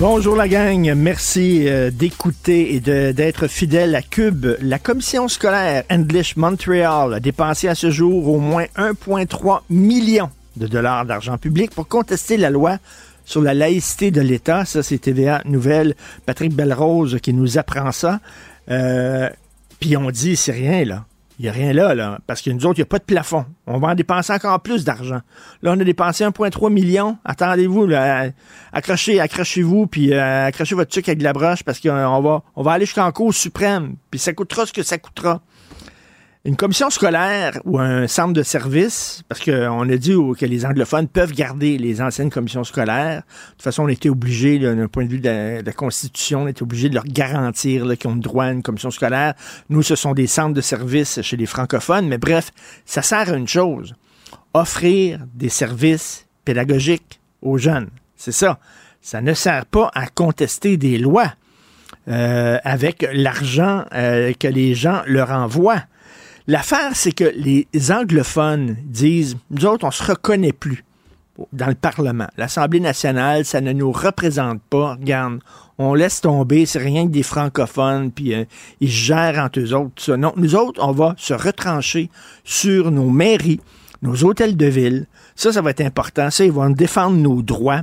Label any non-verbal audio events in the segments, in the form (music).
Bonjour la gang, merci euh, d'écouter et d'être fidèle à Cube. La commission scolaire English Montreal a dépensé à ce jour au moins 1,3 million de dollars d'argent public pour contester la loi sur la laïcité de l'État. Ça, c'est TVA Nouvelle. Patrick Belrose qui nous apprend ça. Euh, Puis on dit, c'est rien là. Il n'y a rien là, là, parce que nous autres, il n'y a pas de plafond. On va en dépenser encore plus d'argent. Là, on a dépensé 1,3 million. Attendez-vous, accrochez, accrochez-vous, puis euh, accrochez votre truc avec la broche, parce qu'on va, on va aller jusqu'en cours suprême, puis ça coûtera ce que ça coûtera une commission scolaire ou un centre de service, parce qu'on a dit que les anglophones peuvent garder les anciennes commissions scolaires. De toute façon, on était obligé, d'un point de vue de la, Constitution, on était obligé de leur garantir qu'ils ont le droit à une commission scolaire. Nous, ce sont des centres de service chez les francophones, mais bref, ça sert à une chose, offrir des services pédagogiques aux jeunes. C'est ça. Ça ne sert pas à contester des lois euh, avec l'argent euh, que les gens leur envoient. L'affaire, c'est que les anglophones disent, nous autres, on se reconnaît plus dans le Parlement. L'Assemblée nationale, ça ne nous représente pas. Regarde, on laisse tomber, c'est rien que des francophones, puis euh, ils gèrent entre eux autres. Non, nous autres, on va se retrancher sur nos mairies, nos hôtels de ville. Ça, ça va être important. Ça, ils vont défendre nos droits.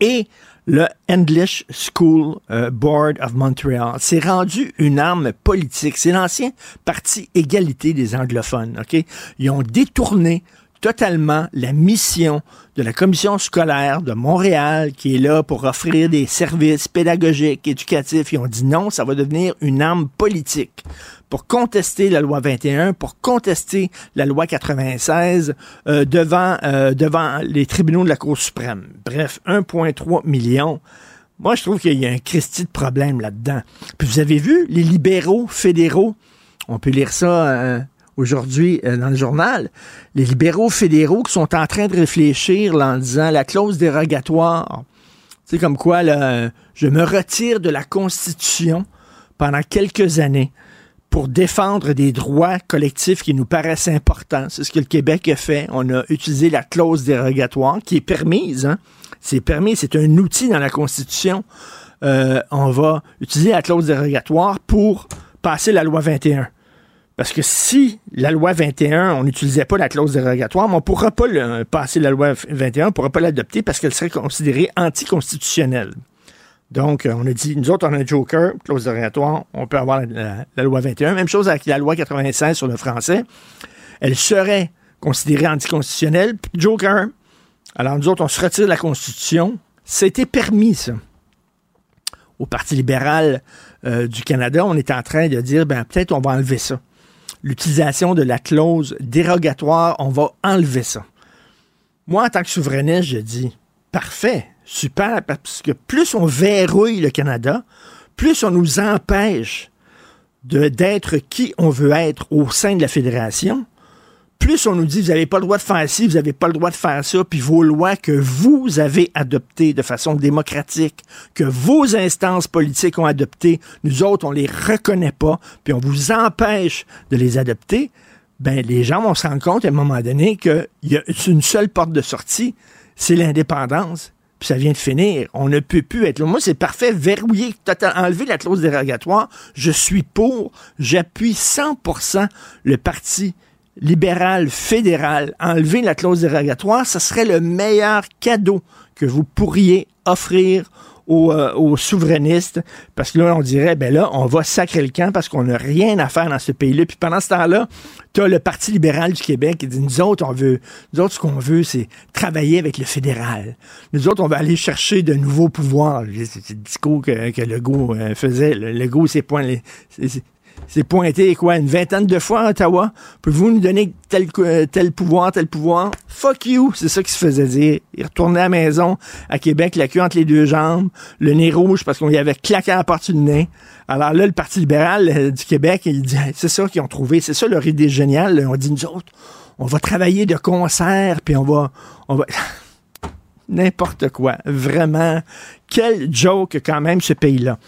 Et le English School euh, Board of Montreal s'est rendu une arme politique. C'est l'ancien parti égalité des anglophones. Ok, ils ont détourné totalement la mission de la commission scolaire de Montréal qui est là pour offrir des services pédagogiques, éducatifs. Ils ont dit non, ça va devenir une arme politique pour contester la loi 21, pour contester la loi 96 euh, devant, euh, devant les tribunaux de la Cour suprême. Bref, 1,3 million. Moi, je trouve qu'il y a un Christie de problème là-dedans. Puis vous avez vu, les libéraux fédéraux, on peut lire ça euh, aujourd'hui dans le journal, les libéraux fédéraux qui sont en train de réfléchir en disant la clause dérogatoire. C'est comme quoi, là, je me retire de la Constitution pendant quelques années pour défendre des droits collectifs qui nous paraissent importants. C'est ce que le Québec a fait. On a utilisé la clause dérogatoire qui est permise. Hein? C'est permis, c'est un outil dans la Constitution. Euh, on va utiliser la clause dérogatoire pour passer la loi 21. Parce que si la loi 21, on n'utilisait pas la clause dérogatoire, on ne pourra pas passer la loi 21, on ne pourra pas l'adopter parce qu'elle serait considérée anticonstitutionnelle. Donc, euh, on a dit, nous autres, on a un joker, clause dérogatoire, on peut avoir la, loi 21. Même chose avec la loi 96 sur le français. Elle serait considérée anticonstitutionnelle. Joker. Alors, nous autres, on se retire de la Constitution. C'était permis, ça. Au Parti libéral euh, du Canada, on est en train de dire, ben, peut-être on va enlever ça. L'utilisation de la clause dérogatoire, on va enlever ça. Moi, en tant que souverainiste, je dis, parfait, super, parce que plus on verrouille le Canada, plus on nous empêche d'être qui on veut être au sein de la fédération, plus on nous dit, vous n'avez pas le droit de faire ci, vous n'avez pas le droit de faire ça, puis vos lois que vous avez adoptées de façon démocratique, que vos instances politiques ont adoptées, nous autres, on les reconnaît pas, puis on vous empêche de les adopter, ben, les gens vont se rendre compte à un moment donné qu'il y a une seule porte de sortie, c'est l'indépendance puis ça vient de finir. On ne peut plus être là. Moi, c'est parfait. Verrouiller, enlever la clause dérogatoire. Je suis pour. J'appuie 100% le parti libéral fédéral. Enlever la clause dérogatoire, ce serait le meilleur cadeau que vous pourriez offrir euh, aux, souverainistes, parce que là, on dirait, ben là, on va sacrer le camp parce qu'on n'a rien à faire dans ce pays-là. Puis pendant ce temps-là, tu as le Parti libéral du Québec qui dit, nous autres, on veut, nous autres, ce qu'on veut, c'est travailler avec le fédéral. Nous autres, on va aller chercher de nouveaux pouvoirs. C'est le discours que, que Legault euh, faisait. Le Legault, c'est point, c'est pointé, quoi, une vingtaine de fois à Ottawa. Pouvez-vous nous donner tel, euh, tel pouvoir, tel pouvoir? Fuck you! C'est ça qui se faisait dire. Il retournait à la maison, à Québec, la queue entre les deux jambes, le nez rouge parce qu'on y avait claqué à la partie du nez. Alors là, le Parti libéral euh, du Québec, il dit, (laughs) c'est ça qu'ils ont trouvé, c'est ça leur idée géniale. On dit, nous autres, on va travailler de concert, puis on va... On va... (laughs) N'importe quoi. Vraiment. Quel joke quand même, ce pays-là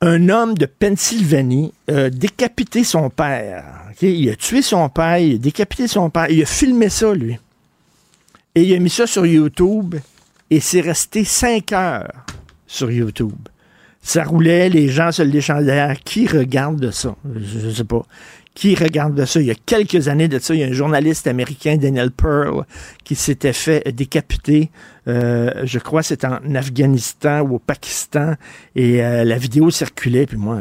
un homme de Pennsylvanie a décapité son père. Il a tué son père, il a décapité son père, il a filmé ça, lui. Et il a mis ça sur YouTube et c'est resté cinq heures sur YouTube. Ça roulait, les gens se derrière. Qui regarde ça? Je ne sais pas qui regarde ça? Il y a quelques années de ça, il y a un journaliste américain, Daniel Pearl, qui s'était fait décapiter, euh, je crois c'est en Afghanistan ou au Pakistan, et euh, la vidéo circulait, puis moi,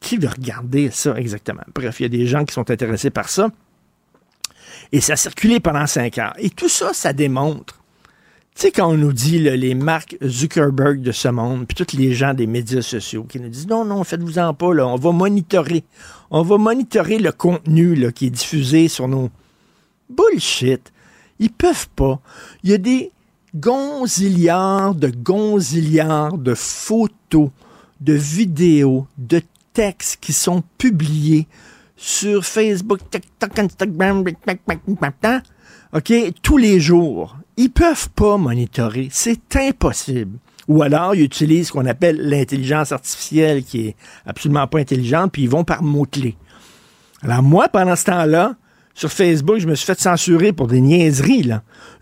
qui veut regarder ça exactement? Bref, il y a des gens qui sont intéressés par ça. Et ça a circulé pendant cinq ans. Et tout ça, ça démontre tu sais, quand on nous dit les marques Zuckerberg de ce monde, puis tous les gens des médias sociaux qui nous disent non, non, faites-vous-en pas, là, on va monitorer. On va monitorer le contenu là, qui est diffusé sur nos. Bullshit. Ils peuvent pas. Il y a des gonzillards de gonzillards de photos, de vidéos, de textes qui sont publiés sur Facebook, TikTok, Instagram, OK, tous les jours. Ils peuvent pas monitorer. C'est impossible. Ou alors, ils utilisent ce qu'on appelle l'intelligence artificielle, qui est absolument pas intelligente, puis ils vont par mots-clés. Alors moi, pendant ce temps-là, sur Facebook, je me suis fait censurer pour des niaiseries.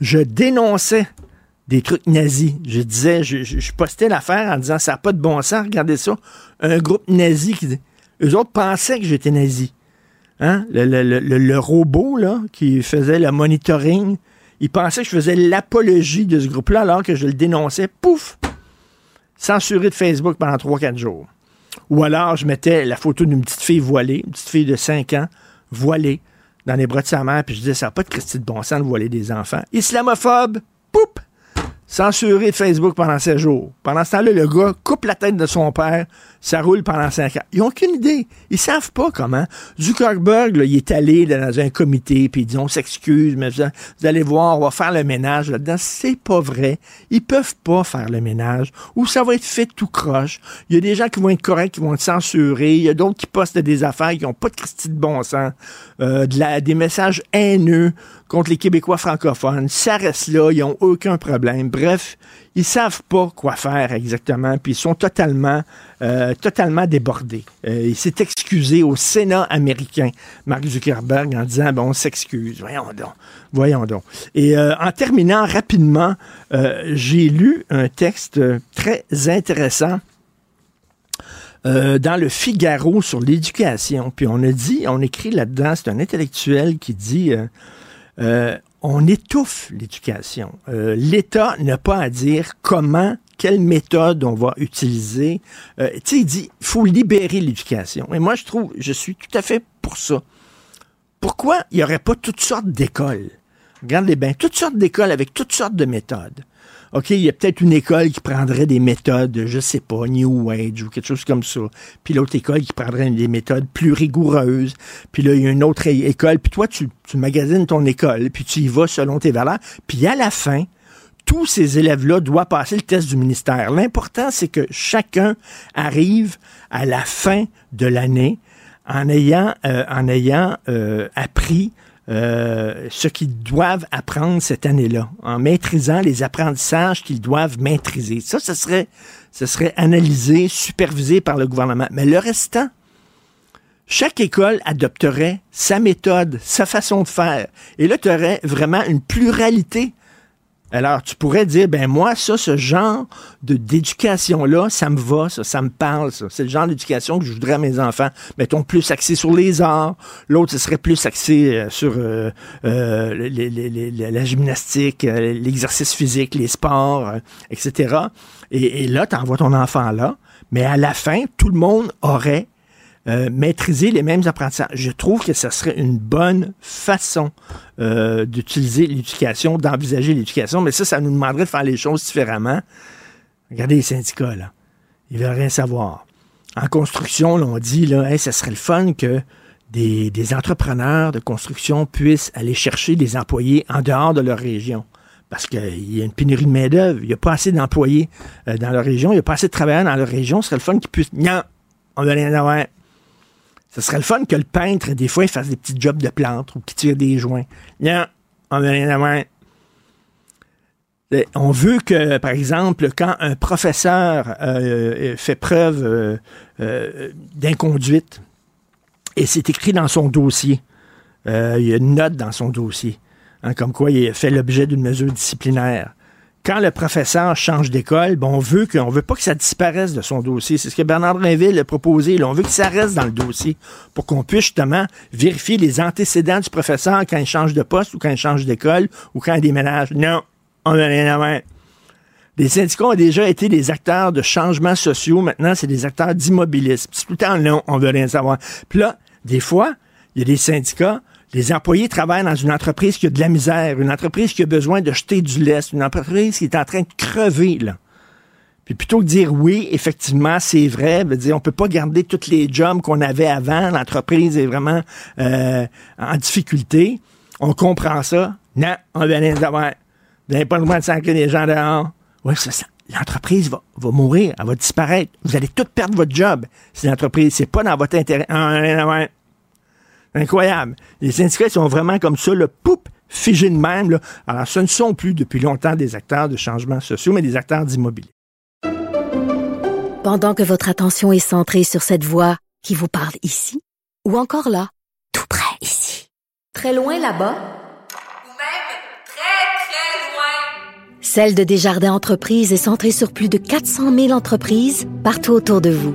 Je dénonçais des trucs nazis. Je disais, je, postais l'affaire en disant, ça n'a pas de bon sens, regardez ça. Un groupe nazi qui... Eux autres pensaient que j'étais nazi. Hein? Le, le, robot là, qui faisait le monitoring, il pensait que je faisais l'apologie de ce groupe-là alors que je le dénonçais. Pouf! Censuré de Facebook pendant 3-4 jours. Ou alors, je mettais la photo d'une petite fille voilée, une petite fille de 5 ans, voilée, dans les bras de sa mère, puis je disais, ça n'a pas de Christie de bon sens de voiler des enfants. Islamophobe, poup! censuré de Facebook pendant 7 jours. Pendant ce temps-là, le gars coupe la tête de son père, ça roule pendant 5 ans. Ils n'ont aucune idée. Ils savent pas comment. Zuckerberg, il est allé dans un comité, puis ils disent, on s'excuse, mais vous, allez voir, on va faire le ménage là-dedans. C'est pas vrai. Ils peuvent pas faire le ménage, ou ça va être fait tout croche. Il y a des gens qui vont être corrects, qui vont être censurés. Il y a d'autres qui postent des affaires qui n'ont pas de Christie de bon sens, euh, de la, des messages haineux contre les Québécois francophones. Ça reste là, ils n'ont aucun problème. Bref, ils savent pas quoi faire exactement, puis ils sont totalement, euh, totalement débordés. Euh, il s'est excusé au Sénat américain, Mark Zuckerberg, en disant, bon, on s'excuse, voyons donc, voyons donc. Et euh, en terminant rapidement, j'ai lu un texte très intéressant dans le Figaro sur l'éducation. Puis on a dit, on écrit là-dedans, c'est un intellectuel qui dit on étouffe l'éducation. Euh, L'État n'a pas à dire comment, quelle méthode on va utiliser. Euh, tu sais, il dit, faut libérer l'éducation. Et moi, je trouve, je suis tout à fait pour ça. Pourquoi il n'y aurait pas toutes sortes d'écoles? Regardez bien, toutes sortes d'écoles avec toutes sortes de méthodes. OK, il y a peut-être une école qui prendrait des méthodes, je sais pas, New Age ou quelque chose comme ça. Puis l'autre école qui prendrait des méthodes plus rigoureuses. Puis là, il y a une autre école. Puis toi, tu, magasines ton école, puis tu y vas selon tes valeurs. Puis à la fin, tous ces élèves-là doivent passer le test du ministère. L'important, c'est que chacun arrive à la fin de l'année en ayant, euh, en ayant euh, appris euh, ce qu'ils doivent apprendre cette année-là, en maîtrisant les apprentissages qu'ils doivent maîtriser. Ça, ce serait, ce serait analysé, supervisé par le gouvernement. Mais le restant, chaque école adopterait sa méthode, sa façon de faire. Et là, tu aurais vraiment une pluralité alors, tu pourrais dire, ben moi, ça, ce genre d'éducation-là, ça me va, ça, ça me parle, ça. C'est le genre d'éducation que je voudrais à mes enfants. Mettons, plus axé sur les arts. L'autre, ce serait plus axé euh, sur euh, euh, la gymnastique, l'exercice physique, les sports, etc. Et, et là, tu envoies ton enfant là. Mais à la fin, tout le monde aurait euh, maîtriser les mêmes apprentissages. Je trouve que ce serait une bonne façon euh, d'utiliser l'éducation, d'envisager l'éducation, mais ça, ça nous demanderait de faire les choses différemment. Regardez les syndicats, là. Ils veulent rien savoir. En construction, on dit, là, hey, ça serait le fun que des, entrepreneurs de construction puissent aller chercher des employés en dehors de leur région parce qu'il y a une pénurie de main-d'œuvre. Il n'y a pas assez d'employés euh, dans leur région. Il n'y a pas assez de travailleurs dans leur région. Ce serait le fun qu'ils puissent. Non, on veut rien avoir. Ce serait le fun que le peintre, des fois, il fasse des petits jobs de plantes ou qu'il tire des joints. Non, on veut rien avoir. On veut que, par exemple, quand un professeur euh, fait preuve euh, euh, d'inconduite, et c'est écrit dans son dossier, il y a une note dans son dossier, hein, comme quoi il fait l'objet d'une mesure disciplinaire quand le professeur change d'école, bon, on veut veut pas que ça disparaisse de son dossier. C'est ce que Bernard Drinville a proposé. On veut que ça reste dans le dossier pour qu'on puisse justement vérifier les antécédents du professeur quand il change de poste ou quand il change d'école ou quand il déménage. Non, on n'a rien à voir. Les syndicats ont déjà été des acteurs de changements sociaux. Maintenant, c'est des acteurs d'immobilisme. C'est tout le temps non, on veut rien savoir. Puis là, des fois, il y a des syndicats les employés travaillent dans une entreprise qui a de la misère, une entreprise qui a besoin de jeter du lest, une entreprise qui est en train de crever, là. Puis plutôt que de dire oui, effectivement, c'est vrai, veut dire on peut pas garder tous les jobs qu'on avait avant, l'entreprise est vraiment euh, en difficulté. On comprend ça. Non, on va aller avoir. Vous n'avez pas le droit de sacrer les gens dehors. Oui, ça, ça l'entreprise va, va, mourir, elle va disparaître. Vous allez tout perdre votre job si l'entreprise, c'est pas dans votre intérêt. Incroyable. Les syndicats sont vraiment comme ça, le poup, figés de même. Là. Alors, ce ne sont plus depuis longtemps des acteurs de changements sociaux, mais des acteurs d'immobilier. Pendant que votre attention est centrée sur cette voix qui vous parle ici, ou encore là, tout près ici, très loin là-bas, ou même très, très loin, Celle de Desjardins Entreprises est centrée sur plus de 400 000 entreprises partout autour de vous.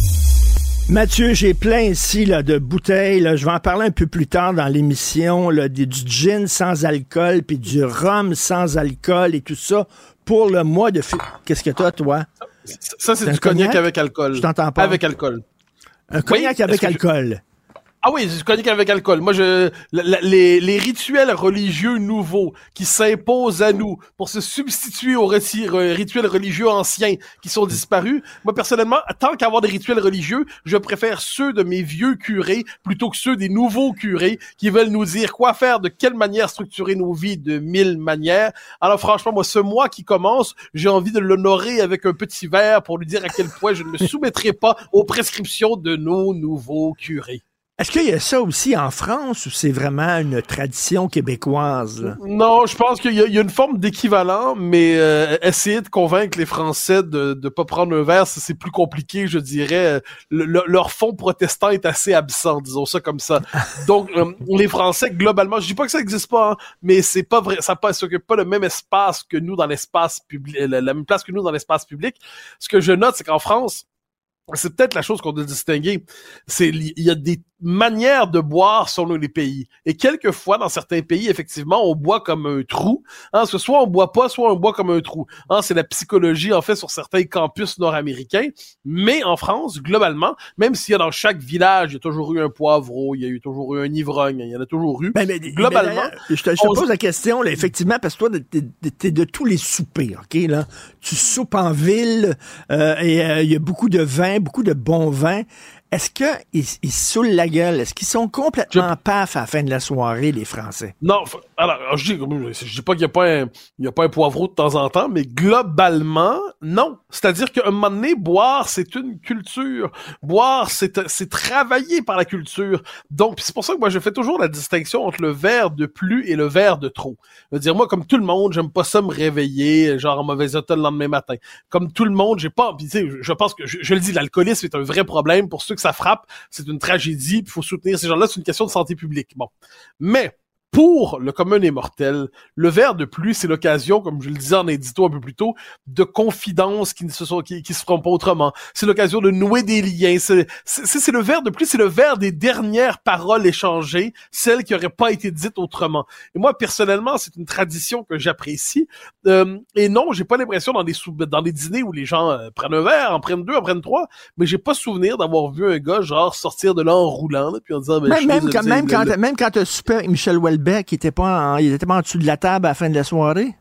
Mathieu, j'ai plein ici là, de bouteilles. Je vais en parler un peu plus tard dans l'émission. Du gin sans alcool, puis du rhum sans alcool et tout ça pour le mois de Qu'est-ce que toi, toi? Ça, c'est du cognac, avec alcool. Je t'entends pas. Avec alcool. Un cognac avec alcool. Ah oui, je connais qu'avec alcool. Moi, je les, les rituels religieux nouveaux qui s'imposent à nous pour se substituer aux rituels religieux anciens qui sont disparus. Moi, personnellement, tant qu'avoir des rituels religieux, je préfère ceux de mes vieux curés plutôt que ceux des nouveaux curés qui veulent nous dire quoi faire, de quelle manière structurer nos vies de mille manières. Alors franchement, moi, ce mois qui commence, j'ai envie de l'honorer avec un petit verre pour lui dire à quel point je ne me soumettrai pas aux prescriptions de nos nouveaux curés. Est-ce qu'il y a ça aussi en France ou c'est vraiment une tradition québécoise? Non, je pense qu'il y, a une forme d'équivalent, mais euh, essayer de convaincre les Français de ne pas prendre un verre, c'est plus compliqué, je dirais. leur fond protestant est assez absent, disons ça comme ça. Donc, euh, les Français, globalement, je dis pas que ça n'existe pas, hein, mais c'est pas vrai, ça ne s'occupe pas le même espace que nous dans l'espace public, la même place que nous dans l'espace public. Ce que je note, c'est qu'en France, c'est peut-être la chose qu'on doit distinguer. C'est il y a des manière de boire selon les pays. Et quelquefois, dans certains pays, effectivement, on boit comme un trou. Hein, que soit on boit pas, soit on boit comme un trou. Hein, c'est la psychologie, en fait, sur certains campus nord-américains. Mais en France, globalement, même s'il y a dans chaque village, il y a toujours eu un poivreau, il y a eu toujours eu un ivrogne, il y en a toujours eu. Ben, mais, globalement, je te, pose la question, là, effectivement, parce que toi, t'es de tous les soupers, OK? Là? Tu soupes en ville, euh, et euh, il y a beaucoup de vin, beaucoup de bons vins. Est-ce qu'ils ils saoulent la gueule? Est-ce qu'ils sont complètement paf à la fin de la soirée, les Français? Non, alors, je dis, je dis pas qu'il n'y a, pas un, il y a pas un poivreau de temps en temps, mais globalement, non. C'est-à-dire qu'à un moment donné, boire, c'est une culture. Boire, c'est, travailler par la culture. Donc, c'est pour ça que moi, je fais toujours la distinction entre le verre de plus et le verre de trop. Je veux dire, moi, comme tout le monde, j'aime pas ça me réveiller, genre en mauvais état le lendemain matin. Comme tout le monde, j'ai pas, sais, je pense que, je, je le dis, l'alcoolisme est un vrai problème. Pour ceux ça frappe, c'est une tragédie, il faut soutenir ces gens-là, c'est une question de santé publique. Bon. Mais, pour le commun des mortels, le verre de pluie, c'est l'occasion, comme je le disais en édito un peu plus tôt, de confidences qui ne se sont, qui, qui se feront pas autrement. C'est l'occasion de nouer des liens. C'est, c'est, le verre de pluie, c'est le verre des dernières paroles échangées, celles qui n'auraient pas été dites autrement. Et moi, personnellement, c'est une tradition que j'apprécie. Euh, et non, j'ai pas l'impression dans des dans des dîners où les gens euh, prennent un verre, en prennent deux, en prennent trois, mais j'ai pas souvenir d'avoir vu un gars genre sortir de là en roulant, puis en disant, ben, même, même, quand, même, quand, même quand tu super Michel Well qui était pas en, il était pas en dessous de la table à la fin de la soirée?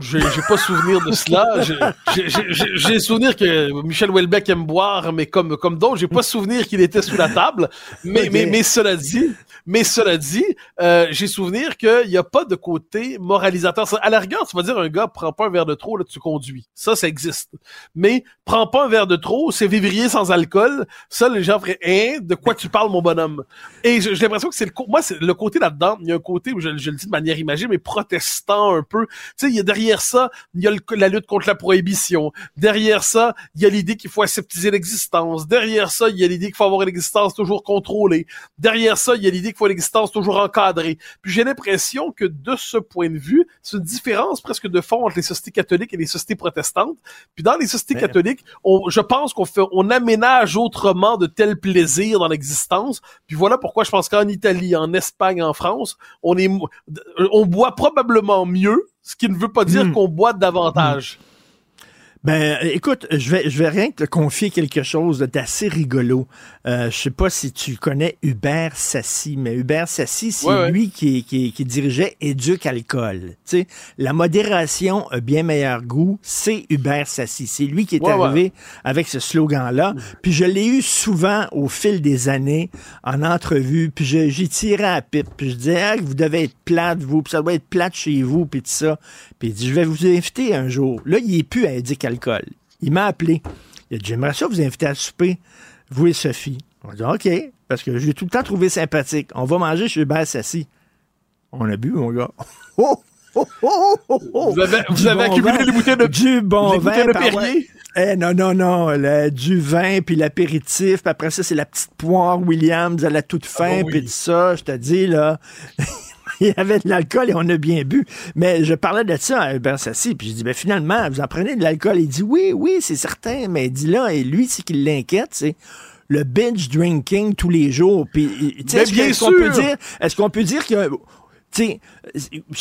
J'ai pas souvenir de cela. (laughs) J'ai souvenir que Michel Welbeck aime boire, mais comme comme d'autres, j'ai pas souvenir qu'il était sous la table. Mais mais mais cela dit, mais cela dit, euh, j'ai souvenir qu'il n'y a pas de côté moralisateur. À la rigueur, tu vas dire un gars prends pas un verre de trop, là tu conduis. Ça, ça existe. Mais prends pas un verre de trop, c'est vivrier sans alcool. Ça, les gens feraient hein, de quoi tu parles, mon bonhomme? Et j'ai l'impression que c'est le moi c'est le côté là-dedans. Il y a un côté où je, je, le dis de manière imagée, mais protestant un peu. Tu sais, il y a derrière ça, il y a la lutte contre la prohibition. Derrière ça, il y a l'idée qu'il faut aseptiser l'existence. Derrière ça, il y a l'idée qu'il faut avoir une existence toujours contrôlée. Derrière ça, il y a l'idée qu'il faut une existence toujours encadrée. Puis j'ai l'impression que de ce point de vue, c'est une différence presque de fond entre les sociétés catholiques et les sociétés protestantes. Puis dans les sociétés catholiques, on, je pense qu'on fait, on aménage autrement de tels plaisirs dans l'existence. Puis voilà pourquoi je pense qu'en Italie, en Espagne, en France, on est, on boit probablement mieux ce qui ne veut pas dire hmm. qu'on boit davantage. Ben, écoute, je vais, je vais rien te confier quelque chose d'assez rigolo. Euh, je sais pas si tu connais Hubert Sassi, mais Hubert Sassi, c'est lui qui, qui, qui, dirigeait Éduc Alcool. Tu sais, la modération a bien meilleur goût, c'est Hubert Sassi. C'est lui qui est arrivé avec ce slogan-là. Puis je l'ai eu souvent au fil des années en entrevue. Puis j'y tirais à pipe. Puis je disais, ah, vous devez être plate, vous, puis ça doit être plate chez vous, puis tout ça. Puis il dit, je vais vous inviter un jour. Là, il est plus à Éduc Alcool. Il m'a appelé. Il a dit J'aimerais ça vous inviter à souper, vous et Sophie. On a dit OK, parce que je l'ai tout le temps trouvé sympathique. On va manger chez Hubert Sassi. On a bu, mon gars. (laughs) Oh, oh, oh, vous avez, vous avez accumulé les bouteilles de, du bon vin. De Perrier? Eh, non, non, non. du vin, puis l'apéritif. Puis après ça, c'est la petite poire Williams à la toute fin, ah puis tout ça. Je te dis, là. (laughs) (laughs) il y avait de l'alcool et on a bien bu. Mais je parlais de ça à Hubert Sassi, puis je dis, ben finalement, vous en prenez de l'alcool. Il dit, oui, oui, c'est certain. Mais il dit là, et lui, ce qui l'inquiète, c'est le binge drinking tous les jours. Puis, est-ce qu'on peut dire, est-ce qu'on peut dire que c'est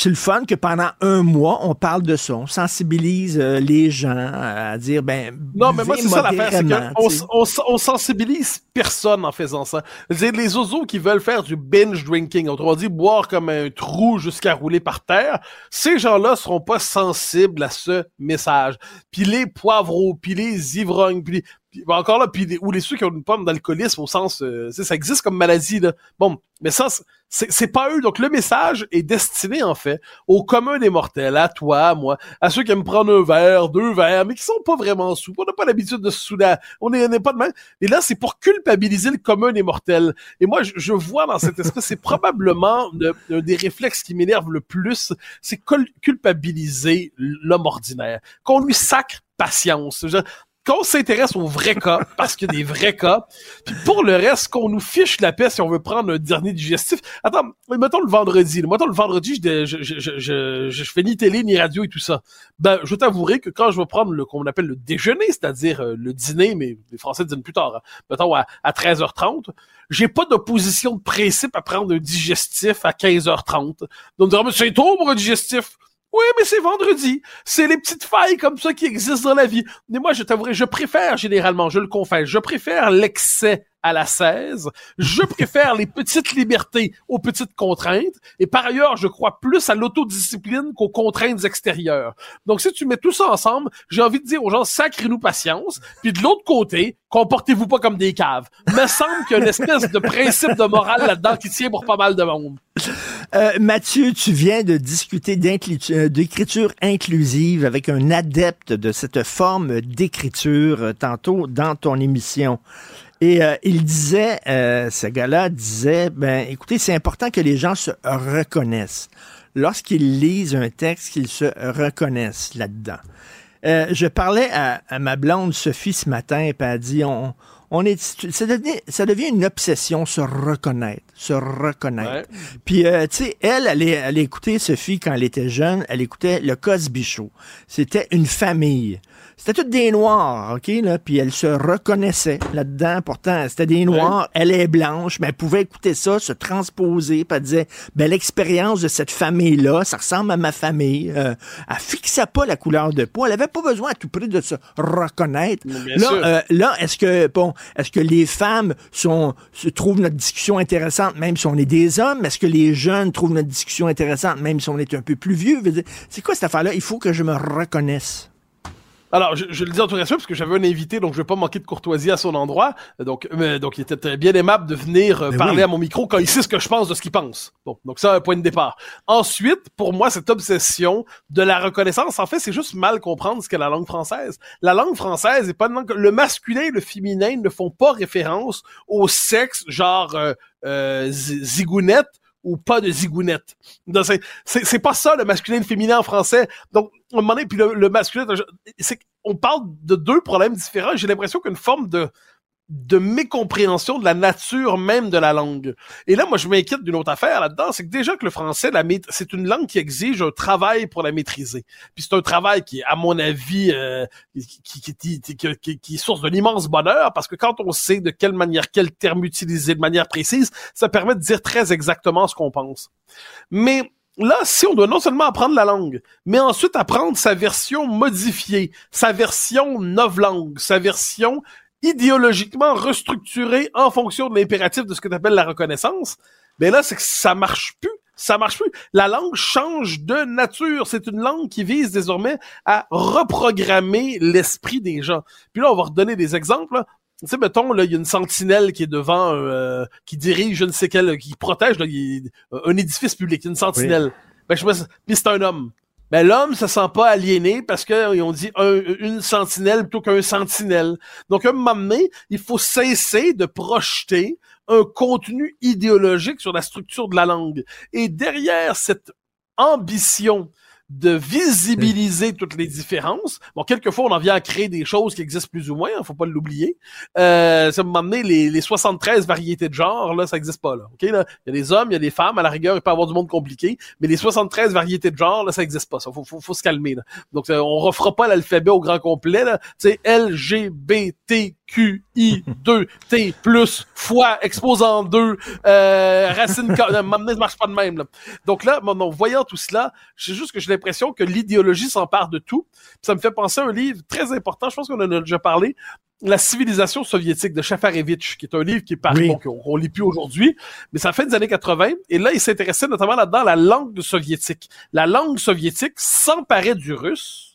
le fun que pendant un mois, on parle de ça. On sensibilise euh, les gens à dire, ben, non, mais moi, c'est ça l'affaire, c'est qu'on on, sensibilise personne en faisant ça. Les oiseaux qui veulent faire du binge drinking, autrement dit, boire comme un trou jusqu'à rouler par terre. Ces gens-là seront pas sensibles à ce message. Puis les poivreaux, puis les ivrognes, puis encore là, puis ou les ceux qui ont une pomme d'alcoolisme au sens, euh, ça existe comme maladie là. Bon, mais ça, c'est pas eux. Donc le message est destiné en fait au commun des mortels, à toi, à moi, à ceux qui aiment prendre un verre, deux verres, mais qui sont pas vraiment sous. On n'a pas l'habitude de se souder. On n'est pas de même. Et là, c'est pour culpabiliser le commun des mortels. Et moi, je, vois dans cette espèce, c'est probablement un des réflexes qui m'énerve le plus, c'est culpabiliser l'homme ordinaire. Qu'on lui sacre patience qu'on s'intéresse aux vrais cas, parce qu'il y a des vrais cas, puis pour le reste, qu'on nous fiche la paix si on veut prendre un dernier digestif. Attends, mettons le vendredi. Mettons le vendredi, je, je, fais ni télé, ni radio et tout ça. Ben, je t'avouerai que quand je vais prendre le qu'on appelle le déjeuner, c'est-à-dire euh, le dîner, mais les Français disent plus tard, hein, mettons à, à 13h30, j'ai pas d'opposition de principe à prendre un digestif à 15h30. Donc, on me dire, c'est tôt pour un digestif. Oui, mais c'est vendredi. C'est les petites failles comme ça qui existent dans la vie. Mais moi, je t'avouerai, je préfère généralement, je le confesse, je préfère l'excès à la 16. Je (laughs) préfère les petites libertés aux petites contraintes. Et par ailleurs, je crois plus à l'autodiscipline qu'aux contraintes extérieures. Donc, si tu mets tout ça ensemble, j'ai envie de dire aux gens, sacrez-nous patience. Puis de l'autre côté, comportez-vous pas comme des caves. Me semble qu'il y a une espèce de principe de morale là-dedans qui tient pour pas mal de monde. Euh, Mathieu, tu viens de discuter euh, d'écriture inclusive avec un adepte de cette forme d'écriture euh, tantôt dans ton émission. Et euh, il disait, euh, ce gars-là disait, ben écoutez, c'est important que les gens se reconnaissent. Lorsqu'ils lisent un texte, qu'ils se reconnaissent là-dedans. Euh, je parlais à, ma blonde Sophie ce matin, et elle a dit, on, on est, ça devient, ça devient une obsession, se reconnaître, se reconnaître. Puis, tu sais, elle, elle, elle, écoutait Sophie quand elle était jeune, elle écoutait le Cosby Show. C'était une famille. C'était toutes des noirs, OK, là, puis elle se reconnaissait là-dedans. Pourtant, c'était des noirs, elle est blanche, mais elle pouvait écouter ça, se transposer, puis elle disait, ben, l'expérience de cette famille-là, ça ressemble à ma famille. Euh, elle fixait pas la couleur de peau, elle avait pas besoin à tout prix de se reconnaître. là, euh, là, est-ce que, bon, est-ce que les femmes trouvent notre discussion intéressante, même si on est des hommes? Est-ce que les jeunes trouvent notre discussion intéressante, même si on est un peu plus vieux? C'est quoi cette affaire-là? Il faut que je me reconnaisse. Alors, je, le dis en tout cas parce que j'avais un invité, donc je vais pas manquer de courtoisie à son endroit. Donc, donc il était bien aimable de venir euh, parler à mon micro quand il sait ce que je pense de ce qu'il pense. Bon, donc ça, un point de départ. Ensuite, pour moi, cette obsession de la reconnaissance, en fait, c'est juste mal comprendre ce qu'est la langue française. La langue française est pas une langue... Le masculin et le féminin ne font pas référence au sexe, genre euh, euh zigounette ou pas de zigounette. C'est pas ça le masculin et le féminin en français. Donc, moment donné, puis le, le masculin, on parle de deux problèmes différents. J'ai l'impression qu'une forme de de mécompréhension de la nature même de la langue. Et là, moi, je m'inquiète d'une autre affaire là-dedans, c'est que déjà que le français, c'est une langue qui exige un travail pour la maîtriser. Puis c'est un travail qui, à mon avis, euh, qui, qui, qui, qui, est source de l'immense bonheur, parce que quand on sait de quelle manière, quel terme utiliser de manière précise, ça permet de dire très exactement ce qu'on pense. Mais Là, si on doit non seulement apprendre la langue, mais ensuite apprendre sa version modifiée, sa version novlangue, sa version idéologiquement restructuré en fonction de l'impératif de ce que tu appelles la reconnaissance, mais là, c'est que ça marche plus. Ça marche plus. La langue change de nature. C'est une langue qui vise désormais à reprogrammer l'esprit des gens. Puis là, on va redonner des exemples. Tu sais, mettons, là, il y a une sentinelle qui est devant, euh, qui dirige je ne sais quel, qui protège un édifice public, une sentinelle. Ben, je sais puis c'est un homme. Ben, l'homme se sent pas aliéné parce qu'ils ont dit une sentinelle plutôt qu'un sentinelle. Donc, à un moment donné, il faut cesser de projeter un contenu idéologique sur la structure de la langue. Et derrière cette ambition de visibiliser toutes les différences. Bon, quelquefois, on en vient à créer des choses qui existent plus ou moins, hein, faut pas l'oublier. Euh, ça m'a amené les, les 73 variétés de genre, là, ça existe pas. OK? Il y a des hommes, il y a des femmes, à la rigueur, il peut y avoir du monde compliqué, mais les 73 variétés de genre, là, ça existe pas, ça. Faut, se calmer. Donc, euh, on refera pas l'alphabet au grand complet, là. Tu sais, L, G, B, T, Q, I, 2, T, plus, fois, exposant 2, euh, racine, ne marche pas de même. Là. Donc là, en voyant tout cela, j'ai juste que j'ai l'impression que l'idéologie s'empare de tout. ça me fait penser à un livre très important, je pense qu'on en a déjà parlé, la civilisation soviétique de Chafarevitch, qui est un livre qui est paru, qu'on lit plus aujourd'hui, mais ça fait des années 80. Et là, il s'intéressait notamment là-dedans à la langue soviétique. La langue soviétique s'emparait du russe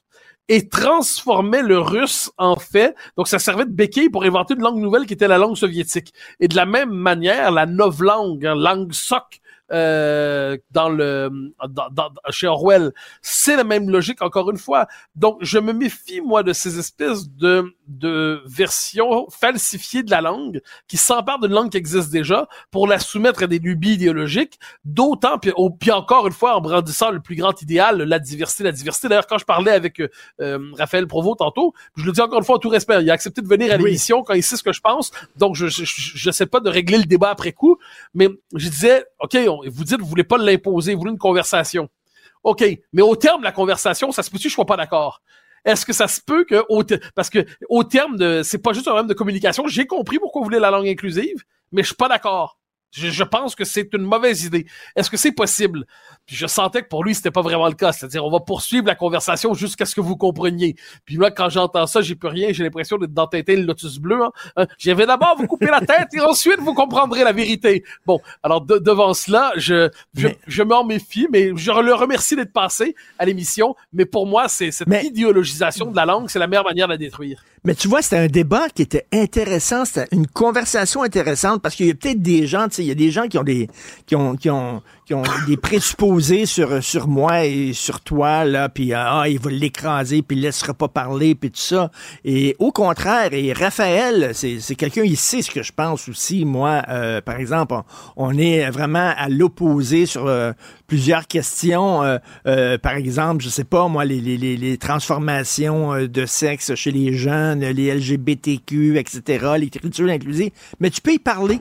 et transformait le russe en fait. Donc, ça servait de béquille pour inventer une langue nouvelle qui était la langue soviétique. Et de la même manière, la novlangue, hein, langue soc, euh, dans le dans, chez Orwell. C'est la même logique encore une fois. Donc je me méfie moi de ces espèces de de versions falsifiées de la langue qui s'emparent d'une langue qui existe déjà pour la soumettre à des lubies idéologiques. D'autant puis, puis encore une fois en brandissant le plus grand idéal, la diversité, la diversité. D'ailleurs quand je parlais avec euh, Raphaël Provost tantôt, je le dis encore une fois en tout respect, il a accepté de venir à l'émission quand il sait ce que je pense. Donc je je, je sais pas de régler le débat après coup, mais je disais ok on, vous dites, vous voulez pas l'imposer, vous voulez une conversation. OK, mais au terme de la conversation, ça se peut-tu que je sois pas d'accord? Est-ce que ça se peut que, au parce que au terme de, c'est pas juste un problème de communication, j'ai compris pourquoi vous voulez la langue inclusive, mais je suis pas d'accord. Je, pense que c'est une mauvaise idée. Est-ce que c'est possible? Puis je sentais que pour lui, c'était pas vraiment le cas. C'est-à-dire, on va poursuivre la conversation jusqu'à ce que vous compreniez. Puis moi, quand j'entends ça, j'ai plus rien. J'ai l'impression d'être dans le lotus bleu. Hein. Euh, J'avais d'abord vous couper la tête et ensuite vous comprendrez la vérité. Bon, alors devant cela, je, je, je m'en méfie, mais je le remercie d'être passé à l'émission. Mais pour moi, c'est cette idéologisation de la langue, c'est la meilleure manière de la détruire. Mais tu vois, c'était un débat qui était intéressant, c'était une conversation intéressante parce qu'il y a peut-être des gens, tu sais, il y a des gens qui ont des qui ont qui ont qui ont des présupposés sur sur moi et sur toi là, puis ah, il va l'écraser, puis il laissera pas parler, puis tout ça. Et au contraire, et Raphaël, c'est c'est quelqu'un il sait ce que je pense aussi. Moi, euh, par exemple, on, est vraiment à l'opposé sur euh, plusieurs questions. Euh, euh, par exemple, je sais pas, moi, les, les, les transformations euh, de sexe chez les jeunes, les LGBTQ, etc., l'écriture inclusive. Mais tu peux y parler.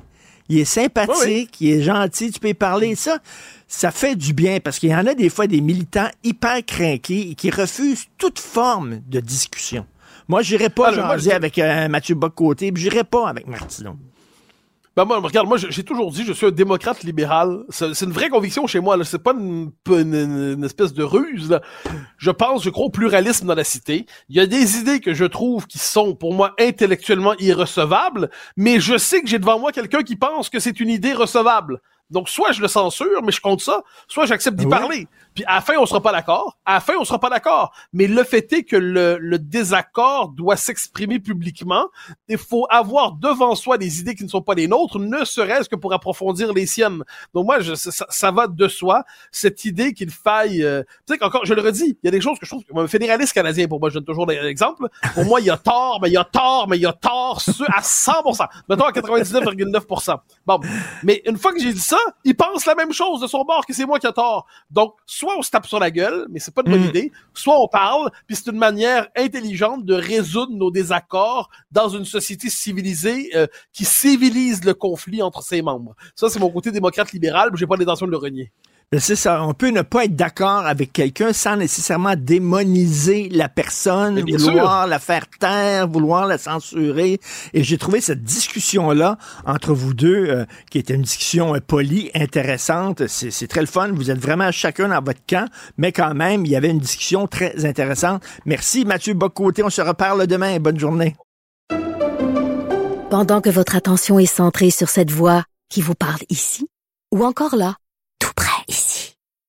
Il est sympathique, il est gentil, tu peux y parler. Ça, ça fait du bien parce qu'il y en a des fois des militants hyper craqués et qui refusent toute forme de discussion. Moi, j'irai pas ah, jaser avec Mathieu Bock-Côté, puis j'irai pas avec Martineau. Ben moi, regarde, moi j'ai toujours dit, je suis un démocrate libéral. C'est une vraie conviction chez moi. C'est pas une, une, espèce de ruse. Je pense, je crois au pluralisme dans la cité. Il y a des idées que je trouve qui sont pour moi intellectuellement irrecevables, mais je sais que j'ai devant moi quelqu'un qui pense que c'est une idée recevable. Donc, soit je le censure, mais je compte ça, soit j'accepte d'y parler. Puis à la fin, on sera pas d'accord. À la fin, on sera pas d'accord. Mais le fait est que le, le désaccord doit s'exprimer publiquement. Il faut avoir devant soi des idées qui ne sont pas les nôtres, ne serait-ce que pour approfondir les siennes. Donc moi, je, ça, ça, va de soi. Cette idée qu'il faille... Euh, tu sais, encore, je le redis, il y a des choses que je trouve... Un fédéraliste canadien, pour moi, je donne toujours l'exemple. Pour moi, il y a tort, mais il y a tort, mais il y a tort à 100%. Mettons à 99,9%. Bon, mais une fois que j'ai dit ça, il pense la même chose de son bord que c'est moi qui a tort. Donc, soit on se tape sur la gueule, mais c'est pas une bonne mm. idée, soit on parle, puis c'est une manière intelligente de résoudre nos désaccords dans une société civilisée euh, qui civilise le conflit entre ses membres. Ça, c'est mon côté démocrate libéral, mais j'ai pas l'intention de le renier. C'est ça. On peut ne pas être d'accord avec quelqu'un sans nécessairement démoniser la personne, vouloir la faire taire, vouloir la censurer. Et j'ai trouvé cette discussion-là entre vous deux, euh, qui était une discussion euh, polie, intéressante. C'est très le fun. Vous êtes vraiment chacun dans votre camp, mais quand même, il y avait une discussion très intéressante. Merci Mathieu Bocoté. On se reparle demain. Bonne journée. Pendant que votre attention est centrée sur cette voix qui vous parle ici, ou encore là.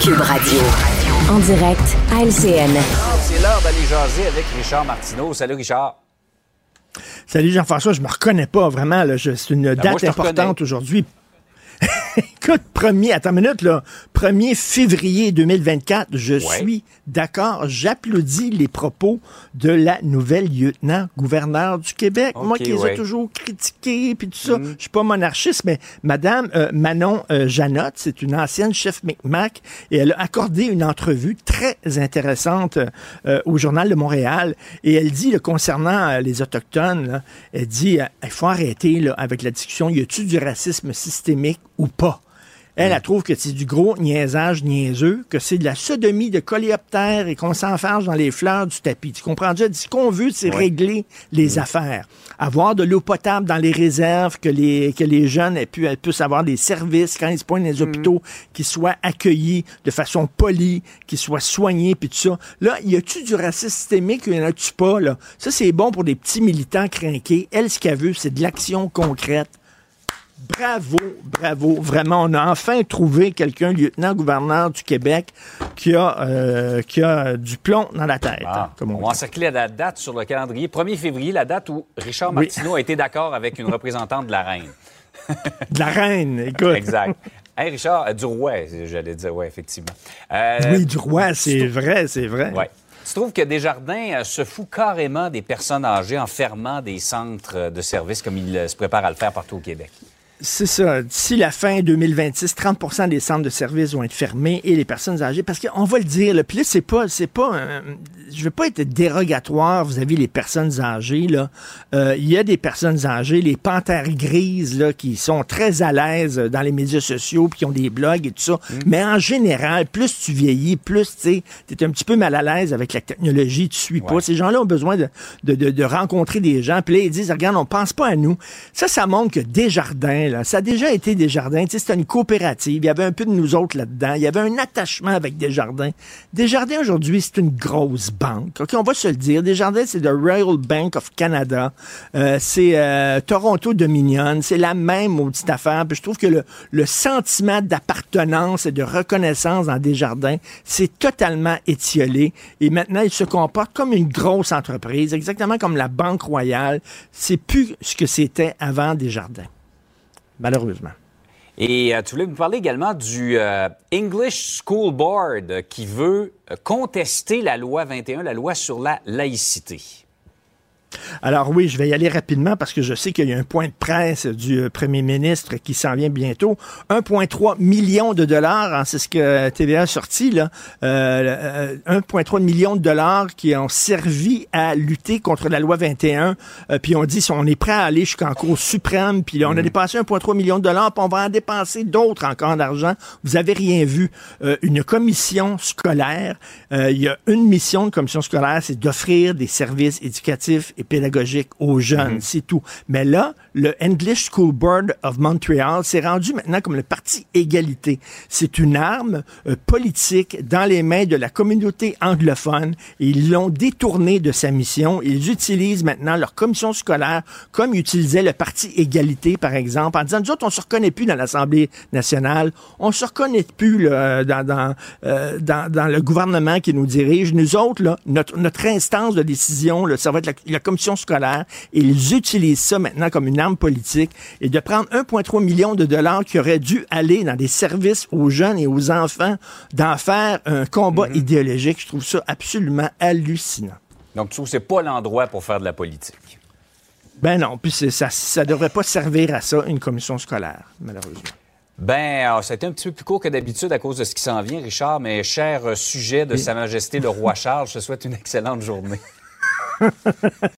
Cube Radio. En direct à LCN. C'est l'heure d'aller jaser avec Richard Martineau. Salut Richard. Salut Jean-François, je me reconnais pas vraiment. C'est une ben, date importante aujourd'hui. Écoute, premier, attends une minute, là. 1er février 2024, je suis d'accord. J'applaudis les propos de la nouvelle lieutenant-gouverneur du Québec. Moi qui les ai toujours critiqués, puis tout ça. Mm. Je suis pas monarchiste, mais Madame euh, Manon euh, Janotte, c'est une ancienne chef McMac, et elle a accordé une entrevue très intéressante euh, au Journal de Montréal. Et elle dit, concernant les Autochtones, elle dit, il faut arrêter là, avec la discussion, y a-t-il du racisme systémique ou pas? Elle, elle trouve que c'est du gros niaisage niaiseux, que c'est de la sodomie de coléoptère et qu'on s'enfarge dans les fleurs du tapis. Tu comprends? Déjà? Ce qu'on veut, c'est régler les mm. affaires. Avoir de l'eau potable dans les réserves, que les, que les jeunes aient pu, puissent avoir des services quand ils se pointent dans les mm. hôpitaux, qu'ils soient accueillis de façon polie, qu'ils soient soignés, puis tout ça. Là, y a-tu du racisme systémique ou y en a-tu pas, là? Ça, c'est bon pour des petits militants crinqués. Elle, ce qu'elle veut, c'est de l'action concrète. Bravo, bravo. Vraiment, on a enfin trouvé quelqu'un, lieutenant-gouverneur du Québec, qui a, euh, qui a du plomb dans la tête. Ah, on, on va encercler la date sur le calendrier. 1er février, la date où Richard Martineau a été d'accord avec une représentante de la reine. (laughs) de la reine, écoute. Exact. Hey Richard, euh, du roi, j'allais dire, oui, effectivement. Euh, oui, du roi, c'est vrai, c'est vrai. Ouais. Tu trouves que Desjardins se fout carrément des personnes âgées en fermant des centres de services comme il se prépare à le faire partout au Québec? C'est ça. D'ici la fin 2026, 30% des centres de services vont être fermés et les personnes âgées, parce qu'on va le dire, le puis c'est pas, c'est pas, je veux pas être dérogatoire. Vous avez les personnes âgées là. Euh, il y a des personnes âgées, les panthères grises là, qui sont très à l'aise dans les médias sociaux, puis qui ont des blogs et tout ça. Mmh. Mais en général, plus tu vieillis, plus tu es un petit peu mal à l'aise avec la technologie, tu suis pas. Ces gens-là ont besoin de, de, de, rencontrer des gens. Puis là, ils disent, regarde, on pense pas à nous. Ça, ça montre que Desjardins ça a déjà été des jardins. C'était une coopérative. Il y avait un peu de nous autres là-dedans. Il y avait un attachement avec des jardins. Des jardins aujourd'hui, c'est une grosse banque. OK, on va se le dire. Des jardins, c'est le Royal Bank of Canada. Euh, c'est euh, Toronto Dominion. C'est la même maudite affaire. Puis je trouve que le, le sentiment d'appartenance et de reconnaissance dans des jardins, c'est totalement étiolé. Et maintenant, il se comporte comme une grosse entreprise, exactement comme la Banque Royale. C'est plus ce que c'était avant des jardins malheureusement. Et euh, tu voulais me parler également du euh, English School Board qui veut euh, contester la loi 21, la loi sur la laïcité. Alors oui, je vais y aller rapidement parce que je sais qu'il y a un point de presse du euh, premier ministre qui s'en vient bientôt. 1,3 million de dollars, hein, c'est ce que TVA a sorti, là. 1,3 euh, million de dollars qui ont servi à lutter contre la loi 21. Euh, puis on dit, on est prêt à aller jusqu'en Cour suprême, puis là, on a mm. dépensé 1,3 million de dollars, puis on va en dépenser d'autres encore d'argent. Vous avez rien vu. une commission scolaire, il y a une mission de commission scolaire, c'est d'offrir des services éducatifs et pédagogique aux jeunes, mhm. c'est tout. Mais là, le English School Board of Montreal s'est rendu maintenant comme le parti égalité. C'est une arme euh, politique dans les mains de la communauté anglophone ils l'ont détourné de sa mission. Ils utilisent maintenant leur commission scolaire comme utilisait le parti égalité, par exemple, en disant, nous autres, on se reconnaît plus dans l'Assemblée nationale, on se reconnaît plus là, dans, dans, euh, dans, dans, le gouvernement qui nous dirige. Nous autres, là, notre, notre instance de décision, là, ça va être la, la commission scolaire ils utilisent ça maintenant comme une arme politique et de prendre 1,3 million de dollars qui auraient dû aller dans des services aux jeunes et aux enfants, d'en faire un combat mhm. idéologique, je trouve ça absolument hallucinant. Donc, tu trouves que c'est pas l'endroit pour faire de la politique? Ben non, puis ça, ça devrait pas servir à ça, une commission scolaire, malheureusement. Ben, ah, ça a été un petit peu plus court que d'habitude à cause de ce qui s'en vient, Richard, mais cher sujet de Sa Majesté le Roi Charles, je te souhaite une excellente journée. (laughs)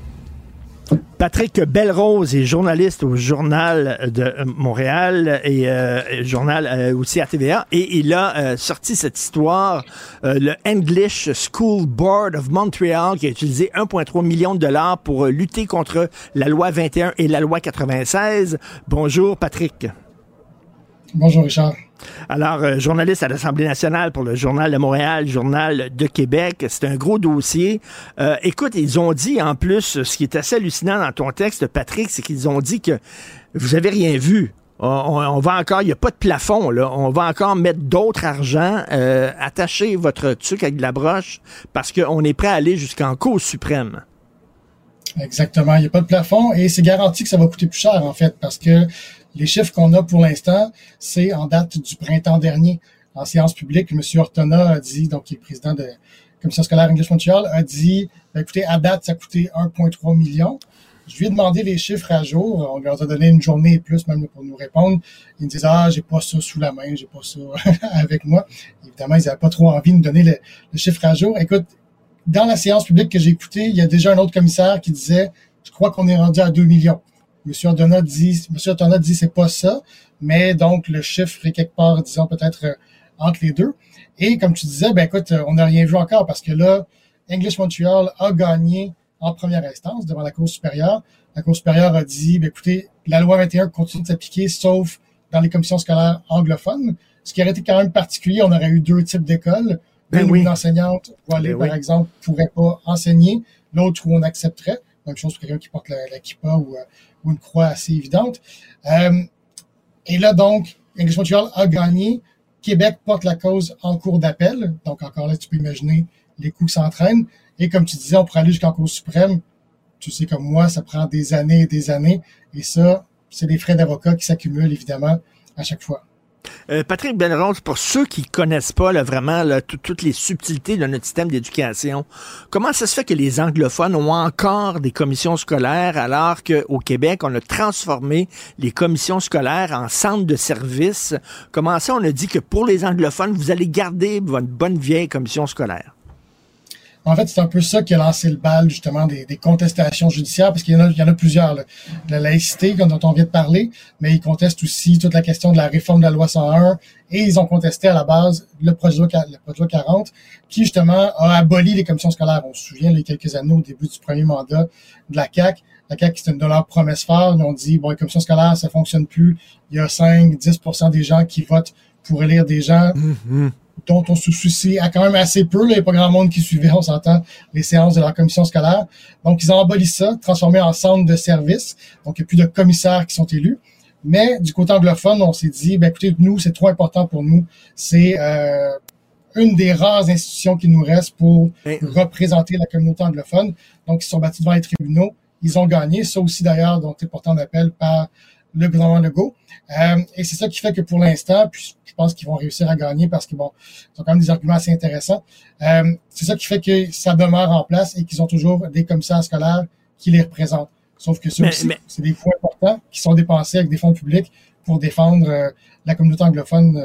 Patrick Belrose est journaliste au Journal de Montréal et euh, journal euh, aussi à TVA. Et il a euh, sorti cette histoire, le English School Board of Montreal, qui a utilisé 1,3 million de dollars pour lutter contre la loi 21 et la loi 96. Bonjour, Patrick. Bonjour, Richard. Alors, euh, journaliste à l'Assemblée nationale pour le Journal de Montréal, Journal de Québec, c'est un gros dossier. Euh, écoute, ils ont dit en plus, ce qui est assez hallucinant dans ton texte, Patrick, c'est qu'ils ont dit que vous avez rien vu. On, va encore, il n'y a pas de plafond, là. On va encore mettre d'autres argent, euh, attacher votre truc avec de la broche, parce qu'on est prêt à aller jusqu'en cause suprême. Exactement. Il n'y a pas de plafond et c'est garanti que ça va coûter plus cher, en fait, parce que les chiffres qu'on a pour l'instant, c'est en date du printemps dernier. En séance publique, M. Ortona a dit, donc qui est président de la Commission scolaire English Montreal, a dit, ben, écoutez, à date, ça a coûté 1,3 million. Je lui ai demandé les chiffres à jour. On leur a donné une journée et plus même pour nous répondre. Ils me disent ah j'ai pas ça sous la main, j'ai pas ça (laughs) avec moi. Évidemment ils n'avaient pas trop envie de nous donner le, le, chiffre à jour. Écoute, dans la séance publique que j'ai écoutée, il y a déjà un autre commissaire qui disait je crois qu'on est rendu à 2 millions. Monsieur Ordona dit, Monsieur Ordona dit c'est pas ça, mais donc le chiffre est quelque part, disons peut-être euh, entre les deux. Et comme tu disais, ben écoute, on n'a rien vu encore parce que là, English Montreal a gagné en première instance devant la Cour supérieure. La Cour supérieure a dit, ben écoutez, la loi 21 continue de s'appliquer sauf dans les commissions scolaires anglophones. Ce qui aurait été quand même particulier, on aurait eu deux types d'écoles. Ben une enseignante voilée, ben par exemple, pourrait pas enseigner, l'autre où on accepterait. Même chose pour quelqu'un qui porte la, la kippa ou, euh, ou une croix assez évidente. Euh, et là, donc, English Montreal a gagné. Québec porte la cause en cours d'appel. Donc, encore là, tu peux imaginer les coups qui s'entraînent. Et comme tu disais, on pourrait aller jusqu'en Cour suprême. Tu sais comme moi, ça prend des années et des années. Et ça, c'est des frais d'avocat qui s'accumulent, évidemment, à chaque fois. Euh, Patrick Benron, pour ceux qui connaissent pas vraiment toutes les subtilités de notre système d'éducation, comment ça se fait que les anglophones ont encore des commissions scolaires alors qu'au Québec, on a transformé les commissions scolaires en centres de services? Comment ça, on a dit que pour les anglophones, vous allez garder votre bonne vieille commission scolaire? En fait, c'est un peu ça qui a lancé le bal, justement, des, contestations judiciaires, parce qu'il y, en a, il y en a plusieurs. La laïcité, dont on vient de parler, mais ils contestent aussi toute la question de la réforme de la loi 101, et ils ont contesté à la base le projet de loi, le projet 40, qui, justement, a aboli les commissions scolaires. On se souvient, les quelques années au début du premier mandat de la CAQ, la CAQ, c'était une de leurs promesses fortes. Ils ont dit, bon, les commissions scolaires, ça fonctionne plus. Il y a 5, 10% des gens qui votent pour élire des gens. Mm-hmm dont on se soucie à quand même assez peu. Là, il n'y a pas grand monde qui suivait, on s'entend, les séances de la commission scolaire. Donc, ils ont aboli ça, transformé en centre de service. Donc, il n'y a plus de commissaires qui sont élus. Mais du côté anglophone, on s'est dit, ben, écoutez, nous, c'est trop important pour nous. C'est euh, une des rares institutions qui nous reste pour représenter la communauté anglophone. Donc, ils sont battus devant les tribunaux. Ils ont gagné. Ça aussi, d'ailleurs, donc, c'est porté en appel par le gouvernement Legault. Euh, et c'est ça qui fait que pour l'instant, puis je pense qu'ils vont réussir à gagner parce que bon, ils ont quand même des arguments assez intéressants. Euh, c'est ça qui fait que ça demeure en place et qu'ils ont toujours des commissaires scolaires qui les représentent. Sauf que ça aussi, c'est des fonds importants qui sont dépensés avec des fonds publics pour défendre euh, la communauté anglophone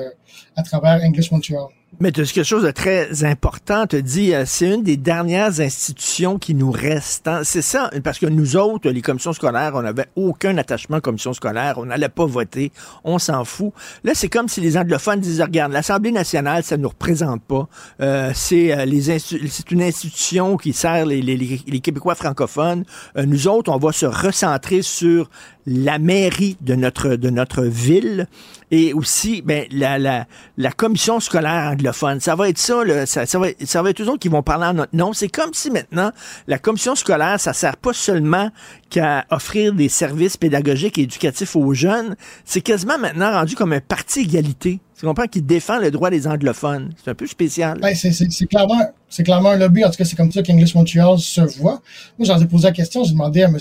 à travers English Montreal. Mais tu quelque chose de très important. Tu dit, euh, c'est une des dernières institutions qui nous restent. Hein. C'est ça, parce que nous autres, les commissions scolaires, on n'avait aucun attachement à commission scolaire. On n'allait pas voter. On s'en fout. Là, c'est comme si les anglophones disaient, regarde, l'Assemblée nationale, ça ne nous représente pas. Euh, c'est euh, les c'est une institution qui sert les, les, les Québécois francophones. Euh, nous autres, on va se recentrer sur la mairie de notre, de notre ville et aussi ben, la, la, la commission scolaire anglophone. Ça va être ça, là, ça, ça, va, ça va être eux autres qui vont parler en notre nom. C'est comme si maintenant, la commission scolaire, ça sert pas seulement qu'à offrir des services pédagogiques et éducatifs aux jeunes, c'est quasiment maintenant rendu comme un parti égalité. Tu comprends qu'il défend le droit des anglophones? C'est un peu spécial. Ben, c'est clairement, clairement un lobby. En tout cas, c'est comme ça qu'English Montreal se voit. Moi, j'en ai posé la question. J'ai demandé à M.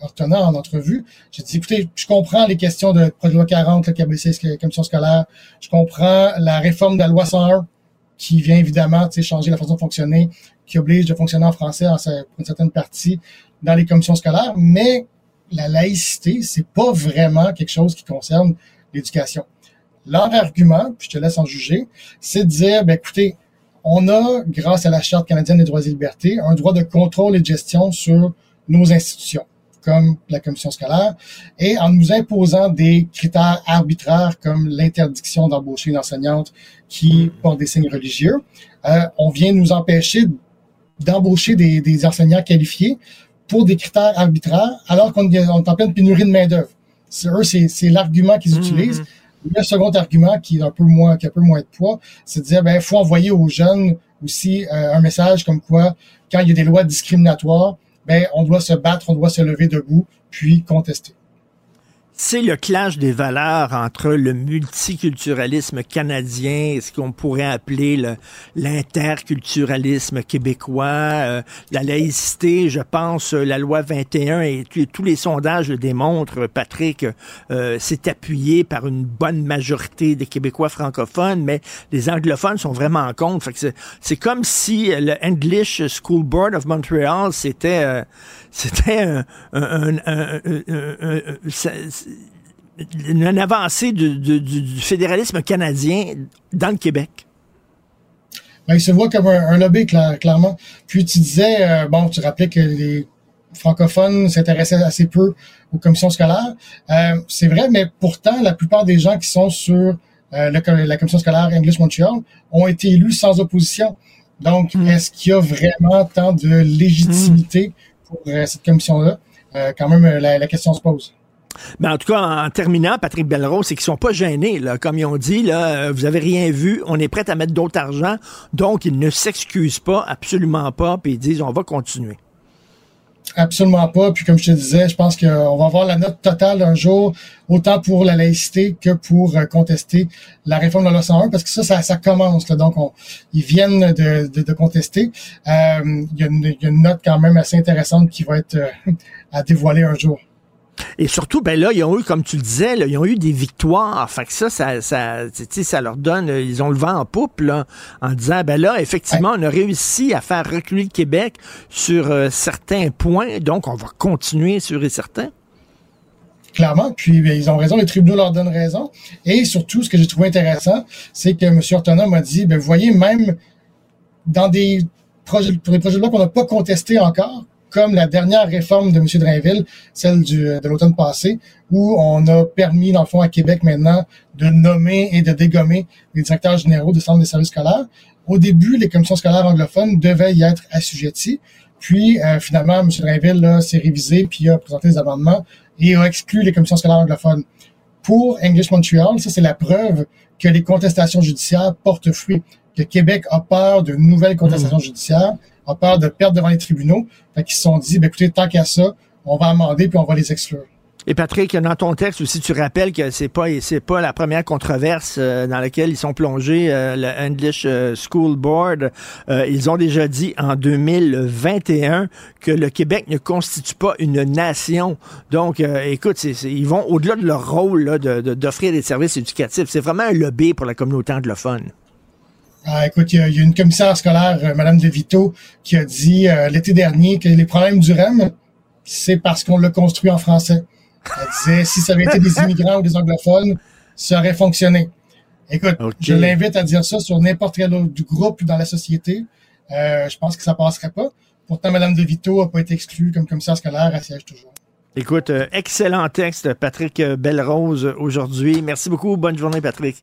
Ortona en entrevue. J'ai dit, écoutez, je comprends les questions de projet loi 40, le KBC, la commission scolaire. Je comprends la réforme de la loi 101 qui vient évidemment changer la façon de fonctionner, qui oblige de fonctionner en français en, pour une certaine partie dans les commissions scolaires. Mais la laïcité, c'est pas vraiment quelque chose qui concerne l'éducation. Leur argument, puis je te laisse en juger, c'est de dire, ben, écoutez, on a, grâce à la Charte canadienne des droits et libertés, un droit de contrôle et de gestion sur nos institutions, comme la commission scolaire, et en nous imposant des critères arbitraires comme l'interdiction d'embaucher une enseignante qui porte des signes religieux, euh, on vient nous empêcher d'embaucher des, des, enseignants qualifiés pour des critères arbitraires, alors qu'on est en pleine pénurie de main-d'œuvre. C'est eux, c'est l'argument qu'ils mmh, utilisent. Mmh. Le second argument qui est un peu moins, qui a un peu moins de poids, c'est de dire, ben, faut envoyer aux jeunes aussi euh, un message comme quoi, quand il y a des lois discriminatoires, ben, on doit se battre, on doit se lever debout, puis contester c'est le clash des valeurs entre le multiculturalisme canadien, ce qu'on pourrait appeler l'interculturalisme québécois, euh, la laïcité, je pense, euh, la loi 21 et tous les sondages le démontrent, Patrick, euh, c'est appuyé par une bonne majorité des Québécois francophones, mais les anglophones sont vraiment en contre. C'est comme si le English School Board of Montreal, c'était c'était un, un, un, une avancée du, du, du, fédéralisme canadien dans le Québec. Ben, il se voit comme un, lobby, clairement. Puis tu disais, euh, bon, tu rappelais que les francophones s'intéressaient assez peu aux commissions scolaires. Euh, c'est vrai, mais pourtant, la plupart des gens qui sont sur euh, la commission scolaire English Montreal ont été élus sans opposition. Donc, hmm. est-ce qu'il y a vraiment tant de légitimité pour euh, cette commission-là? Euh, quand même, la, la question se pose. Ben, en tout cas, en terminant, Patrick Belrose, c'est qu'ils sont pas gênés. Là. Comme ils ont dit, là, euh, vous avez rien vu, on est prêt à mettre d'autres argent. Donc, ils ne s'excusent pas, absolument pas, puis ils disent on va continuer. Absolument pas. Puis comme je te disais, je pense qu'on va avoir la note totale un jour, autant pour la laïcité que pour euh, contester la réforme de la loi 101, parce que ça, ça, commence. Donc, ils viennent de, de, contester. Euh, il, y a une, note quand même assez intéressante qui va être (laughs) à dévoiler un jour. Et surtout, ben là, ils ont eu, comme tu le disais, là, ils ont eu des victoires. Fait que ça, ça, ça, ça leur donne, ils ont le vent en poupe, là, en disant, ben là, effectivement, on a réussi à faire reculer le Québec sur euh, certains points, donc on va continuer sur et certains. Clairement, puis ben, ils ont raison, les tribunaux leur donnent raison. Et surtout, ce que j'ai trouvé intéressant, c'est que M. Ortona m'a dit, ben, vous voyez, même dans des projets, pour des projets de loi qu'on n'a pas contestés encore, comme la dernière réforme de M. Drainville, celle du, de l'automne passé, où on a permis, dans le fond, à Québec maintenant, de nommer et de dégommer les directeurs généraux des centres de services scolaires. Au début, les commissions scolaires anglophones devaient y être assujetties. Puis, euh, finalement, M. Drainville s'est révisé, puis a présenté des amendements et a exclu les commissions scolaires anglophones. Pour English Montreal, ça, c'est la preuve que les contestations judiciaires portent fruit, que Québec a peur de nouvelles contestations mmh. judiciaires a peur de perdre devant les tribunaux. Fait qu'ils se sont dit, ben, écoutez, tant qu'à ça, on va amender puis on va les exclure. Et Patrick, dans ton texte aussi, tu rappelles que c'est pas c'est pas la première controverse euh, dans laquelle ils sont plongés, euh, le English euh, School Board. ils ont déjà dit en 2021 que le Québec ne constitue pas une nation. Donc, écoute, ils vont au-delà de leur rôle d'offrir des services éducatifs. C'est vraiment un lobby pour la communauté anglophone. Ah, écoute, il y, a, une commissaire scolaire, euh, Madame De Vito, qui a dit euh, l'été dernier que les problèmes du REM, c'est parce qu'on l'a construit en français. Elle disait si ça avait été des (laughs) immigrants ou des anglophones, ça aurait fonctionné. Écoute, je l'invite à dire ça sur n'importe quel autre groupe dans la société. Euh, je pense que ça passerait pas. Pourtant, Mme De Vito n'a pas été exclue comme commissaire scolaire, elle siège toujours. Écoute, euh, excellent texte, Patrick Belrose, aujourd'hui. Merci beaucoup. Bonne journée, Patrick.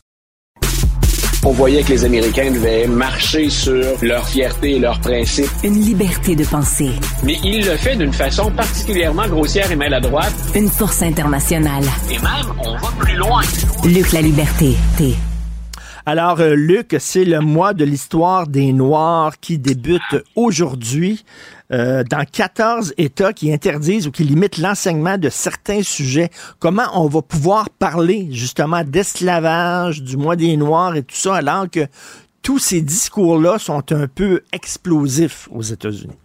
On voyait que les Américains devaient marcher sur leur fierté et leurs principes. Une liberté de penser. Mais il le fait d'une façon particulièrement grossière et maladroite. Une force internationale. Et même, on va plus loin. Luc la liberté. T. Alors, euh, Luc, c'est le mois de l'histoire des Noirs qui débute aujourd'hui. Euh, dans 14 États qui interdisent ou qui limitent l'enseignement de certains sujets. Comment on va pouvoir parler justement d'esclavage, du mois des Noirs et tout ça, alors que tous ces discours-là sont un peu explosifs aux États-Unis?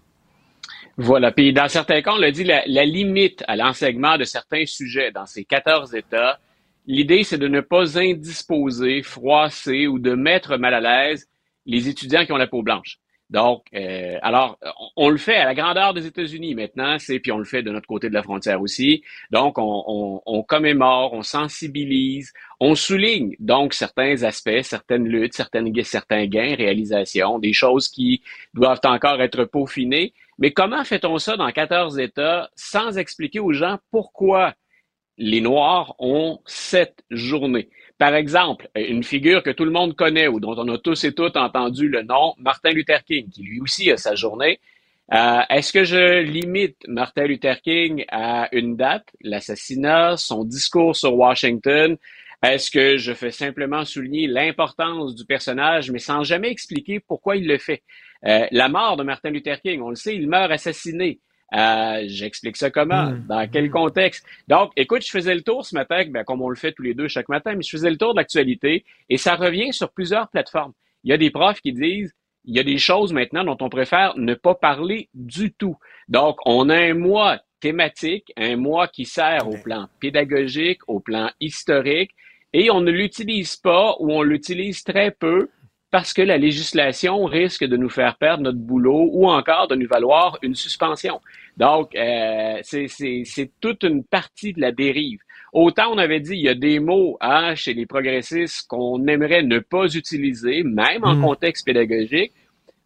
Voilà. Puis dans certains cas, on l'a dit, la, la limite à l'enseignement de certains sujets dans ces 14 États, l'idée, c'est de ne pas indisposer, froisser ou de mettre mal à l'aise les étudiants qui ont la peau blanche. Donc, euh, alors, on, le fait à la grandeur des États-Unis maintenant, c'est puis on le fait de notre côté de la frontière aussi. Donc, on, on, on, commémore, on sensibilise, on souligne donc certains aspects, certaines luttes, certains gains, réalisations, des choses qui doivent encore être peaufinées. Mais comment fait-on ça dans 14 États sans expliquer aux gens pourquoi les Noirs ont cette journée? Par exemple, une figure que tout le monde connaît ou dont on a tous et toutes entendu le nom, Martin Luther King, qui lui aussi a sa journée. Euh, est-ce que je limite Martin Luther King à une date, l'assassinat, son discours sur Washington? Est-ce que je fais simplement souligner l'importance du personnage, mais sans jamais expliquer pourquoi il le fait? Euh, la mort de Martin Luther King, on le sait, il meurt assassiné. Euh, j'explique ça comment, hmm. dans quel contexte? Donc, écoute, je faisais le tour ce matin, ben, comme on le fait tous les deux chaque matin, mais je faisais le tour de l'actualité et ça revient sur plusieurs plateformes. Il y a des profs qui disent, il y a des choses maintenant dont on préfère ne pas parler du tout. Donc, on a un mois thématique, un mois qui sert au plan pédagogique, au plan historique, et on ne l'utilise pas ou on l'utilise très peu parce que la législation risque de nous faire perdre notre boulot ou encore de nous valoir une suspension. Donc, euh, c'est toute une partie de la dérive. Autant on avait dit, il y a des mots hein, chez les progressistes qu'on aimerait ne pas utiliser, même en mm. contexte pédagogique.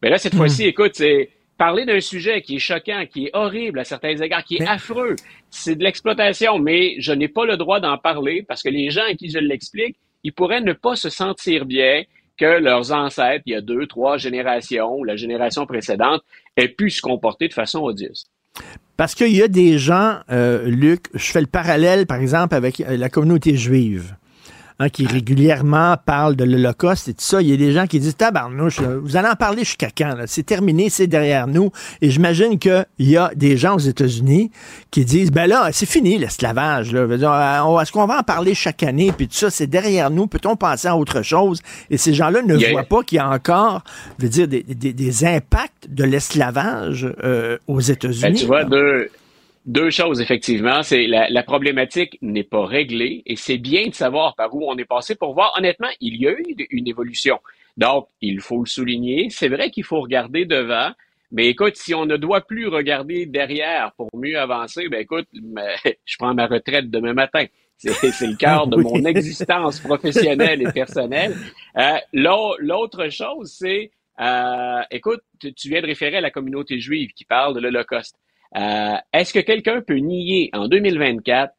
Mais là, cette mm. fois-ci, écoute, c'est parler d'un sujet qui est choquant, qui est horrible à certains égards, qui est affreux. C'est de l'exploitation, mais je n'ai pas le droit d'en parler parce que les gens à qui je l'explique, ils pourraient ne pas se sentir bien que leurs ancêtres, il y a deux, trois générations, ou la génération précédente, aient pu se comporter de façon odieuse. Parce qu'il y a des gens, euh, Luc, je fais le parallèle, par exemple, avec euh, la communauté juive. Hein, qui régulièrement parle de l'Holocauste et tout ça. Il y a des gens qui disent Tabarnouche, vous allez en parler jusqu'à quand? C'est terminé, c'est derrière nous. Et j'imagine qu'il y a des gens aux États-Unis qui disent Ben là, c'est fini l'esclavage. Euh, est-ce qu'on va en parler chaque année? Puis tout ça, c'est derrière nous. Peut-on penser à autre chose? Et ces gens-là ne voient pas qu'il y a encore veux dire, des, des, impacts de l'esclavage euh, aux ben, États-Unis. tu vois, deux, deux choses, effectivement. C'est la, la, problématique n'est pas réglée et c'est bien de savoir par où on est passé pour voir. Honnêtement, il y a eu une évolution. Donc, il faut le souligner. C'est vrai qu'il faut regarder devant, Mais écoute, si on ne doit plus regarder derrière pour mieux avancer, ben écoute, (laughs) je prends ma retraite demain matin. C'est le cœur de mon existence professionnelle et personnelle. Euh, L'autre chose, c'est, euh, écoute, tu, viens de référer à la communauté juive qui parle de l'Holocauste. Euh, Est-ce que quelqu'un peut nier en 2024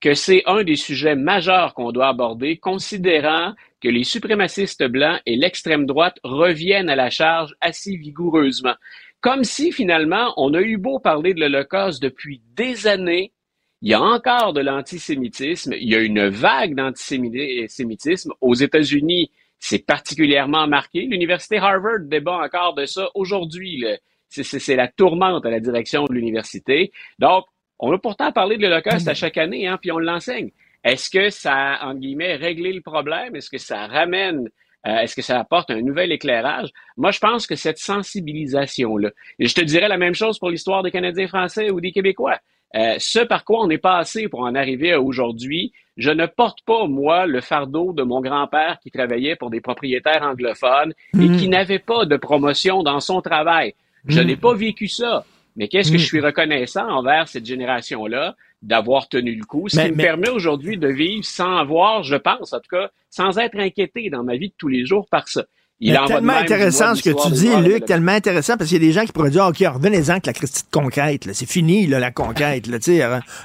que c'est un des sujets majeurs qu'on doit aborder, considérant que les suprémacistes blancs et l'extrême droite reviennent à la charge assez vigoureusement? Comme si finalement on a eu beau parler de l'Holocauste depuis des années, il y a encore de l'antisémitisme, il y a une vague d'antisémitisme. Aux États-Unis, c'est particulièrement marqué. L'Université Harvard débat encore de ça aujourd'hui. C'est la tourmente à la direction de l'université. Donc, on a pourtant parlé de l'Holocauste à chaque année, hein, puis on l'enseigne. Est-ce que ça a, entre guillemets, réglé le problème? Est-ce que ça ramène, euh, est-ce que ça apporte un nouvel éclairage? Moi, je pense que cette sensibilisation-là, et je te dirais la même chose pour l'histoire des Canadiens français ou des Québécois. Euh, ce par quoi on est passé pour en arriver à aujourd'hui, je ne porte pas, moi, le fardeau de mon grand-père qui travaillait pour des propriétaires anglophones et qui hmm. n'avait pas de promotion dans son travail. Je hmm. n'ai pas vécu ça. Mais qu'est-ce que je hmm. suis reconnaissant envers cette génération-là d'avoir tenu le coup, ce qui me permet aujourd'hui de vivre sans avoir, je pense, en tout cas, sans être inquiété dans ma vie de tous les jours par ça. Il tellement intéressant ce que tu dis, Luc, tellement intéressant, parce qu'il y a des gens qui pourraient dire, OK, revenez-en avec la Christie de conquête, c'est fini, là, la conquête, là,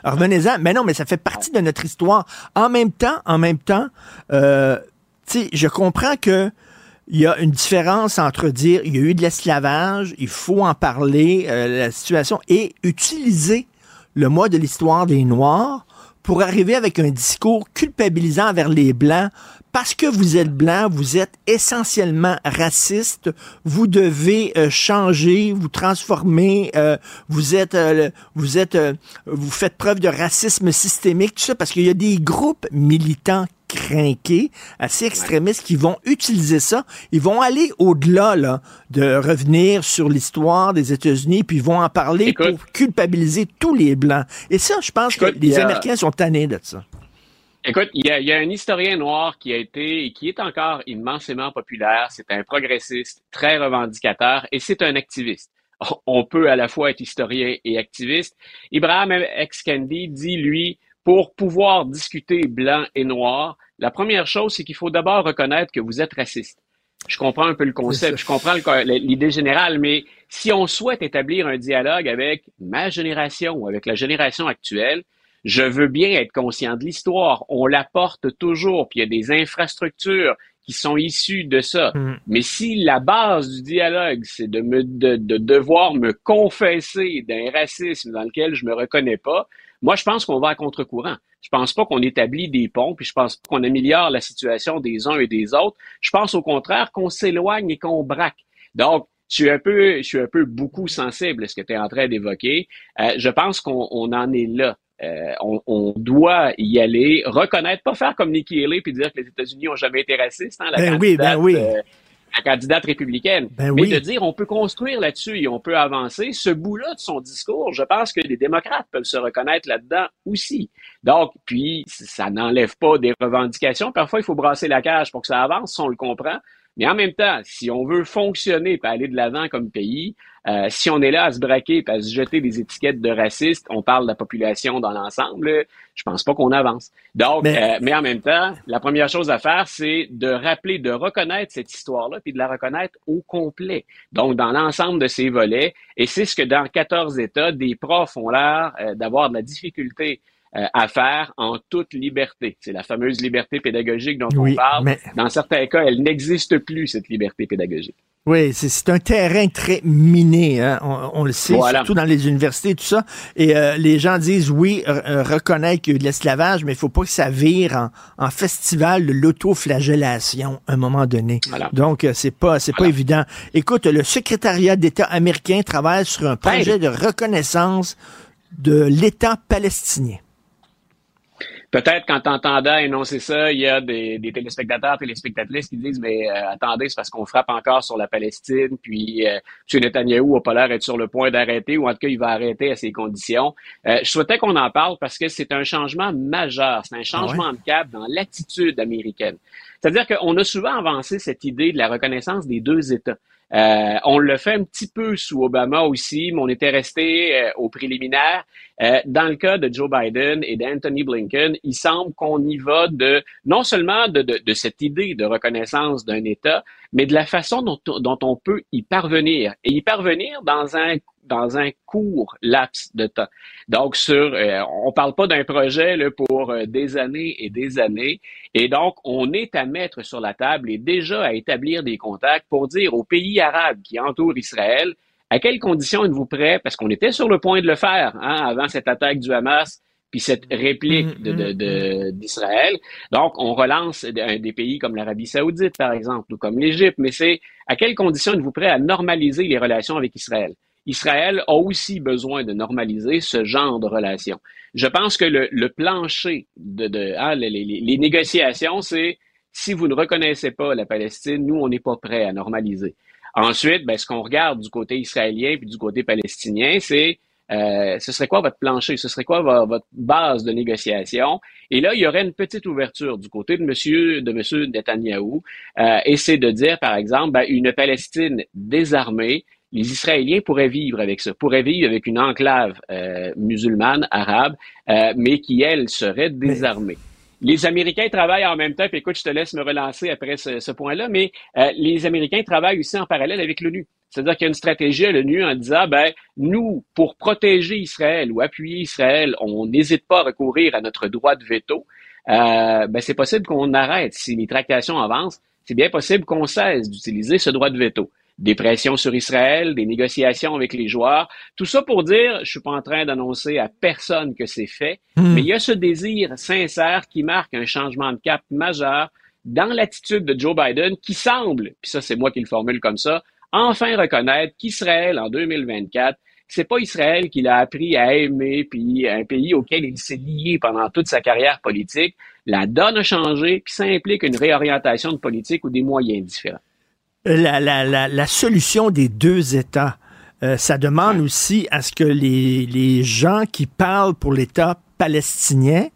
revenez-en. Mais non, mais ça fait partie de notre histoire. En même temps, en même temps, euh, je comprends que il y a une différence entre dire, il y a eu de l'esclavage, il faut en parler, euh, la situation, et utiliser le mois de l'histoire des Noirs pour arriver avec un discours culpabilisant vers les Blancs parce que vous êtes blanc, vous êtes essentiellement raciste, vous devez euh, changer, vous transformer, euh, vous êtes, euh, vous êtes, vous faites preuve de racisme systémique, tout ça, parce qu'il y a des groupes militants crinqués, assez extrémistes, qui vont utiliser ça. Ils vont aller au-delà là, de revenir sur l'histoire des États-Unis, puis ils vont en parler pour culpabiliser tous les Blancs. Et ça, je pense que les Américains sont tannés de ça. Écoute, il y, a, un historien noir qui a été et qui est encore immensément populaire. C'est un progressiste très revendicateur et c'est un activiste. On peut à la fois être historien et activiste. Ibrahim X. Kendi dit, lui, pour pouvoir discuter blanc et noir, la première chose, c'est qu'il faut d'abord reconnaître que vous êtes raciste. Je comprends un peu le concept, je comprends l'idée générale, mais si on souhaite établir un dialogue avec ma génération ou avec la génération actuelle, je veux bien être conscient de l'histoire. On l'apporte toujours, puis il y a des infrastructures qui sont issues de ça. Mm. Mais si la base du dialogue, c'est de, me, de, de devoir me confesser d'un racisme dans lequel je me reconnais pas, moi, je pense qu'on va à contre-courant. Je pense pas qu'on établit des ponts, puis je pense pas qu'on améliore la situation des uns et des autres. Je pense au contraire qu'on s'éloigne et qu'on braque. Donc, je suis un peu, je suis un peu beaucoup sensible à ce que tu es en train d'évoquer. Euh, je pense qu'on en est là. Euh, on, doit y aller, reconnaître, pas faire comme Nikki Haley puis dire que les États-Unis ont jamais été racistes, hein, la, ben candidate, ben oui. Euh, la candidate républicaine. Ben mais de dire on peut construire là-dessus et on peut avancer, ce bout-là de son discours, je pense que les démocrates peuvent se reconnaître là-dedans aussi. Donc, puis, ça n'enlève pas des revendications. Parfois, il faut brasser la cage pour que ça avance, on le comprend. Mais en même temps, si on veut fonctionner et aller de l'avant comme pays, euh, si on est là à se braquer et à se jeter des étiquettes de racistes, on parle de la population dans l'ensemble, je pense pas qu'on avance. Donc, mais... Euh, mais... en même temps, la première chose à faire, c'est de rappeler, de reconnaître cette histoire-là, puis de la reconnaître au complet. Donc, dans l'ensemble de ces volets. Et c'est ce que dans 14 États, des profs ont l'air euh, d'avoir de la difficulté euh, à faire en toute liberté. C'est la fameuse liberté pédagogique dont on parle. Mais... Dans certains cas, elle n'existe plus, cette liberté pédagogique. Oui, c'est un terrain très miné, hein. on, le sait, surtout dans les universités, tout ça. Et euh, les gens disent, oui, euh, reconnaître qu'il y a de l'esclavage, mais il faut pas que ça vire en, festival de l'autoflagellation à un moment donné. Donc, c'est pas c'est pas évident. Écoute, le secrétariat d'État américain travaille sur un projet de reconnaissance de l'État palestinien. Peut-être quand t'entendais énoncer ça, il y a des, des téléspectateurs, téléspectatrices qui disent mais euh, attendez, c'est parce qu'on frappe encore sur la Palestine, puis euh, M. Netanyahou a pas l'air d'être sur le point d'arrêter, ou en tout cas il va arrêter à ces conditions. Euh, je souhaitais qu'on en parle parce que c'est un changement majeur, c'est un ah changement de cap dans l'attitude américaine. C'est-à-dire qu'on a souvent avancé cette idée de la reconnaissance des deux États. Euh, on le fait un petit peu sous Obama aussi, mais on était resté euh, au préliminaire. Euh, dans le cas de Joe Biden et d'Anthony Blinken, il semble qu'on y va de non seulement de, de, de cette idée de reconnaissance d'un État, mais de la façon dont, on peut y parvenir. Et y parvenir dans un dans un court laps de temps. Donc, sur, euh, on parle pas d'un projet là, pour euh, des années et des années. Et donc, on est à mettre sur la table et déjà à établir des contacts pour dire aux pays arabes qui entourent Israël à quelles conditions êtes-vous prêts, parce qu'on était sur le point de le faire hein, avant cette attaque du Hamas puis cette réplique mm-hmm, de, d'Israël. De, Donc, on relance des pays comme l'Arabie saoudite, par exemple, ou comme l'Égypte, mais c'est à quelles conditions êtes-vous prêts à normaliser les relations avec Israël? Israël a aussi besoin de normaliser ce genre de relations. Je pense que le, le plancher de, de hein, les, les, les, négociations, c'est si vous ne reconnaissez pas la Palestine, nous, on n'est pas prêt à normaliser. Ensuite, ben, ce qu'on regarde du côté israélien puis du côté palestinien, c'est euh, ce serait quoi votre plancher, ce serait quoi votre base de négociation? Et là, il y aurait une petite ouverture du côté de Monsieur de Monsieur Netanyahou, euh, et c'est de dire, par exemple, ben, une Palestine désarmée les Israéliens pourraient vivre avec ça, pourraient vivre avec une enclave euh, musulmane, arabe, euh, mais qui, elle, serait désarmée. Les Américains travaillent en même temps, puis écoute, je te laisse me relancer après ce, ce point-là, mais euh, les Américains travaillent aussi en parallèle avec l'ONU. C'est-à-dire qu'il y a une stratégie à l'ONU en disant, ben, nous, pour protéger Israël ou appuyer Israël, on n'hésite pas à recourir à notre droit de veto. Euh, ben, c'est possible qu'on arrête. Si les tractations avancent, c'est bien possible qu'on cesse d'utiliser ce droit de veto des pressions sur Israël, des négociations avec les joueurs. Tout ça pour dire, je suis pas en train d'annoncer à personne que c'est fait, hmm. mais il y a ce désir sincère qui marque un changement de cap majeur dans l'attitude de Joe Biden qui semble, puis ça c'est moi qui le formule comme ça, enfin reconnaître qu'Israël en 2024 c'est pas Israël qui l'a appris à aimer, puis un pays auquel il s'est lié pendant toute sa carrière politique. La donne a changé, puis ça implique une réorientation de politique ou des moyens différents. La, la, la, la, solution des deux États, euh, ça demande aussi à ce que les, les gens qui parlent pour l'État palestinien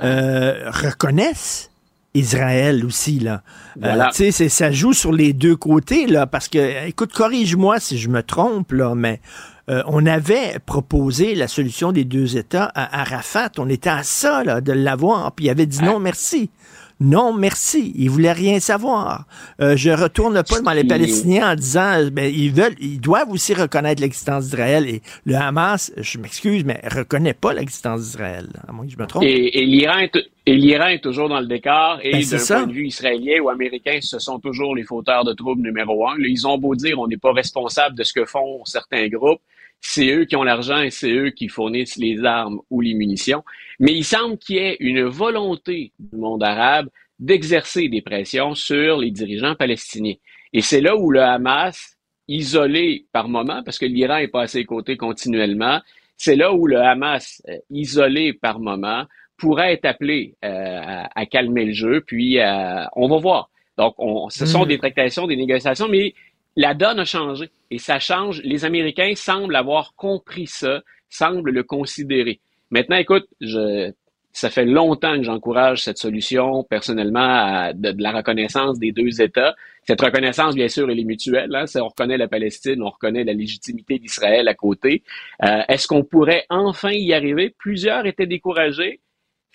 euh, reconnaissent Israël aussi là. Euh, tu sais, ça joue sur les deux côtés là, parce que, écoute, corrige-moi si je me trompe là, mais euh, on avait proposé la solution des deux États à Arafat. On était à ça là, de l'avoir, puis il avait dit non merci. Non, merci. Ils voulaient rien savoir. Euh, je retourne pas devant les Palestiniens en disant, ben, ils veulent, ils doivent aussi reconnaître l'existence d'Israël. Et le Hamas, je m'excuse, mais reconnaît pas l'existence d'Israël. À moins que je me trompe. Et, et l'Iran est, et l'Iran est toujours dans le décor. Et ben, d'un point de vue israélien ou américain, ce sont toujours les fauteurs de troubles numéro un. Ils ont beau dire, on n'est pas responsable de ce que font certains groupes c'est eux qui ont l'argent et c'est eux qui fournissent les armes ou les munitions. Mais il semble qu'il y ait une volonté du monde arabe d'exercer des pressions sur les dirigeants palestiniens. Et c'est là où le Hamas, isolé par moment, parce que l'Iran est pas à ses côtés continuellement, c'est là où le Hamas, euh, isolé par moment, pourrait être appelé euh, à, calmer le jeu, puis euh, on va voir. Donc, on, ce sont hmm. des tractations, des négociations, mais la donne a changé et ça change. Les Américains semblent avoir compris ça, semblent le considérer. Maintenant, écoute, je, ça fait longtemps que j'encourage cette solution personnellement de, la reconnaissance des deux États. Cette reconnaissance, bien sûr, elle est mutuelle. Hein? On reconnaît la Palestine, on reconnaît la légitimité d'Israël à côté. Euh, est-ce qu'on pourrait enfin y arriver? Plusieurs étaient découragés.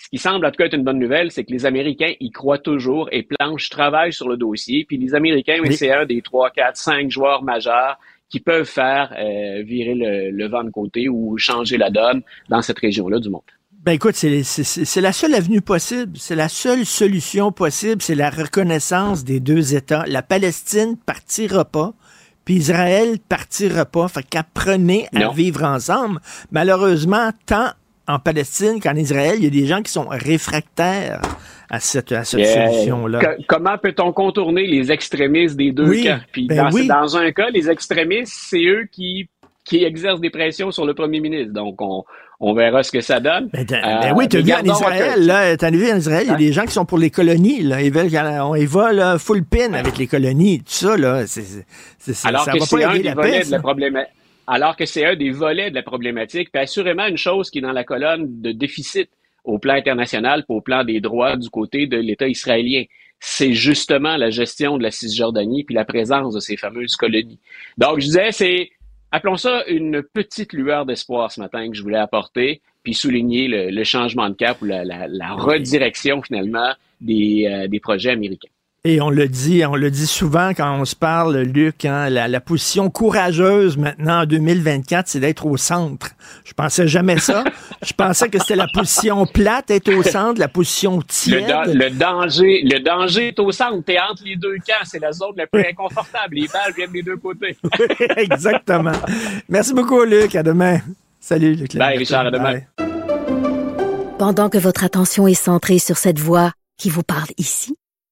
Ce qui semble en tout cas être une bonne nouvelle, c'est que les Américains y croient toujours et Planche travaille sur le dossier. Puis les Américains, c'est un des trois, quatre, cinq joueurs majeurs qui peuvent faire euh, virer le, le, vent de côté ou changer la donne dans cette région-là du monde. Ben écoute, c'est la seule avenue possible, c'est la seule solution possible, c'est la reconnaissance des deux États. La Palestine partira pas, puis Israël partira pas. Fait qu'apprenez à vivre ensemble. Malheureusement, tant en Palestine qu'en Israël, il y a des gens qui sont réfractaires à cette, à cette solution-là. comment peut-on contourner les extrémistes des deux camps? Puis ben dans, dans, un cas, les extrémistes, c'est eux qui, qui exercent des pressions sur le premier ministre. Donc, on, on verra ce que ça donne. Ben, ben oui, tu as vu en Israël, là, t'as vu en Israël, il y a hein? des gens qui sont pour les colonies, là. Ils veulent, on y va, là, full pin avec les colonies, tout ça, là. Alors ça que un volets de la problématique alors que c'est un des volets de la problématique, puis assurément une chose qui est dans la colonne de déficit au plan international, au plan des droits du côté de l'État israélien. c'est justement la gestion de la Cisjordanie puis la présence de ces fameuses colonies. Donc, je disais, c'est, appelons ça une petite lueur d'espoir ce matin que je voulais apporter, puis souligner le, changement de cap ou la, redirection finalement des, euh, des projets américains. Et on le dit, on le dit souvent quand on se parle, Luc, hein, la, position courageuse maintenant en 2024, c'est d'être au centre. Je pensais jamais ça. (laughs) Je pensais que c'était la position plate, être au centre, la position tiède. Le, danger, le danger est au centre. T'es entre les deux camps. C'est la zone la plus inconfortable. Les balles viennent des deux côtés. (laughs) Exactement. Merci beaucoup, Luc. À demain. Salut, Luc. Bye, Richard. À demain. Pendant que votre attention est centrée sur cette voix qui vous parle ici,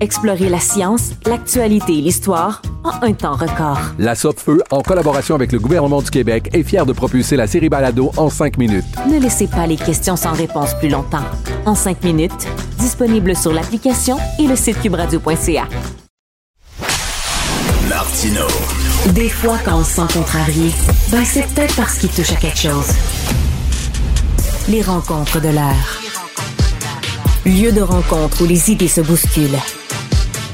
Explorez la science, l'actualité et l'histoire en un temps record. La Feu, en collaboration avec le gouvernement du Québec, est fière de propulser la série Balado en cinq minutes. Ne laissez pas les questions sans réponse plus longtemps. En cinq minutes, disponible sur l'application et le site cubradio.ca. Martino. Des fois, quand on se sent contrarié, ben c'est peut-être parce qu'il touche à quelque chose. Les rencontres de l'air. Lieu de rencontre où les idées se bousculent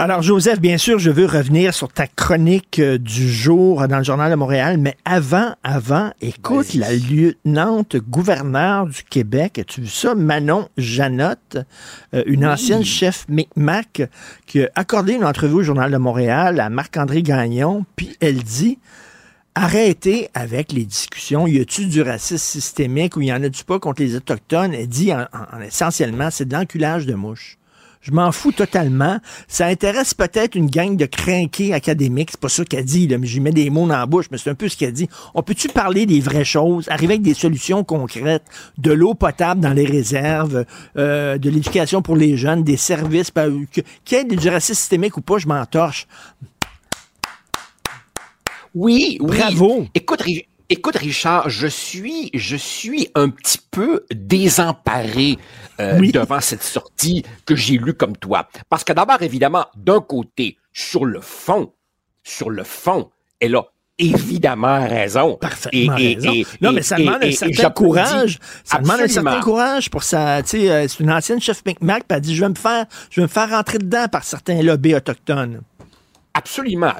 Alors, Joseph, bien sûr, je veux revenir sur ta chronique euh, du jour dans le Journal de Montréal, mais avant, avant, écoute, la lieutenante gouverneure du Québec, as-tu vu ça? Manon Janotte, euh, une ancienne chef MICMAC, qui a accordé une entrevue au Journal de Montréal à Marc-André Gagnon, puis elle dit arrêtez avec les discussions. Y a-tu du racisme systémique ou y en a-tu pas contre les Autochtones? Elle dit en, essentiellement, c'est de l'enculage de mouches. Je m'en fous totalement. Ça intéresse peut-être une gang de crinqués académiques. C'est pas ça qu'elle dit, là, mais j'y mets des mots dans la bouche, mais c'est un peu ce qu'elle dit. On peut-tu parler des vraies choses, arriver avec des solutions concrètes, de l'eau potable dans les réserves, euh, de l'éducation pour les jeunes, des services, qu'il y ait du racisme systémique ou pas, je m'en torche. Oui, oui. Bravo. Écoute, Écoute, Richard, je suis, je suis un petit peu désemparé euh, devant cette sortie que j'ai lue comme toi. Parce que d'abord, évidemment, d'un côté, sur le fond, sur le fond, elle a évidemment raison. Parfaitement raison. non, mais ça demande un certain courage. Ça demande un certain courage pour ça. Tu sais, euh, c'est une ancienne chef McMac, qui a dit, je vais me faire, je vais me faire rentrer dedans par certains lobbies autochtones. Absolument.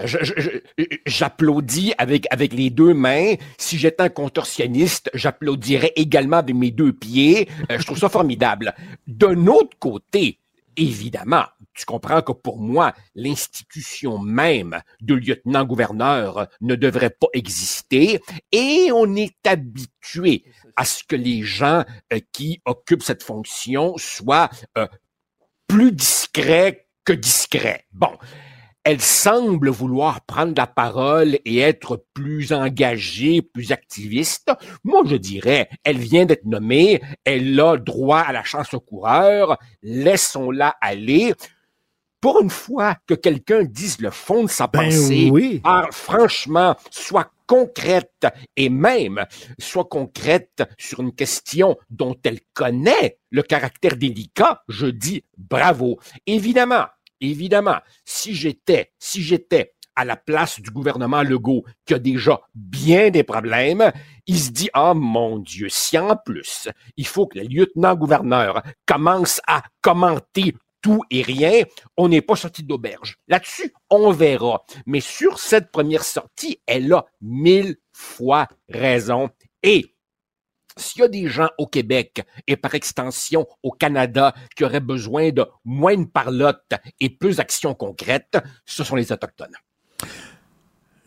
J'applaudis avec, avec les deux mains. Si j'étais un contorsionniste, j'applaudirais également de mes deux pieds. Euh, je trouve ça formidable. D'un autre côté, évidemment, tu comprends que pour moi, l'institution même de lieutenant-gouverneur ne devrait pas exister et on est habitué à ce que les gens euh, qui occupent cette fonction soient euh, plus discrets que discrets. Bon, elle semble vouloir prendre la parole et être plus engagée, plus activiste. Moi, je dirais, elle vient d'être nommée, elle a droit à la chance au coureur, laissons-la aller. Pour une fois que quelqu'un dise le fond de sa ben pensée, oui. franchement, soit concrète et même soit concrète sur une question dont elle connaît le caractère délicat, je dis bravo. Évidemment, Évidemment, si j'étais, si j'étais à la place du gouvernement Legault, qui a déjà bien des problèmes, il se dit, ah mon Dieu, si en plus, il faut que le lieutenant-gouverneur commence à commenter tout et rien, on n'est pas sorti d'auberge. Là-dessus, on verra. Mais sur cette première sortie, elle a mille fois raison. Et s'il y a des gens au Québec et par extension au Canada qui auraient besoin de moins de parlotte et plus d'actions concrètes, ce sont les Autochtones.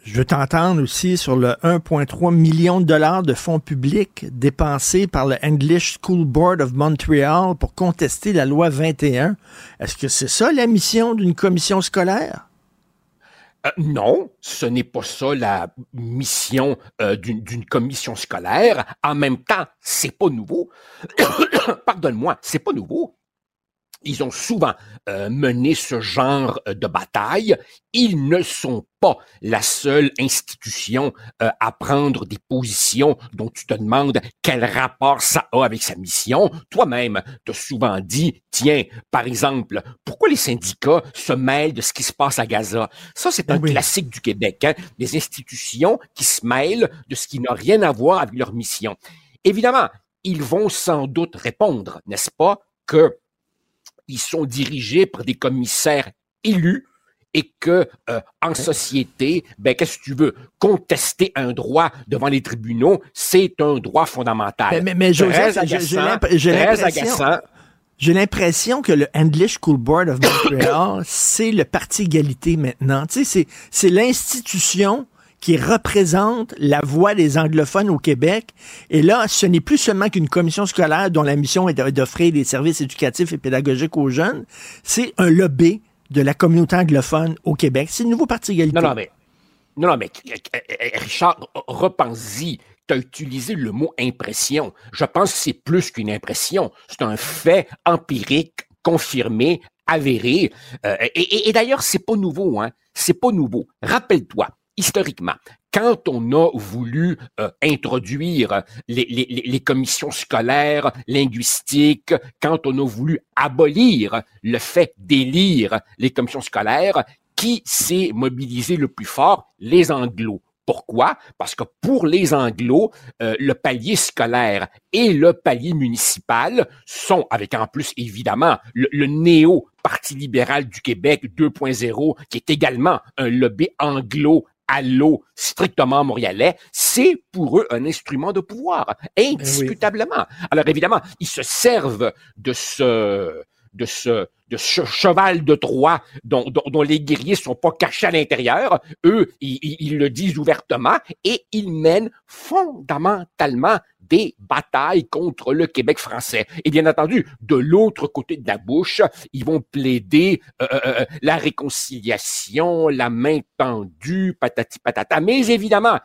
Je veux t'entendre aussi sur le 1,3 million de dollars de fonds publics dépensés par le English School Board of Montreal pour contester la loi 21. Est-ce que c'est ça la mission d'une commission scolaire? Euh, non, ce n'est pas ça la mission euh, d'une commission scolaire. En même temps, c'est pas nouveau. (coughs) Pardonne-moi, c'est pas nouveau. Ils ont souvent euh, mené ce genre euh, de bataille. Ils ne sont pas la seule institution euh, à prendre des positions dont tu te demandes quel rapport ça a avec sa mission. Toi-même, t'as souvent dit, tiens, par exemple, pourquoi les syndicats se mêlent de ce qui se passe à Gaza? Ça, c'est un classique du Québec. Hein? Des institutions qui se mêlent de ce qui n'a rien à voir avec leur mission. Évidemment, ils vont sans doute répondre, n'est-ce pas, que ils sont dirigés par des commissaires élus et que euh, en société, ben qu'est-ce que tu veux? Contester un droit devant les tribunaux, c'est un droit fondamental. Mais, mais, Joseph, j'ai l'impression que le English School Board of Montreal, (coughs) c'est le parti égalité maintenant. Tu sais, c'est l'institution qui représente la voix des anglophones au Québec. Et là, ce n'est plus seulement qu'une commission scolaire dont la mission est d'offrir des services éducatifs et pédagogiques aux jeunes, c'est un lobby de la communauté anglophone au Québec. C'est le nouveau parti égalité. Non, non, mais, non, non, mais Richard, repense-y. Tu as utilisé le mot impression. Je pense que c'est plus qu'une impression. C'est un fait empirique, confirmé, avéré. Euh, et, et d'ailleurs, c'est pas nouveau, hein. C'est pas nouveau. Rappelle-toi, historiquement, quand on a voulu euh, introduire les, les, les, commissions scolaires, linguistiques, quand on a voulu abolir le fait d'élire les commissions scolaires, qui s'est mobilisé le plus fort? Les anglos. Pourquoi? Parce que pour les anglos, euh, le palier scolaire et le palier municipal sont, avec en plus évidemment le, le néo Parti libéral du Québec 2.0, qui est également un lobby anglo à l'eau strictement montréalais, c'est pour eux un instrument de pouvoir, ben indiscutablement. Alors évidemment, ils se servent de ce, de ce, de ce cheval de Troie dont, dont, les guerriers sont pas cachés à l'intérieur. Eux, ils, ils, le disent ouvertement et ils mènent fondamentalement des batailles contre le Québec français. Et bien entendu, de l'autre côté de la bouche, ils vont plaider euh, euh, euh, la réconciliation, la main tendue, patati patata. Mais évidemment,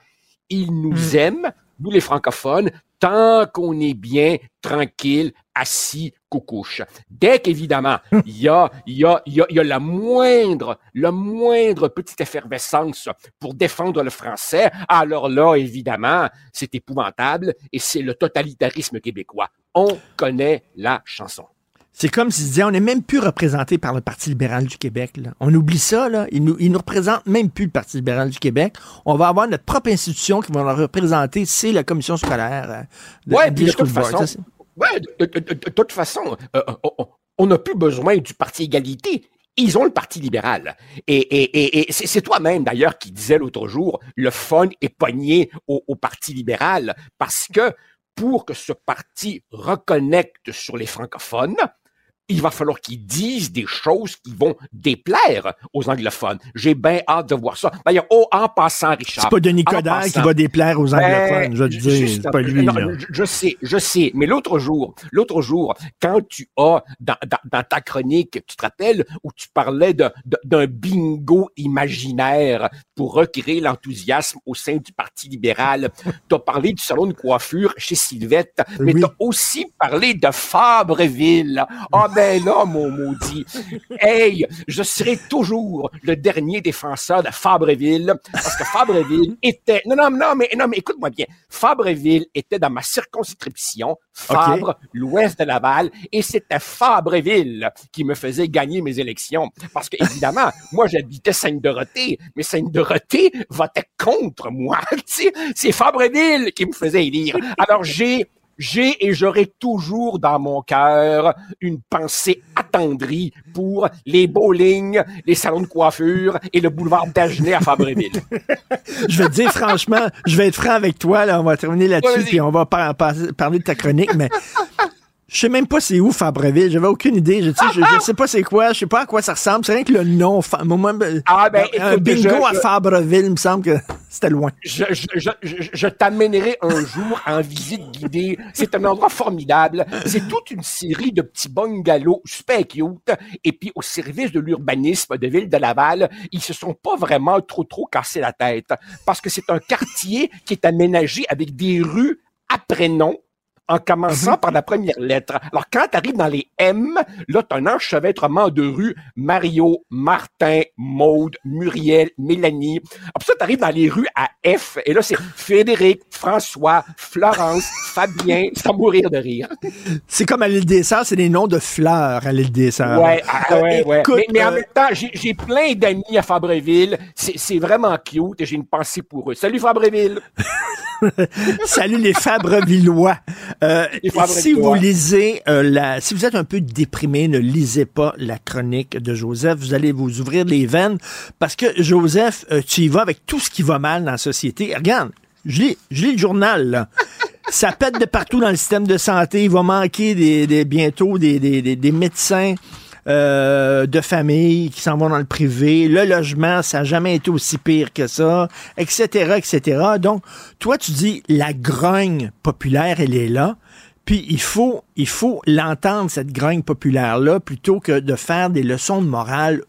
ils nous hmm. aiment, nous les francophones, tant qu'on est bien tranquille, assis, coucouche. Dès qu'évidemment, il y a, il y a, il y a, la moindre, la moindre petite effervescence pour défendre le français, alors là, évidemment, c'est épouvantable et c'est le totalitarisme québécois. On connaît la chanson. C'est comme s'ils disaient, on n'est même plus représenté par le Parti libéral du Québec. On oublie ça, là. Ils nous, ils nous représentent même plus le Parti libéral du Québec. On va avoir notre propre institution qui va nous représenter, c'est la commission scolaire. Euh, de, ouais, de toute façon, ouais, de, toute façon, euh, on n'a plus besoin du Parti égalité. Ils ont le Parti libéral. Et, et, et, c'est toi-même, d'ailleurs, qui disait l'autre jour, le fun est pogné au, au Parti libéral parce que pour que ce parti reconnecte sur les francophones, il va falloir qu'ils disent des choses qui vont déplaire aux anglophones. J'ai bien hâte de voir ça. D'ailleurs, oh, en passant, Richard. C'est pas Denis Coderre qui va déplaire aux anglophones, je veux dire. C'est pas lui, Je, sais, je sais. Mais l'autre jour, l'autre jour, quand tu as, dans, dans, ta chronique, tu te rappelles, où tu parlais d'un de, bingo imaginaire pour recréer l'enthousiasme au sein du Parti libéral. (laughs) tu as parlé du salon de coiffure chez Sylvette, mais tu as aussi parlé de Fabreville. Ah, ben là, mon maudit. Hey, je serai toujours le dernier défenseur de Fabreville, parce que Fabreville était... Non, non, non, mais, non, mais écoute-moi bien. Fabreville était dans ma circonscription, Fabre, l'ouest de Laval, et c'était Fabreville qui me faisait gagner mes élections. Parce que, évidemment, (laughs) moi, j'habitais Sainte-Dorothée, mais Sainte-Dorothée votait contre moi. (laughs) C'est Fabreville qui me faisait élire. Alors, j'ai j'ai et j'aurai toujours dans mon cœur une pensée attendrie pour les bowling, les salons de coiffure et le boulevard Dagenet à Fabreville. (laughs) je vais te dire franchement, je vais être franc avec toi, là, on va terminer là-dessus, puis on va parler de ta chronique, mais je sais même pas c'est où Fabreville. J'avais aucune idée. Je, je, je, sais pas c'est quoi. Je sais pas à quoi ça ressemble. C'est rien que le nom. ah, ben, un bingo à Fabreville, il me semble que (laughs) c'était loin. Je, t'amènerai un jour en visite guidée. C'est un endroit formidable. C'est toute une série de petits bungalows super cute. Et puis, au service de l'urbanisme de Ville de Laval, ils se sont pas vraiment trop, trop cassés la tête. Parce que c'est un quartier qui est aménagé avec des rues à prénom en commençant mhm. par la première lettre. Alors, quand tu arrives dans les M, là, tu as un enchevêtrement de rues Mario, Martin, Maude, Muriel, Mélanie. Après ça, tu arrives dans les rues à F, et là, c'est Frédéric, François, Florence, (laughs) Fabien, sans mourir de rire. C'est comme à l'île des Sœurs, c'est des noms de fleurs à l'île des Sœurs. Ouais, ah, ouais, ouais. mais, en euh, même temps, j'ai plein d'amis à Fabreville. C'est vraiment cute et j'ai une pensée pour eux. Salut Fabreville! (laughs) (laughs) Salut les Fabrevillois. Euh, si vous lisez euh, la, si vous êtes un peu déprimé, ne lisez pas la chronique de Joseph. Vous allez vous ouvrir les veines parce que Joseph, euh, tu y vas avec tout ce qui va mal dans la société. Regarde, je lis, je lis le journal. Là. Ça pète de partout dans le système de santé. Il va manquer des, des bientôt des, des, des médecins. Euh, de famille qui s'en vont dans le privé. Le logement, ça n'a jamais été aussi pire que ça, etc., etc. Donc, toi, tu dis, la grogne populaire, elle est là. Puis il faut, il faut l'entendre, cette grogne populaire-là, plutôt que de faire des leçons de morale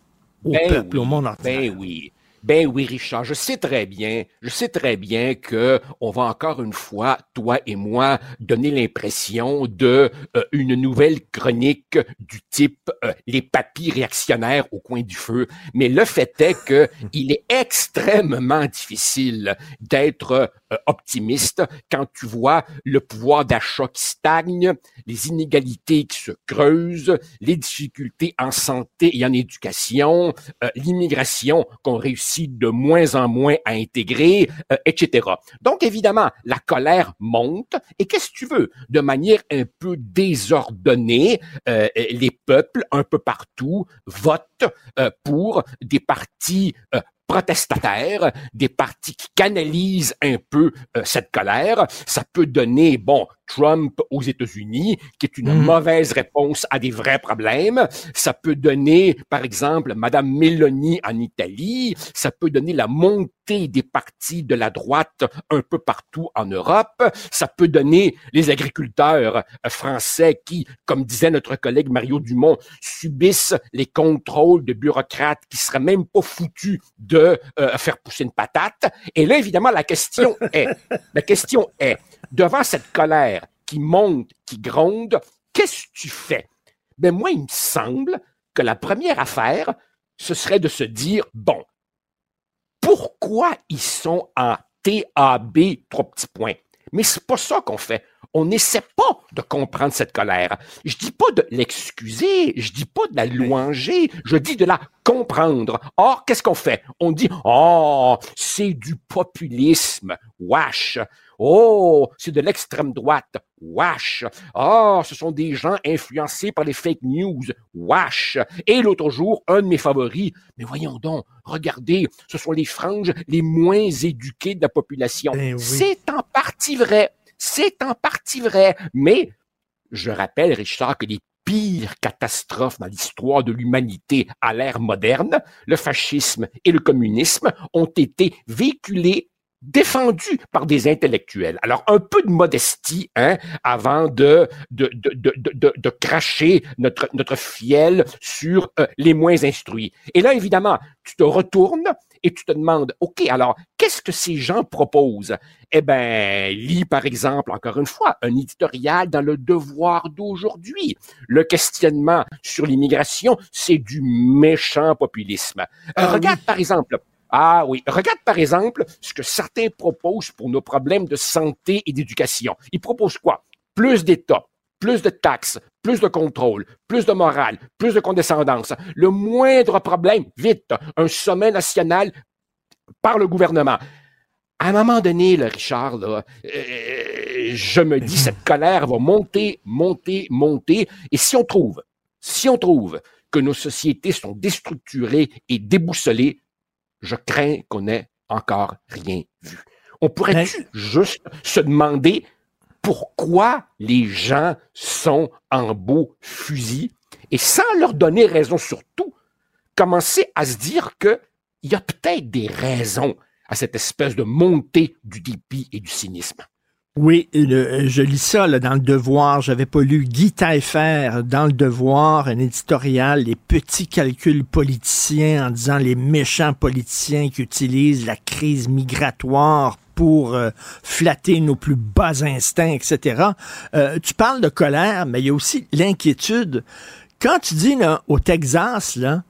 au ben peuple, au monde entier. Ben oui. Ben oui, Richard, je sais très bien, je sais très bien que on va encore une fois, toi et moi, donner l'impression de euh, une nouvelle chronique du type euh, les papis réactionnaires au coin du feu. Mais le fait est que (laughs) il est extrêmement difficile d'être optimiste quand tu vois le pouvoir d'achat qui stagne, les inégalités qui se creusent, les difficultés en santé et en éducation, euh, l'immigration qu'on réussit de moins en moins à intégrer, euh, etc. Donc évidemment, la colère monte et qu'est-ce que tu veux? De manière un peu désordonnée, les peuples un peu partout votent pour des partis protestataires, des partis qui canalisent un peu euh, cette colère. Ça peut donner, bon, Trump aux États-Unis, qui est une mhm. mauvaise réponse à des vrais problèmes. Ça peut donner, par exemple, Madame Meloni en Italie. Ça peut donner la montée des partis de la droite un peu partout en Europe. Ça peut donner les agriculteurs euh, français qui, comme disait notre collègue Mario Dumont, subissent les contrôles de bureaucrates qui seraient même pas foutus de euh, faire pousser une patate. Et là, évidemment, la question est, (laughs) la question est, devant cette colère qui monte, qui gronde, qu'est-ce que tu fais? Ben moi, il me semble que la première affaire, ce serait de se dire, bon, pourquoi ils sont en TAB, trois petits points? Mais c'est pas ça qu'on fait. On n'essaie pas de comprendre cette colère. Je dis pas de l'excuser, je dis pas de la louanger, je dis de la comprendre. Or, qu'est-ce qu'on fait? On dit, oh, c'est du populisme. Wesh. Oh, c'est de l'extrême droite. Wesh. Oh, ce sont des gens influencés par les fake news. Wesh. Et l'autre jour, un de mes favoris. Mais voyons donc, regardez, ce sont les franges les moins éduquées de la population. Ben c'est en partie vrai. C'est en partie vrai. Mais je rappelle, Richard, que les pires catastrophes dans l'histoire de l'humanité à l'ère moderne, le fascisme et le communisme, ont été véhiculés défendu par des intellectuels. Alors, un peu de modestie, hein, avant de, de, de, de, de cracher notre, notre fiel sur euh, les moins instruits. Et là, évidemment, tu te retournes et tu te demandes, OK, alors, qu'est-ce que ces gens proposent? Eh ben, lis, par exemple, encore une fois, un éditorial dans le devoir d'aujourd'hui. Le questionnement sur l'immigration, c'est du méchant populisme. Ah regarde, par exemple, ah oui. Regarde par exemple ce que certains proposent pour nos problèmes de santé et d'éducation. Ils proposent quoi? Plus d'État, plus de taxes, plus de contrôle, plus de morale, plus de condescendance. Le moindre problème, vite, un sommet national par le gouvernement. à un moment donné, Richard, là, euh, je me dis, cette (laughs) colère va monter, monter, monter. Et si on trouve, si on trouve que nos sociétés sont déstructurées et déboussolées, je crains qu'on n'ait encore rien vu. On pourrait juste se demander pourquoi les gens sont en beau fusil et sans leur donner raison surtout, commencer à se dire qu'il y a peut-être des raisons à cette espèce de montée du dépit et du cynisme? Oui, je lis ça dans le Devoir. J'avais pas lu Guy Taillefer dans le Devoir, un éditorial, les petits calculs politiciens en disant les méchants politiciens qui utilisent la crise migratoire pour euh, flatter nos plus bas instincts, etc. Euh, tu parles de colère, mais il y a aussi l'inquiétude. Quand tu dis au Texas, là,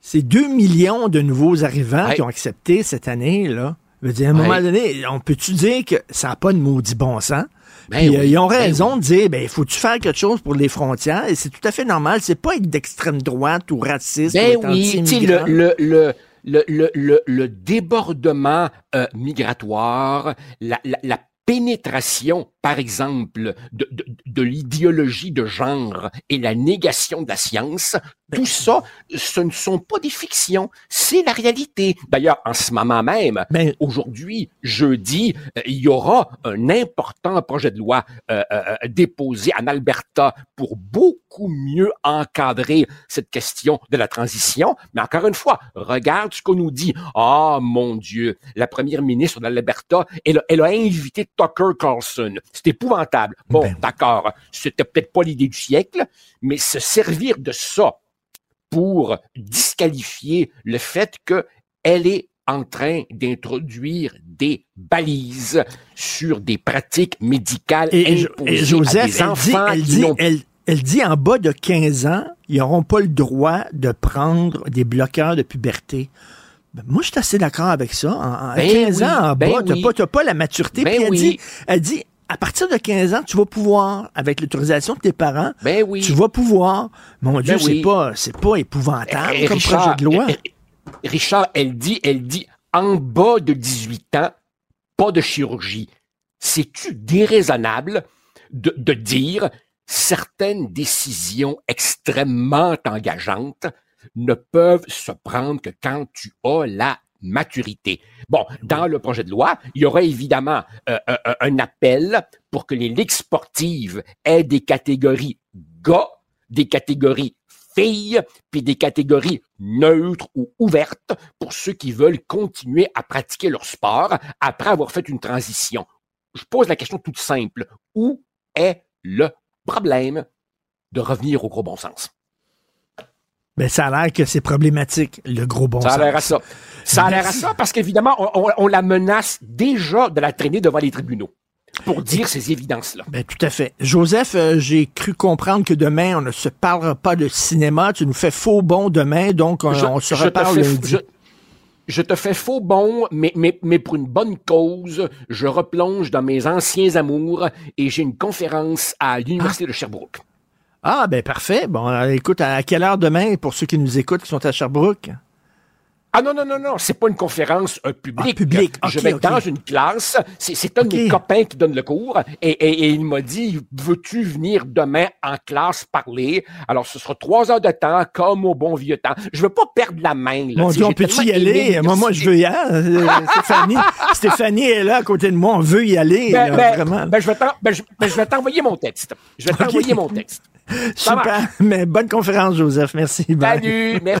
c'est 2 millions de nouveaux arrivants qui ont accepté cette année, là. Je veux dire, à un moment donné, on peut-tu dire que ça n'a pas de maudit bon sens? Ben euh, ils ont ben raison de dire, ben, faut-tu faire quelque chose pour les frontières? Et c'est tout à fait normal. C'est pas être d'extrême droite ou raciste ben ou oui, le, le, le, le, le, le, débordement euh, migratoire, la, la, la pénétration, par exemple, de, de, de l'idéologie de genre et la négation de la science, ben tout ça, ce ne sont pas des fictions, c'est la réalité. D'ailleurs, en ce moment même, ben aujourd'hui, jeudi, euh, il y aura un important projet de loi euh, euh, déposé en Alberta pour beaucoup mieux encadrer cette question de la transition. Mais encore une fois, regarde ce qu'on nous dit. Ah, oh, mon Dieu, la première ministre de l'Alberta, elle, elle a invité Tucker Carlson. C'est épouvantable. Bon, ben d'accord, c'était peut-être pas l'idée du siècle, mais se servir de ça pour disqualifier le fait qu'elle est en train d'introduire des balises sur des pratiques médicales et, imposées Joseph, à des elle dit, elle, dit en bas de 15 ans, ils n'auront pas le droit de prendre des bloqueurs de puberté. Ben, moi, je suis assez d'accord avec ça. En, 15 ben ans en ben bas, tu n'as pas, la maturité. Puis elle, dit, elle dit, à partir de 15 ans, tu vas pouvoir, avec l'autorisation de tes parents, ben oui. tu vas pouvoir. Mon Dieu, c'est pas, c'est pas épouvantable comme projet de loi. Richard, elle dit, elle dit, en bas de 18 ans, pas de chirurgie. C'est-tu déraisonnable de, de dire certaines décisions extrêmement engageantes ne peuvent se prendre que quand tu as la maturité. Bon, dans le projet de loi, il y aura évidemment euh, un appel pour que les ligues sportives aient des catégories gars, des catégories filles, puis des catégories neutres ou ouvertes pour ceux qui veulent continuer à pratiquer leur sport après avoir fait une transition. Je pose la question toute simple. Où est le problème de revenir au gros bon sens? Ben, ça a l'air que c'est problématique, le gros bon sens. Ça a l'air à ça. Ça a l'air à ça parce qu'évidemment, on, la menace déjà de la traîner devant les tribunaux pour dire ces évidences-là. Ben, tout à fait. Joseph, euh, j'ai cru comprendre que demain, on ne se parlera pas de cinéma. Tu nous fais faux bon demain, donc on, se reparle lundi. Je, te fais faux bon, mais, mais, mais pour une bonne cause. Je replonge dans mes anciens amours et j'ai une conférence à l'Université ah. de Sherbrooke. Ah, ben parfait. Bon, écoute, à quelle heure demain pour ceux qui nous écoutent qui sont à Sherbrooke? Ah non, non, non, non, c'est pas une conférence euh, publique. Ah, public. je vais dans une classe, c'est un de mes copains qui donne le cours, et, il m'a dit, veux-tu venir demain en classe parler? Alors, ce sera trois heures de temps, comme au bon vieux temps. Je veux pas perdre la main. Là, Mon Dieu, on peut-y y aller? Moi, moi, je veux y aller. Euh, (laughs) Stéphanie, Stéphanie est là à côté de moi, on veut y aller, ben, ben, vraiment. Ben, je vais ben, t'envoyer mon texte. Je vais t'envoyer mon texte. Super, mais bonne conférence, Joseph. Merci. Salut, merci.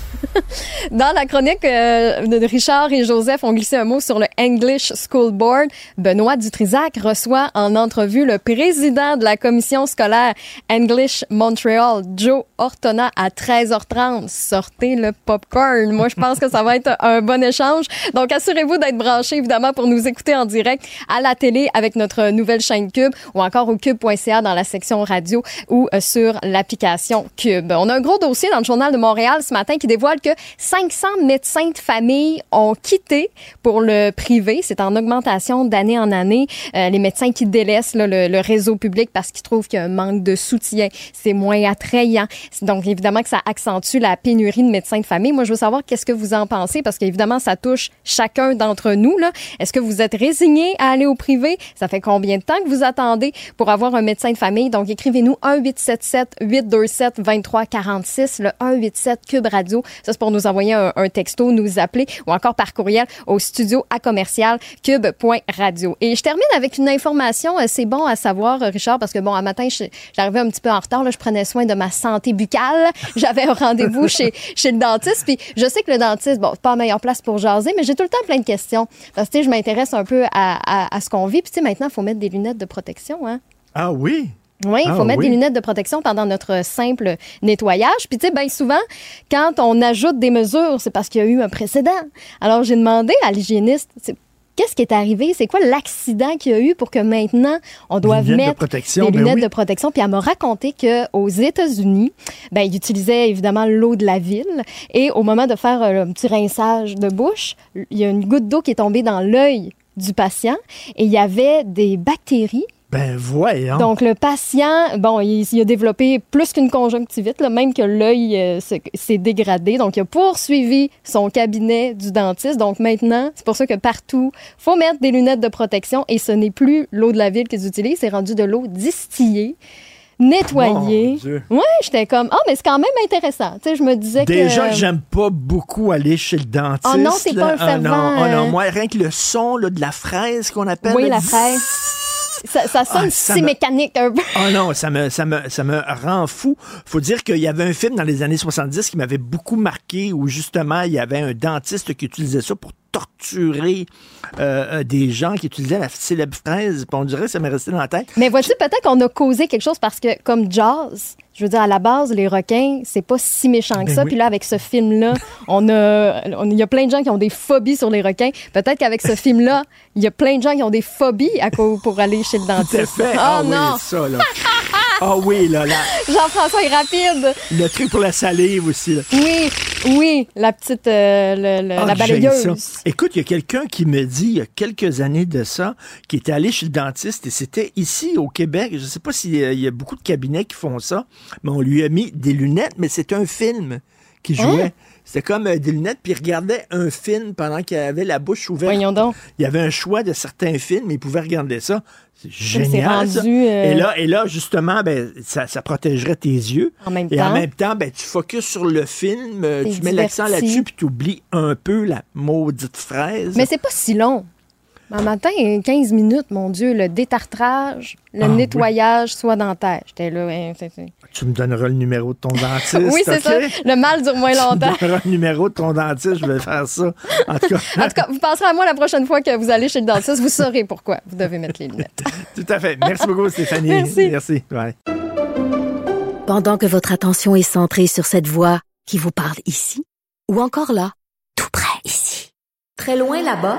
(laughs) Dans la chronique euh, de Richard et Joseph ont glissé un mot sur le English School Board. Benoît Dutrisac reçoit en entrevue le président de la commission scolaire English Montreal, Joe Ortona, à 13h30. Sortez le popcorn. Moi, je pense que ça va être un bon échange. Donc, assurez-vous d'être branchés, évidemment, pour nous écouter en direct à la télé avec notre nouvelle chaîne Cube ou encore au cube.ca dans la section radio ou euh, sur l'application Cube. On a un gros dossier dans le Journal de Montréal ce matin qui dévoile que 500 médecins de famille ont quitté pour le privé. C'est en augmentation d'année en année. Euh, les médecins qui délaissent le, réseau public parce qu'ils trouvent qu'il y a un manque de soutien. C'est moins attrayant. Donc, évidemment que ça accentue la pénurie de médecins de famille. Moi, je veux savoir qu'est-ce que vous en pensez parce qu'évidemment, ça touche chacun d'entre nous. Est-ce que vous êtes résigné à aller au privé? Ça fait combien de temps que vous attendez pour avoir un médecin de famille? Donc, écrivez-nous 1-877-827-2346, le 187 Cube Radio. Ça, c'est pour nous envoyer un, texto, nous appeler ou encore par courriel au studio à commercial cube.radio. Et je termine avec une information, euh, c'est bon à savoir, Richard, parce que bon, un matin, j'arrivais un petit peu en retard, là, je prenais soin de ma santé buccale. (laughs) J'avais un rendez-vous chez, le dentiste, puis je sais que le dentiste, bon, pas la meilleure place pour jaser, mais j'ai tout le temps plein de questions. Parce que, je m'intéresse un peu à ce qu'on vit. Puis, tu sais, maintenant, il faut mettre des lunettes de protection, hein. Ah oui? Oui, il faut ah, mettre oui. des lunettes de protection pendant notre simple nettoyage. Puis tu sais, bien souvent, quand on ajoute des mesures, c'est parce qu'il y a eu un précédent. Alors j'ai demandé à l'hygiéniste, qu'est-ce qui est arrivé? C'est quoi l'accident qu'il y a eu pour que maintenant on doive lunettes mettre de des ben lunettes oui. de protection? Puis elle m'a raconté qu'aux États-Unis, ben, ils utilisaient évidemment l'eau de la ville et au moment de faire euh, un petit rinçage de bouche, il y a une goutte d'eau qui est tombée dans l'œil du patient et il y avait des bactéries ben voyons. donc, le patient, bon, il, il a développé plus qu'une conjonctivite, là, même que l'œil euh, s'est dégradé. Donc, il a poursuivi son cabinet du dentiste. Donc, maintenant, c'est pour ça que partout, faut mettre des lunettes de protection et ce n'est plus l'eau de la ville qu'ils utilisent, c'est rendu de l'eau distillée nettoyée. Ouais, j'étais comme ah mais c'est quand même intéressant. Tu sais, je me disais que Déjà que j'aime pas beaucoup aller chez le dentiste. Oh non, c'est pas un Ah non, fervent, oh non, euh. moi rien que le son là, de la fraise qu'on appelle. oui, là, la fraise. Ça, ça sonne Ah, ça si me- mécanique un peu. Oh non, ça me, ça me, ça me rend fou. Faut dire qu'il y avait un film dans les années 70 qui m'avait beaucoup marqué où justement il y avait un dentiste qui utilisait ça pour torturer euh, euh, des gens qui utilisaient la célèbre fraise. Puis on dirait que ça m'est resté dans la tête. Mais vois-tu, peut-être qu'on a causé quelque chose parce que, comme Jazz, je veux dire, à la base, les requins, c'est pas si méchant que Ben ça. oui. Puis là, avec ce film-là, (laughs) on a, il y a plein de gens qui ont des phobies sur les requins. Peut-être qu'avec ce film-là, il y a plein de gens qui ont des phobies à pour aller chez le Tout à dentiste. fait. Oh Ah non! oui, ça, là. Ah oui, là, là. Jean-François est rapide. Le truc pour la salive aussi, là. Oui, oui, la petite, euh, le- le- Ah, la balayeuse. Écoute, il y a quelqu'un qui me dit, il y a quelques années de ça, qui était allé chez le dentiste et c'était ici au Québec. Je ne sais pas s'il y a- il y a beaucoup de cabinets qui font ça, mais on lui a mis des lunettes, mais c'est un film qui jouait. Hein? C'était comme euh, des lunettes, puis il regardait un film pendant qu'il avait la bouche ouverte. Voyons donc. Il y avait un choix de certains films, il pouvait regarder ça. C'est c'est génial. ça. rendu, euh, Et, là, et là, justement, ben, ça, ça protégerait tes yeux. En même et temps. en même temps, ben, tu focuses sur le film, euh, tu mets l'accent là-dessus, puis tu oublies un peu la maudite fraise. Mais c'est pas si long. Un matin, 15 minutes, mon Dieu, le détartrage, le Ah, oui. nettoyage soit dentaire. J'étais là. hein, c'est- c'est- Tu me donneras le numéro de ton dentiste. (laughs) Oui, c'est OK? ça. Le mal dure moins Tu longtemps. me donneras le numéro de ton dentiste, je vais faire ça. En tout cas, En tout cas, vous penserez à moi la prochaine fois que vous allez chez le dentiste, vous saurez pourquoi vous devez mettre les lunettes. (laughs) tout à fait. Merci beaucoup, Stéphanie. Merci. Merci. Ouais. Pendant que votre attention est centrée sur cette voix qui vous parle ici, ou encore là, tout près ici, très loin là-bas,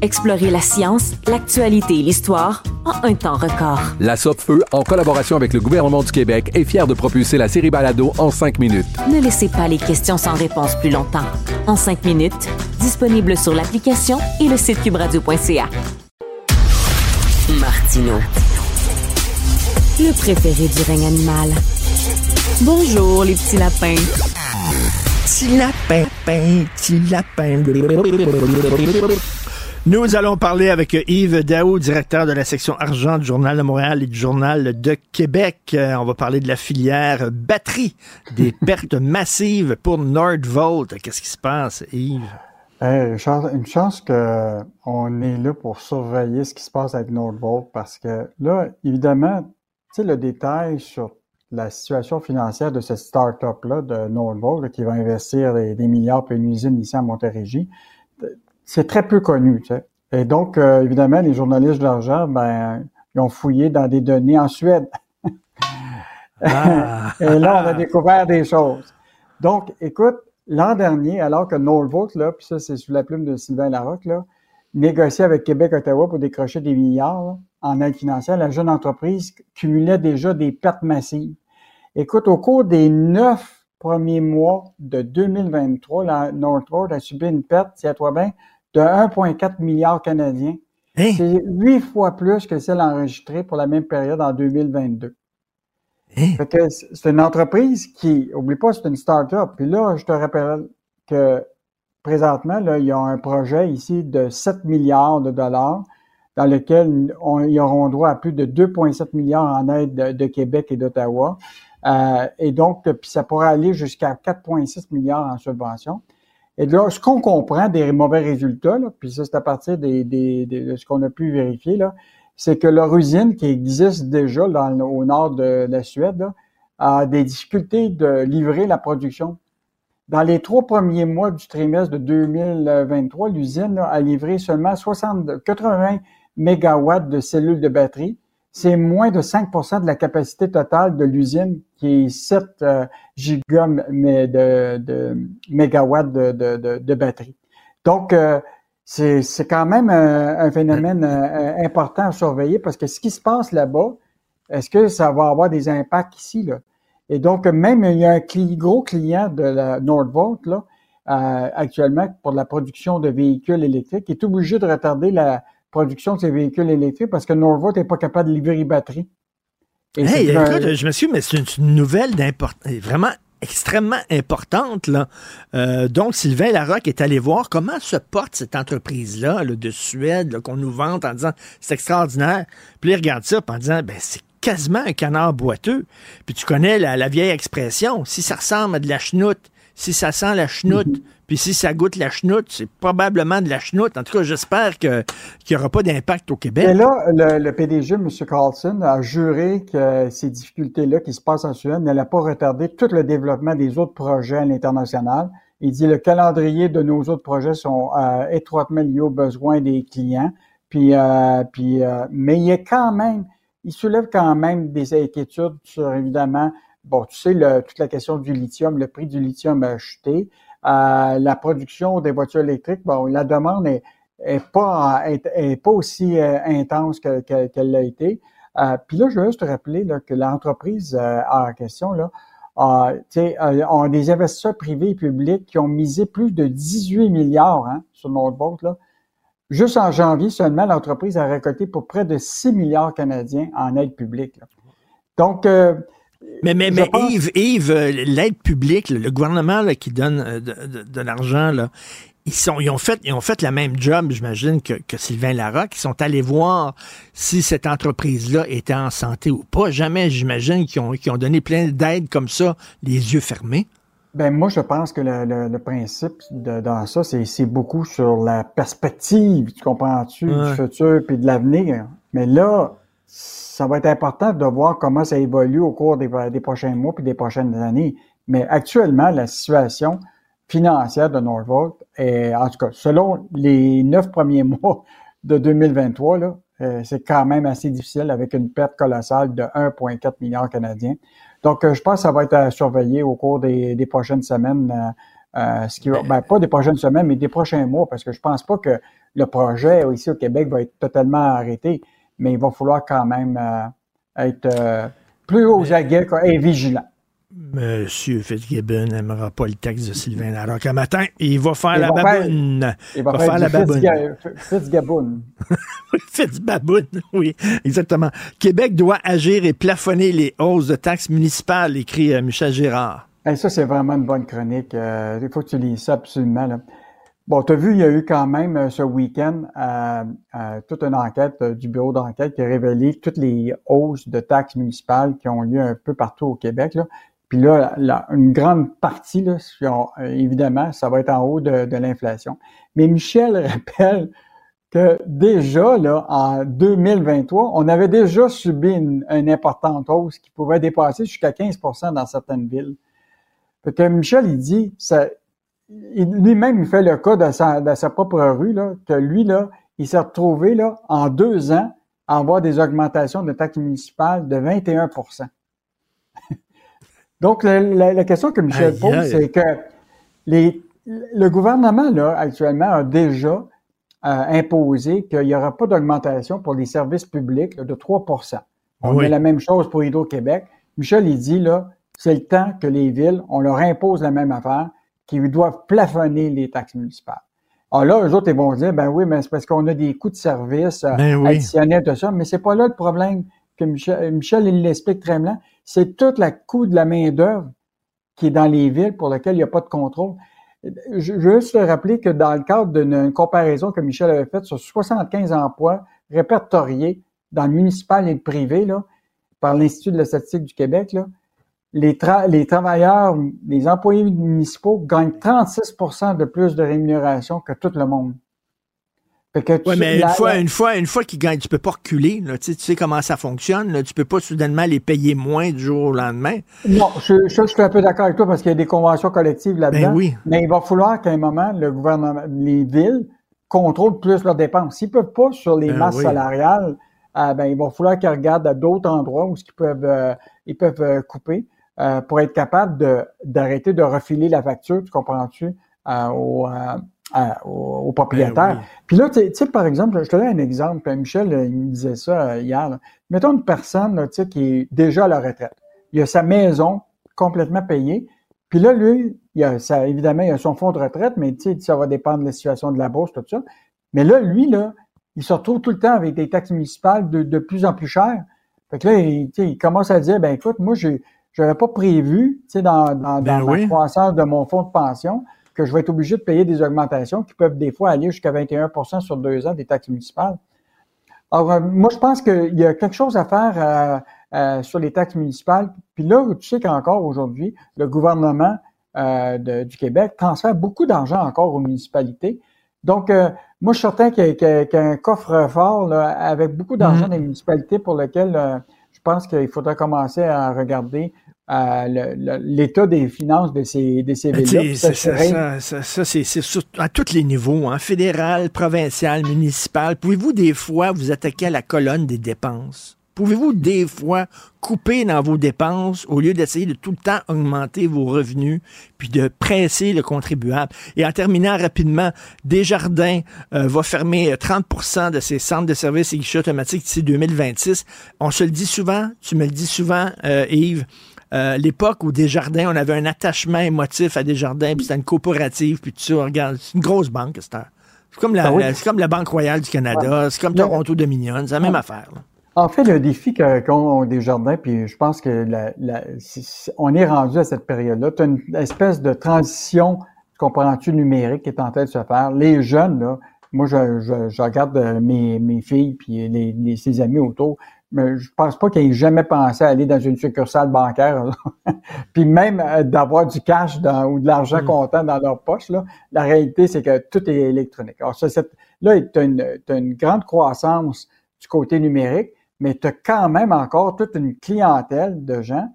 Explorez la science, l'actualité et l'histoire en un temps record. La Feu, en collaboration avec le gouvernement du Québec, est fière de propulser la série Balado en cinq minutes. Ne laissez pas les questions sans réponse plus longtemps. En cinq minutes, disponible sur l'application et le site cubradio.ca. Martino. Le préféré du règne animal. Bonjour les petits lapins. Petit lapin, petit lapin. Nous allons parler avec Yves Daou, directeur de la section argent du Journal de Montréal et du Journal de Québec. Euh, on va parler de la filière batterie, des (laughs) pertes massives pour Nordvolt. Qu'est-ce qui se passe, Yves? une chance, une chance qu'on est là pour surveiller ce qui se passe avec Nordvolt parce que là, évidemment, tu sais, le détail sur la situation financière de cette start-up-là de Nordvolt qui va investir des, milliards pour une usine ici à Montérégie, c'est très peu connu. Tu sais. Et donc, euh, évidemment, les journalistes de l'argent, ben, ils ont fouillé dans des données en Suède. (laughs) Ah. Et là, on a découvert des choses. Donc, écoute, l'an dernier, alors que Norvolt, là, puis ça, c'est sous la plume de Sylvain Larocque, là, négociait avec Québec-Ottawa pour décrocher des milliards en aide financière, la jeune entreprise cumulait déjà des pertes massives. Écoute, au cours des neuf premiers mois de 2023, la Northvolt a subi une perte, si à toi bien, de 1,4 milliard canadien. Hein? C'est huit fois plus que celle enregistrée pour la même période en 2022. Hein? c'est une entreprise qui, oublie pas, c'est une start-up. Puis là, je te rappelle que présentement, là, il y a un projet ici de 7 milliards de dollars dans lequel ils auront droit à plus de 2,7 milliards en aide de, Québec et d'Ottawa. Euh, et donc, puis ça pourrait aller jusqu'à 4,6 milliards en subvention. Et là, ce qu'on comprend des mauvais résultats, là, puis ça, c'est à partir des, des, de ce qu'on a pu vérifier, là, c'est que leur usine qui existe déjà au nord de la Suède a des difficultés de livrer la production. Dans les trois premiers mois du trimestre de 2023, l'usine a livré seulement 60, 80 mégawatts de cellules de batterie c'est moins de 5% de la capacité totale de l'usine qui est 7 euh, de, de, mégawatts de, de, de, batterie. Donc, euh, c'est quand même un, phénomène euh, important à surveiller parce que ce qui se passe là-bas, est-ce que ça va avoir des impacts ici? Là? Et donc, même il y a un gros client de la Nordvolt là, euh, actuellement pour la production de véhicules électriques qui est obligé de retarder la, production de ces véhicules électriques parce que Norvolt n'est pas capable de livrer les batteries. hey, écoute, je me suis mais c'est une, nouvelle vraiment extrêmement importante. Là. Euh, donc, Sylvain Larocque est allé voir comment se porte cette entreprise-là de Suède qu'on nous vante en disant c'est extraordinaire. Puis il regarde ça en disant ben, c'est quasiment un canard boiteux. Puis tu connais la, la, vieille expression, si ça ressemble à de la chenoute, si ça sent la chenoute, mhm. puis si ça goûte la chenoute, c'est probablement de la chenoute. En tout cas, j'espère qu'il n'y aura pas d'impact au Québec. Et là, le, PDG, M. Carlson, a juré que ces difficultés-là qui se passent en Suède n'allaient pas retarder tout le développement des autres projets à l'international. Il dit le calendrier de nos autres projets sont euh, étroitement liés aux besoins des clients. Puis, euh, puis, euh, mais il est quand même, il soulève quand même des inquiétudes sur évidemment bon, tu sais, toute la question du lithium, le prix du lithium a chuté. Euh, la production des voitures électriques, bon, la demande est, pas, est, pas aussi euh, intense qu'elle l'a été. Euh, puis là, je veux juste te rappeler que l'entreprise en question, là, a, des investisseurs privés et publics qui ont misé plus de 18 milliards hein, sur notre boîte. Là. Juste en janvier seulement, l'entreprise a récolté pour près de 6 milliards canadiens en aide publique. Donc, mais, mais, mais Yves, Yves euh, l'aide publique, le gouvernement qui donne euh, de, l'argent, là, ils, sont, ils, ont fait, ils ont fait la même job, j'imagine, que, que Sylvain Larocque. Ils sont allés voir si cette entreprise-là était en santé ou pas. Jamais, j'imagine, qu'ils ont, ont donné plein d'aides comme ça, les yeux fermés. Ben moi, je pense que le, le, principe de, dans ça, c'est beaucoup sur la perspective, tu comprends-tu, du futur puis de l'avenir. Mais là, ça va être important de voir comment ça évolue au cours des, des prochains mois puis des prochaines années. Mais actuellement, la situation financière de Norfolk est, en tout cas, selon les neuf premiers (laughs) mois de 2023, là, euh, c'est quand même assez difficile avec une perte colossale de 1,4 milliard canadiens. Donc, euh, je pense que ça va être à surveiller au cours des, des prochaines semaines. Euh, ce qui va, ben, pas des prochaines semaines, mais des prochains mois, parce que je pense pas que le projet ici au Québec va être totalement arrêté, mais il va falloir quand même être plus aux aguets et vigilant. Monsieur Fitzgibbon n'aimera pas le texte de Sylvain Larocque un matin. Il va faire la baboune. il va, faire, la baboune. Fitzgaboun. (laughs) Fitzbaboune, oui, exactement. Québec doit agir et plafonner les hausses de taxes municipales, écrit euh, Michel Girard. ça, c'est vraiment une bonne chronique. Euh, il faut que tu lises ça absolument. Bon, tu as vu, il y a eu quand même euh, ce week-end toute une enquête du bureau d'enquête qui a révélé toutes les hausses de taxes municipales qui ont lieu un peu partout au Québec. Puis là, une grande partie, évidemment, ça va être en haut de, l'inflation. Mais Michel (laughs) rappelle que déjà, là, en 2023, on avait déjà subi une, importante hausse qui pouvait dépasser jusqu'à 15% dans certaines villes. Que Michel, il dit, ça, lui-même, il fait le cas de sa, de sa propre rue, là, que lui, là, il s'est retrouvé là, en deux ans à avoir des augmentations de taxes municipales de 21% (laughs) donc, la, question que Michel pose, c'est que les, le gouvernement, là, actuellement, a déjà euh, imposé qu'il n'y aura pas d'augmentation pour les services publics de 3 On oui. la même chose pour Hydro-Québec. Michel, il dit, là, c'est le temps que les villes, on leur impose la même affaire, qu'ils doivent plafonner les taxes municipales. Alors là, eux autres, ils vont dire, ben oui, mais c'est parce qu'on a des coûts de service euh, ben additionnels, tout ça, mais c'est pas là le problème que Michel, Michel il l'explique très bien c'est tout le coût de la main-d'œuvre qui est dans les villes pour lequel il n'y a pas de contrôle. Je, veux juste rappeler que dans le cadre d'une comparaison que Michel avait faite sur 75 emplois répertoriés dans le municipal et le privé, là, par l'Institut de la statistique du Québec, là, les, les travailleurs, les employés municipaux gagnent 36% de plus de rémunération que tout le monde. Oui, mais une, fois, une fois, une fois qu'ils gagnent, tu peux pas reculer. Là, tu, sais, comment ça fonctionne. Là, tu peux pas soudainement les payer moins du jour au lendemain. Non, je, je, suis un peu d'accord avec toi parce qu'il y a des conventions collectives là-dedans. Ben oui. Mais il va falloir qu'à un moment, le gouvernement, les villes contrôlent plus leurs dépenses. S'ils peuvent pas sur les ben masses salariales, euh, ben, il va falloir qu'ils regardent à d'autres endroits où ils peuvent, euh, ils peuvent euh, couper pour être capables d'arrêter de, refiler la facture, tu comprends-tu, au aux, propriétaires. Ben Puis là, tu sais, par exemple, je te donne un exemple. Michel, il me disait ça euh, hier. Mettons une personne là, qui est déjà à la retraite. Il a sa maison complètement payée. Puis là, lui, il a ça, évidemment, il a son fonds de retraite, mais tu sais, ça va dépendre de la situation de la bourse, tout ça. Mais là, lui, là, il se retrouve tout le temps avec des taxes municipales de, de plus en plus chères. Fait que là, il, il commence à dire, ben écoute, moi, je n'avais pas prévu, tu sais, dans, dans, ben dans croissance de mon fonds de pension, que je vais être obligé de payer des augmentations qui peuvent des fois aller jusqu'à 21% sur deux ans des taxes municipales. Alors, euh, moi, je pense qu'il y a quelque chose à faire euh, euh, sur les taxes municipales. Puis là, tu sais qu'encore aujourd'hui, le gouvernement du Québec transfère beaucoup d'argent encore aux municipalités. Donc, moi, je suis certain qu'il y, a un coffre fort avec beaucoup d'argent mm-hmm. des municipalités pour lequel pense qu'il faudrait commencer à regarder l'état des finances de ces, de ces villes Ça, ça, ça, c'est à tous les niveaux, hein, fédéral, provincial, municipal. Pouvez-vous des fois vous attaquer à la colonne des dépenses? Pouvez-vous des fois couper dans vos dépenses au lieu d'essayer de tout le temps augmenter vos revenus puis de presser le contribuable? Et en terminant rapidement, Desjardins euh, va fermer 30% de ses centres de services et guichets automatiques d'ici 2026. On se le dit souvent, tu me le dis souvent, euh, Yves, euh, l'époque où Desjardins, on avait un attachement émotif à Desjardins, puis c'était une coopérative, puis ça, regarde, c'est une grosse banque, c'est comme, la, ah c'est comme la Banque Royale du Canada, c'est comme Toronto Dominion, c'est la même affaire. En fait, le défi qu'ont Desjardins, puis je pense que on est rendu à cette période-là, tu as une espèce de transition, comprends-tu, numérique qui est en train de se faire. Les jeunes, là, moi, je, je, regarde euh, mes, mes filles puis les, les, ses amis autour, mais je pense pas qu'ils aient jamais pensé à aller dans une succursale bancaire, (laughs) puis même euh, d'avoir du cash dans, ou de l'argent mm. comptant dans leur poche. Là. La réalité, c'est que tout est électronique. Alors, ça, là, tu as, une grande croissance du côté numérique, mais tu as quand même encore toute une clientèle de gens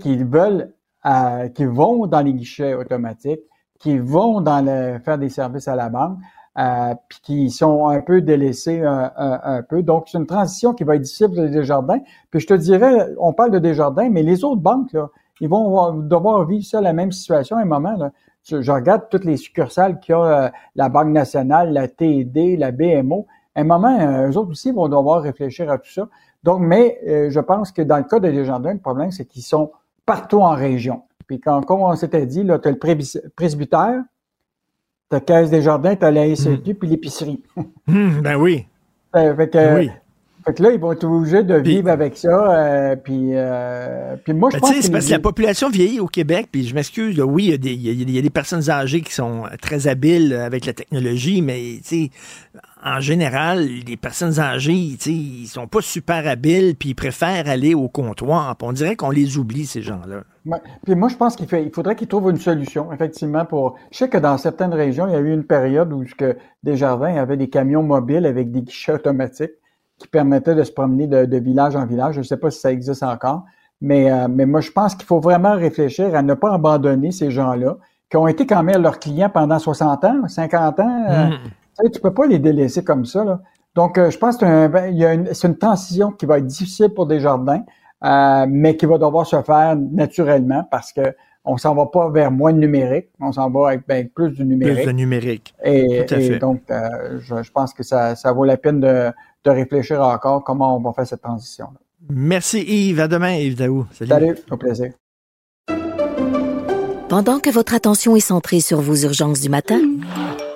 qui veulent, euh, qui vont dans les guichets automatiques, qui vont dans le, faire des services à la banque, euh, puis qui sont un peu délaissés un, un, peu. Donc, c'est une transition qui va être difficile pour Desjardins. Puis je te dirais, on parle de Desjardins, mais les autres banques, là, ils vont devoir vivre ça, la même situation à un moment. Là. Je, regarde toutes les succursales qu'il y a, euh, la Banque nationale, la TED, la BMO. À un moment, euh, eux autres aussi vont devoir réfléchir à tout ça. Donc, mais euh, je pense que dans le cas des Desjardins, le problème, c'est qu'ils sont partout en région. Puis quand, comme on s'était dit, là, tu as le presbytère, tu as Caisse des Jardins, tu as la SEQ, puis l'épicerie. Hum, (laughs) ben oui. (laughs) fait que, oui. Fait que là, ils vont être obligés de vivre avec ça. Euh, puis, euh, puis moi, je ben, pense que. C'est parce que la population vieillit au Québec, puis je m'excuse, oui, il y, a des, il y, a des personnes âgées qui sont très habiles avec la technologie, mais en général, les personnes âgées, ils sont pas super habiles, puis ils préfèrent aller au comptoir. on dirait qu'on les oublie, ces gens-là. Puis moi, je pense qu'il il faudrait qu'ils trouvent une solution, effectivement, pour. Je sais que dans certaines régions, il y a eu une période où que Desjardins avait des camions mobiles avec des guichets automatiques qui permettait de se promener de, village en village. Je ne sais pas si ça existe encore, mais, euh, mais moi, je pense qu'il faut vraiment réfléchir à ne pas abandonner ces gens-là qui ont été quand même leurs clients pendant 60 ans, 50 ans. Euh, tu ne peux pas les délaisser comme ça. Là. Donc, euh, je pense que c'est ben, une, transition qui va être difficile pour des jardins, mais qui va devoir se faire naturellement parce que on s'en va pas vers moins de numérique, on s'en va avec ben, plus de numérique. Plus de numérique. Et, donc, je, je, pense que ça, ça vaut la peine de, de réfléchir encore comment on va faire cette transition. -là. Merci Yves. À demain, Yves Daou. Salut. Salut, au plaisir. Pendant que votre attention est centrée sur vos urgences du matin,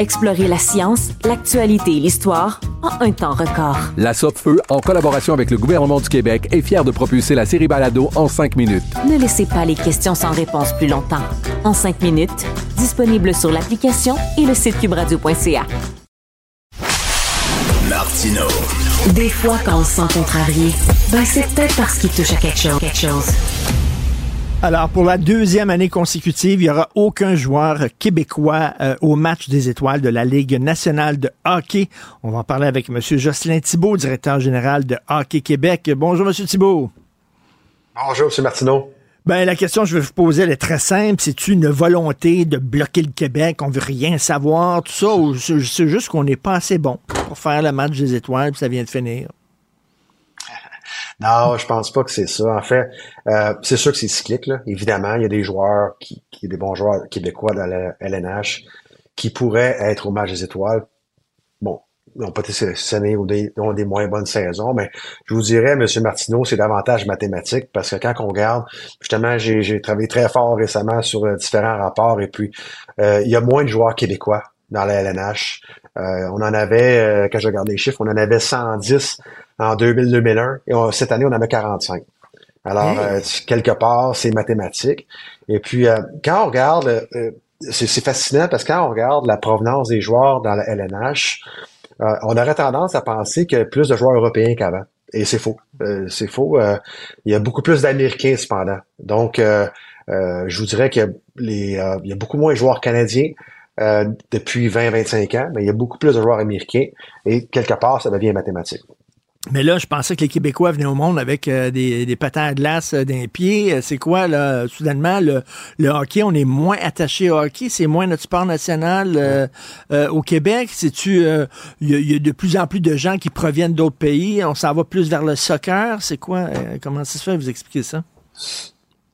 Explorez la science, l'actualité et l'histoire en un temps record. La Feu, en collaboration avec le gouvernement du Québec, est fière de propulser la série Balado en cinq minutes. Ne laissez pas les questions sans réponse plus longtemps. En cinq minutes, disponible sur l'application et le site cubradio.ca. Martino. Des fois, quand on se sent contrarié, ben c'est peut-être parce qu'il touche à quelque chose. Quelque chose. Alors, pour la deuxième année consécutive, il n'y aura aucun joueur québécois euh, au match des étoiles de la Ligue nationale de hockey. On va en parler avec M. Jocelyn Thibault, directeur général de Hockey Québec. Bonjour, M. Thibault. Bonjour, M. Martineau. Ben, la question que je vais vous poser, elle est très simple. C'est-tu une volonté de bloquer le Québec? On veut rien savoir, tout ça? Ou c'est juste qu'on n'est pas assez bon pour faire le match des étoiles, puis ça vient de finir? Non, je pense pas que c'est ça. En fait, euh, c'est sûr que c'est cyclique, là. Évidemment, il y a des joueurs qui, qui des bons joueurs québécois dans la LNH qui pourraient être au match des étoiles. Bon, n'ont pas été sélectionnés ou des, ont des moins bonnes saisons, mais je vous dirais, M. Martineau, c'est davantage mathématique parce que quand on regarde, justement, j'ai travaillé très fort récemment sur euh, différents rapports et puis euh, il y a moins de joueurs québécois dans la LNH. Euh, on en avait, quand je regarde les chiffres, on en avait 110 en 2000-2001 et cette année, on en avait 45. Alors, quelque part, c'est mathématique. Et puis, quand on regarde, c'est fascinant parce que quand on regarde la provenance des joueurs dans la LNH, euh, on aurait tendance à penser qu'il y a plus de joueurs européens qu'avant. Et c'est faux. Euh, c'est faux. Euh, il y a beaucoup plus d'Américains cependant. Donc, je vous dirais qu'il y, y, a beaucoup moins de joueurs canadiens depuis 20-25 ans, mais il y a beaucoup plus de joueurs américains. Et quelque part, ça devient mathématique. Mais là, je pensais que les Québécois venaient au monde avec euh, des, des patins à glace euh, d'un pied. Euh, c'est quoi, là, soudainement, le, le, hockey? On est moins attaché au hockey? C'est moins notre sport national au Québec? C'est-tu, il y, a de plus en plus de gens qui proviennent d'autres pays. On s'en va plus vers le soccer. C'est quoi? comment ça se fait? Vous expliquez ça?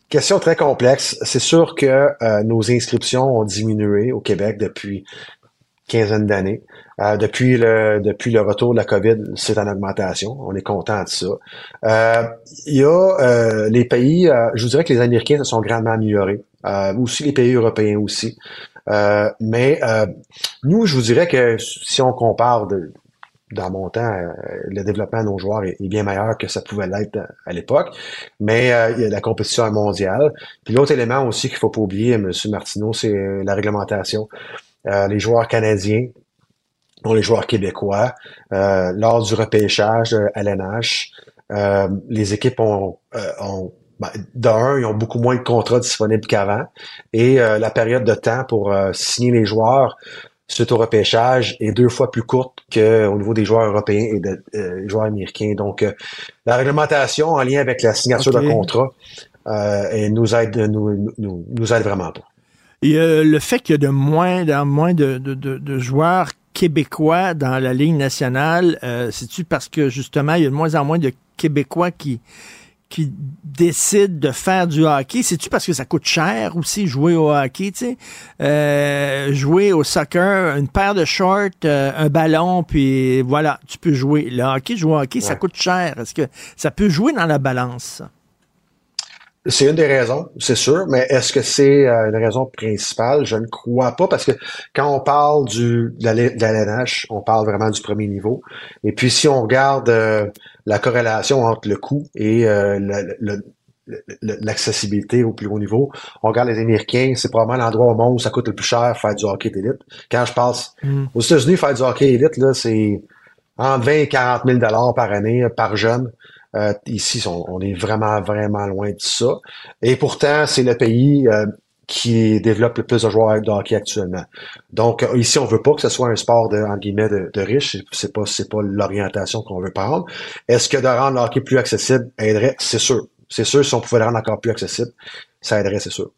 question très complexe. C'est sûr que nos inscriptions ont diminué au Québec depuis quinzaine d'années. Euh, depuis le depuis le retour de la COVID, c'est en augmentation. On est content de ça. Euh, il y a euh, les pays, je vous dirais que les Américains se sont grandement améliorés. aussi les pays européens aussi. mais nous, je vous dirais que si on compare de, dans mon temps, le développement de nos joueurs est, bien meilleur que ça pouvait l'être à l'époque. Mais il y a la compétition mondiale. Puis l'autre élément aussi qu'il faut pas oublier, M. Martineau, c'est la réglementation. Les joueurs canadiens les joueurs québécois. Euh, lors du repêchage à l'NH, euh, les équipes ont, euh, ont ben, d'un, ils ont beaucoup moins de contrats disponibles qu'avant. Et la période de temps pour signer les joueurs suite au repêchage est deux fois plus courte qu'au niveau des joueurs européens et des joueurs américains. Donc, la réglementation en lien avec la signature de contrat et nous aide nous, nous, nous aide vraiment pas. Et le fait qu'il y a de moins, de, moins de, de, de joueurs Québécois dans la Ligue nationale, euh, c'est-tu parce que justement, il y a de moins en moins de Québécois qui, qui décident de faire du hockey? C'est-tu parce que ça coûte cher aussi jouer au hockey, tu sais? Euh, jouer au soccer, une paire de shorts, euh, un ballon, puis voilà, tu peux jouer. Le hockey, jouer au hockey, ça coûte cher. Est-ce que ça peut jouer dans la balance? C'est une des raisons, c'est sûr, mais est-ce que c'est euh, une raison principale? Je ne crois pas parce que quand on parle du, de l'ANH, on parle vraiment du premier niveau. Et puis si on regarde euh, la corrélation entre le coût et euh, l'accessibilité au plus haut niveau. On regarde les Américains, c'est probablement l'endroit au monde où ça coûte le plus cher faire du hockey d'élite. Quand je passe mm. aux États-Unis, faire du hockey élite, là, c'est entre 20 et 40 000 dollars par année par jeune. Euh, ici, on, est vraiment, vraiment loin de ça. Et pourtant, c'est le pays euh, qui développe le plus de joueurs de hockey actuellement. Donc euh, ici, on veut pas que ce soit un sport de en guillemets de, riche. C'est pas c'est pas l'orientation qu'on veut prendre. Est-ce que de rendre le hockey plus accessible aiderait? C'est sûr. C'est sûr. Si on pouvait le rendre encore plus accessible, ça aiderait, c'est sûr.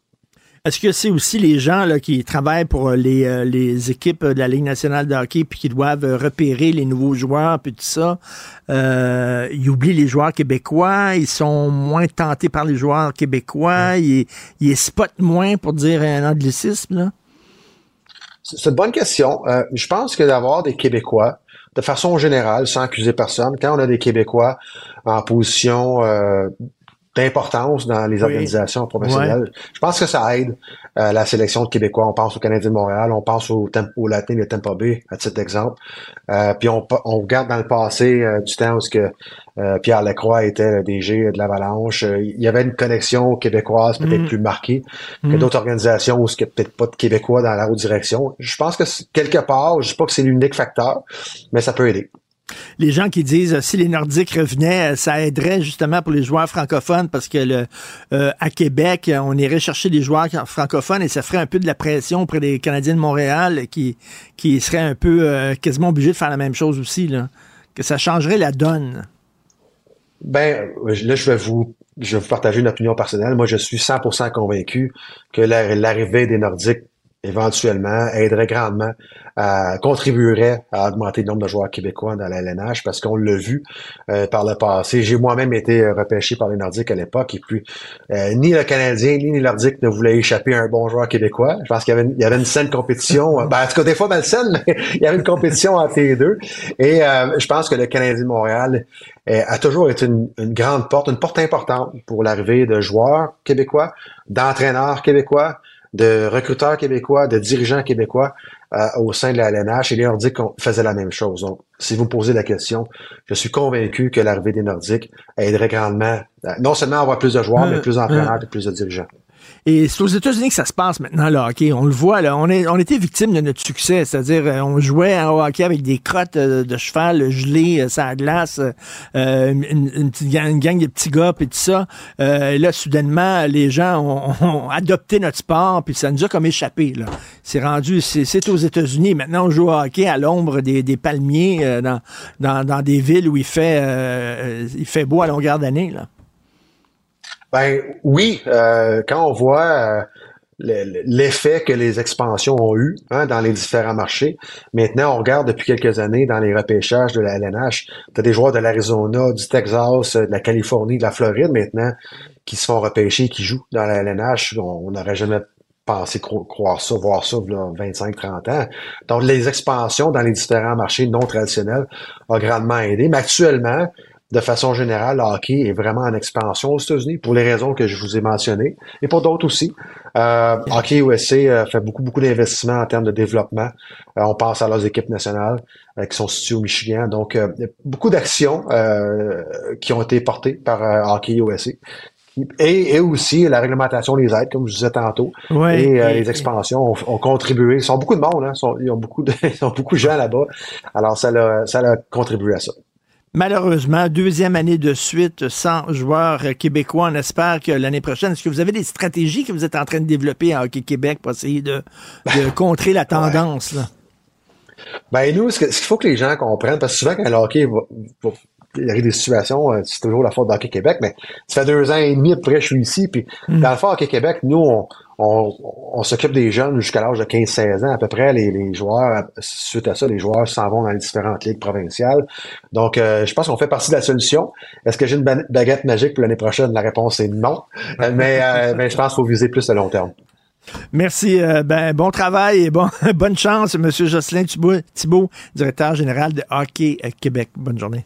Est-ce que c'est aussi les gens là, qui travaillent pour les, euh, les, équipes de la Ligue nationale de hockey puis qui doivent repérer les nouveaux joueurs puis tout ça? Euh, ils oublient les joueurs québécois, ils sont moins tentés par les joueurs québécois, ils, ils spotent moins pour dire un anglicisme. Là? C'est une bonne question. Euh, je pense que d'avoir des Québécois, de façon générale, sans accuser personne, quand on a des Québécois en position euh, d'importance dans les organisations professionnelles. Je pense que ça aide euh, la sélection de Québécois. On pense au Canadien de Montréal, on pense au, au Latin de Tampa Bay, à titre d'exemple. Euh, puis on, on, regarde dans le passé euh, du temps où ce que Pierre Lacroix était le DG de l'Avalanche. il y avait une connexion québécoise peut-être mm. plus marquée que mm. d'autres organisations où il n'y a peut-être pas de Québécois dans la haute direction. Je pense que quelque part, je sais pas que c'est l'unique facteur, mais ça peut aider les gens qui disent euh, si les Nordiques revenaient, euh, ça aiderait justement pour les joueurs francophones parce que euh, à Québec, on irait chercher des joueurs francophones et ça ferait un peu de la pression auprès des Canadiens de Montréal qui, qui seraient un peu quasiment obligés de faire la même chose aussi, là. que ça changerait la donne. Ben, là, je vais vous je vais vous partager une opinion personnelle. Moi, je suis 100% convaincu que l'arrivée des Nordiques éventuellement aiderait grandement, euh, contribuerait à augmenter le nombre de joueurs québécois dans la LNH parce qu'on l'a vu euh, par le passé. J'ai moi-même été repêché par les Nordiques à l'époque et puis euh, ni le Canadien ni les Nordiques ne voulaient échapper à un bon joueur québécois. Je pense qu'il y avait une, il y avait une saine compétition, (laughs) ben, en tout cas des fois malsaine, mais il y avait une compétition entre les deux. Et je pense que le Canadien de Montréal a toujours été une, une grande porte, une porte importante pour l'arrivée de joueurs québécois, d'entraîneurs québécois, de recruteurs québécois, de dirigeants québécois euh, au sein de la LNH et les Nordiques faisaient la même chose. Donc, si vous me posez la question, je suis convaincu que l'arrivée des Nordiques aiderait grandement, euh, non seulement à avoir plus de joueurs, mais plus d'entraîneurs et plus de dirigeants. Et c'est aux États-Unis que ça se passe maintenant, le hockey. On le voit, là. On, est, on était victime de notre succès. C'est-à-dire, euh, on jouait au hockey avec des crottes euh, de cheval gelées, euh, ça glace, une, une, gang, de petits gars, et tout ça. et là, soudainement, les gens ont, adopté notre sport, puis ça nous a comme échappé, là. C'est rendu, c'est aux États-Unis. Maintenant, on joue au hockey à l'ombre des, des, palmiers dans, dans, dans, des villes où il fait, il fait beau à longueur d'année, là. Ben oui, euh, quand on voit euh, l'effet que les expansions ont eu hein, dans les différents marchés. Maintenant, on regarde depuis quelques années dans les repêchages de la LNH, tu as des joueurs de l'Arizona, du Texas, de la Californie, de la Floride maintenant qui se font repêcher, qui jouent dans la LNH. On n'aurait jamais pensé croire ça, voir ça, 25-30 ans. Donc, les expansions dans les différents marchés non traditionnels ont grandement aidé. Mais actuellement, de façon générale, le hockey est vraiment en expansion aux États-Unis pour les raisons que je vous ai mentionnées et pour d'autres aussi. Euh, hockey USA euh, fait beaucoup, beaucoup d'investissements en termes de développement. Euh, on pense à leurs équipes nationales euh, qui sont situées au Michigan. Donc, beaucoup d'actions qui ont été portées par Hockey USA. Et, et, aussi la réglementation des aides, comme je disais tantôt, et, les expansions ont, contribué. Ils sont beaucoup de monde, hein, ils, ont beaucoup de, (laughs) ils ont beaucoup de gens là-bas. Alors ça a, ça a contribué à ça. Malheureusement, deuxième année de suite sans joueurs québécois. On espère que l'année prochaine, est-ce que vous avez des stratégies que vous êtes en train de développer à Hockey Québec pour essayer de, (laughs) contrer la tendance? Là? Ben nous, ce qu'il faut que les gens comprennent, parce que souvent quand le hockey va, il arrive des situations, euh, c'est toujours la faute d'Hockey Québec, mais ça fait deux ans et demi après que je suis ici, puis hmm. dans le fond, Hockey Québec, nous, on, on, on s'occupe des jeunes jusqu'à l'âge de 15-16 ans à peu près. Les, les, joueurs, suite à ça, les joueurs s'en vont dans les différentes ligues provinciales. Donc, euh, je pense qu'on fait partie de la solution. Est-ce que j'ai une baguette magique pour l'année prochaine? La réponse est non. Euh, mais, euh, mais je pense qu'il faut viser plus à long terme. Merci. ben, bon travail et bon, (laughs) bonne chance, M. Jocelyn Thibault, Thibault, directeur général de Hockey Québec. Bonne journée.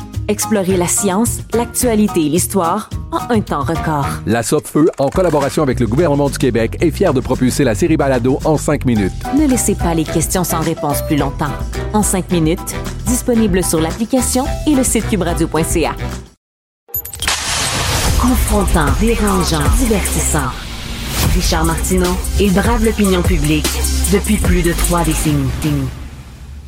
Explorez la science, l'actualité et l'histoire en un temps record. La Feu, en collaboration avec le gouvernement du Québec, est fière de propulser la série Balado en cinq minutes. Ne laissez pas les questions sans réponse plus longtemps. En cinq minutes, disponible sur l'application et le site cubradio.ca. Confrontant, dérangeant, divertissant. Richard Martineau, il brave l'opinion publique depuis plus de trois décennies.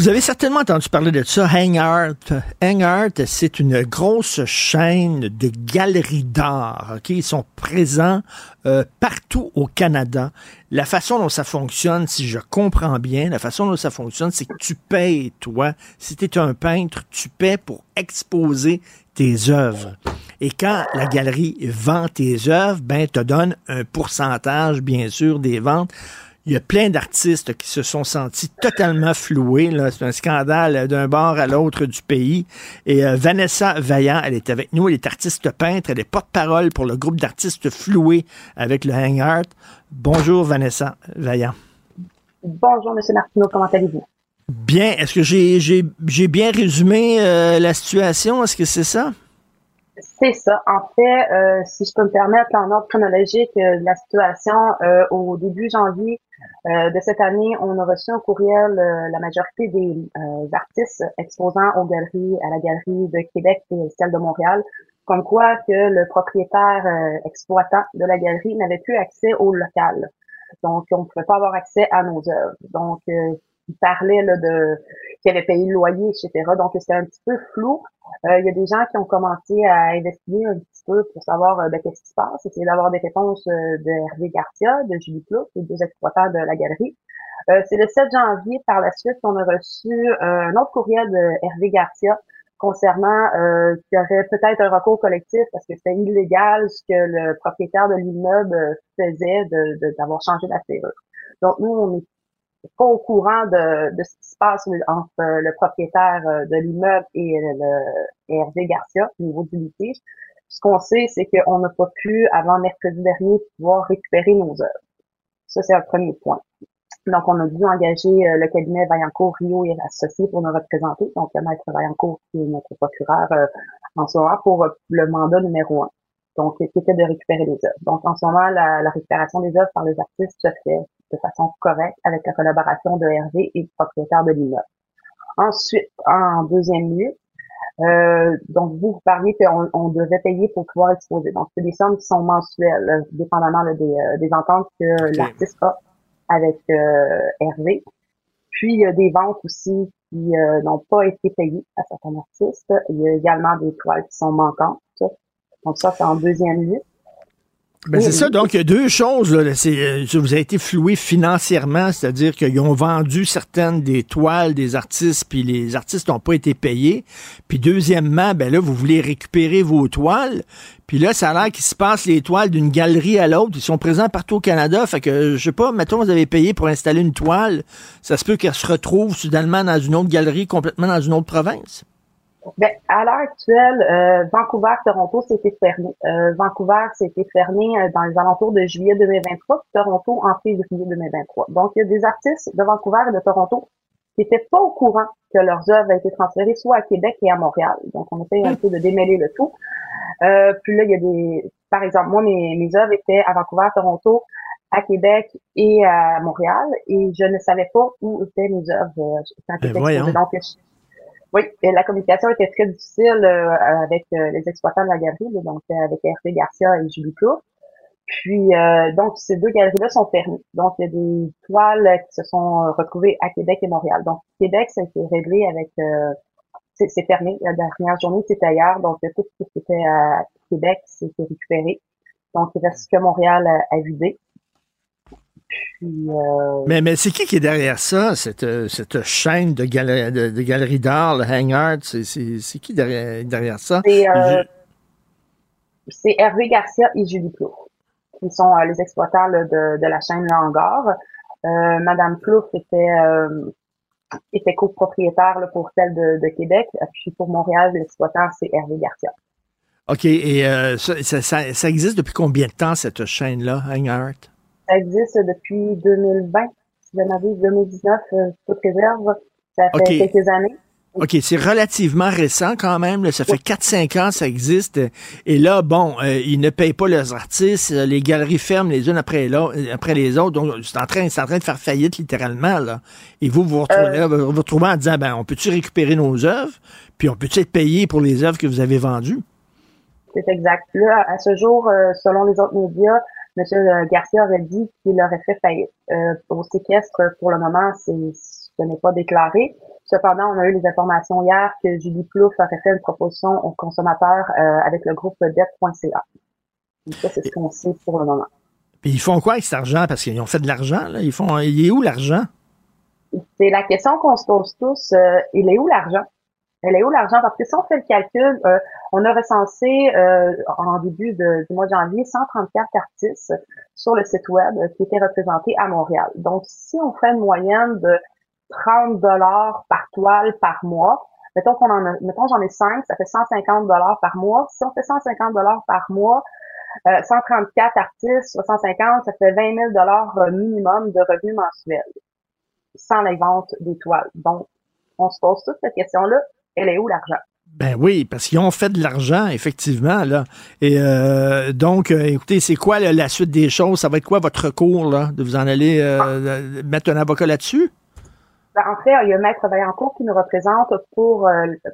Vous avez certainement entendu parler de ça, Hangart. Hangart, c'est une grosse chaîne de galeries d'art. Okay? Ils sont présents euh, partout au Canada. La façon dont ça fonctionne, si je comprends bien, la façon dont ça fonctionne, c'est que tu payes, toi. Si tu es un peintre, tu paies pour exposer tes œuvres. Et quand la galerie vend tes œuvres, ben, te donne un pourcentage, bien sûr, des ventes. Il y a plein d'artistes qui se sont sentis totalement floués. C'est un scandale d'un bord à l'autre du pays. Et euh, Vanessa Vaillant, elle est avec nous. Elle est artiste peintre. Elle est porte-parole pour le groupe d'artistes floués avec le Hang Art. Bonjour, Vanessa Vaillant. Bonjour, M. Martineau. Comment allez-vous? Bien. Est-ce que j'ai bien résumé euh, la situation? Est-ce que c'est ça? C'est ça. En fait, euh, si je peux me permettre, en ordre chronologique, la situation au début janvier, euh, de cette année, on a reçu un courriel, euh, la majorité des euh, artistes exposant aux galeries, à la galerie de Québec et celle de Montréal, comme quoi que le propriétaire exploitant de la galerie n'avait plus accès au local. Donc, on ne pouvait pas avoir accès à nos œuvres. Donc, il parlait là, de qui avait payé le loyer, etc. Donc, c'était un petit peu flou. Il y a des gens qui ont commencé à investiguer un peu pour savoir euh, ben, qu'est-ce qui se passe, essayer d'avoir des réponses euh, de Hervé Garcia, de Julie Clout, les deux exploitants de la galerie. c'est le 7 janvier, par la suite, qu'on a reçu un autre courriel de Hervé Garcia concernant euh, qu'il y aurait peut-être un recours collectif parce que c'était illégal ce que le propriétaire de l'immeuble faisait d'avoir de, changé la serrure. Donc nous, on est pas au courant de, de, ce qui se passe entre le propriétaire euh, de l'immeuble et le Hervé Garcia au niveau du litige. Ce qu'on sait, c'est qu'on n'a pas pu, avant mercredi dernier, pouvoir récupérer nos œuvres. Ça, c'est un premier point. Donc, on a dû engager euh, le cabinet Vaillancourt Rio et associés pour nous représenter. Donc, le maître Vaillancourt, qui est notre procureur euh, en ce moment, pour le mandat numéro un. Donc, qui était de récupérer les œuvres. Donc, en ce moment, la, la récupération des œuvres par les artistes se fait de façon correcte avec la collaboration de Hervé et du propriétaire de l'immeuble. Ensuite, en deuxième lieu, euh, donc vous, vous parliez qu'on on devait payer pour pouvoir exposer. Donc, c'est des sommes qui sont mensuelles, euh, dépendamment là, des, euh, des, ententes que l'artiste a avec euh, Hervé. Puis, il y a des ventes aussi qui n'ont pas été payées à certains artistes. Il y a également des toiles qui sont manquantes. Donc, ça, c'est en deuxième lieu. Ben c'est ça, donc il y a deux choses. Là. Euh, vous avez été floué financièrement, c'est-à-dire qu'ils ont vendu certaines des toiles des artistes, puis les artistes n'ont pas été payés. Puis deuxièmement, ben là, vous voulez récupérer vos toiles. Puis là, ça a l'air qu'il se passe les toiles d'une galerie à l'autre. Ils sont présents partout au Canada. Fait que, je sais pas, mettons, vous avez payé pour installer une toile. Ça se peut qu'elle se retrouve soudainement dans une autre galerie, complètement dans une autre province. Ben, à l'heure actuelle, euh, Vancouver, Toronto, c'était fermé. Euh, Vancouver, c'était fermé euh, dans les alentours de juillet 2023, Toronto en février 2023. Donc, il y a des artistes de Vancouver et de Toronto qui n'étaient pas au courant que leurs œuvres avaient été transférées soit à Québec et à Montréal. Donc, on essaie un peu de démêler le tout. Euh, puis là, il y a des... Par exemple, moi, mes, mes œuvres étaient à Vancouver, Toronto, à Québec et à Montréal, et je ne savais pas où étaient mes œuvres. Euh, ben donc, oui, la communication était très difficile euh, avec euh, les exploitants de la galerie, donc euh, avec Hervé Garcia et Julie Cloux. Puis donc ces deux galeries-là sont fermées. Donc il y a des toiles qui se sont retrouvées à Québec et Montréal. Donc Québec, ça a été réglé avec c'est fermé. La dernière journée, c'était ailleurs. Donc tout ce qui était à Québec, c'était récupéré. Donc il reste que Montréal à vider. Euh, mais, mais c'est qui qui est derrière ça, cette, cette chaîne de, galeries de, galeries d'art, le Hang Art? C'est qui derrière, derrière ça? Euh, c'est Hervé Garcia et Julie Plouffe, qui sont euh, les exploitants de, de, la chaîne Hangar. Madame Plouffe était, était copropriétaire pour celle de, de, Québec. Puis pour Montréal, l'exploitant, c'est Hervé Garcia. OK. Et ça, ça, ça, existe depuis combien de temps, cette chaîne-là, Hang Art? Ça existe depuis 2020. Si je m'avise 2019, euh, toute réserve. Ça fait quelques années. OK, c'est relativement récent quand même. Ça fait 4-5 ans ça existe. Et là, bon, euh, ils ne payent pas leurs artistes. Les galeries ferment les unes après, après les autres. Donc, c'est en, train, en train de faire faillite littéralement. Là. Et vous, vous retrouvez, euh, vous, vous retrouvez en disant, ben, on peut-tu récupérer nos œuvres? Puis on peut-tu être payé pour les œuvres que vous avez vendues? C'est exact. Là, à ce jour, selon les autres médias, M. Garcia aurait dit qu'il aurait fait faillite. Euh, au séquestre, pour le moment, ce n'est pas déclaré. Cependant, on a eu les informations hier que Julie Plouffe aurait fait une proposition aux consommateurs euh, avec le groupe dette.ca. Ça, c'est ce qu'on sait pour le moment. Puis ils font quoi avec cet argent? Parce qu'ils ont fait de l'argent, là. Ils font, il est où l'argent? C'est la question qu'on se pose tous. Euh, il est où l'argent? Elle est où l'argent? Parce que si on fait le calcul, euh, on a recensé euh, en début de, du mois de janvier 134 artistes sur le site web qui étaient représentés à Montréal. Donc, si on fait une moyenne de 30 dollars par toile par mois, mettons qu'on en a, mettons j'en ai 5, ça fait 150 dollars par mois. Si on fait 150 dollars par mois, 134 euh, artistes, 150, ça fait 20 000 dollars minimum de revenus mensuels sans les ventes des toiles. Donc, on se pose toute cette question-là elle est où l'argent? Ben oui, parce qu'ils ont fait de l'argent, effectivement. Là. Et euh, donc, euh, écoutez, c'est quoi la suite des choses? Ça va être quoi votre recours, là? De vous en aller euh, ah. mettre un avocat là-dessus? Ben, en fait, il y a Maître Vaillancourt qui nous représente pour,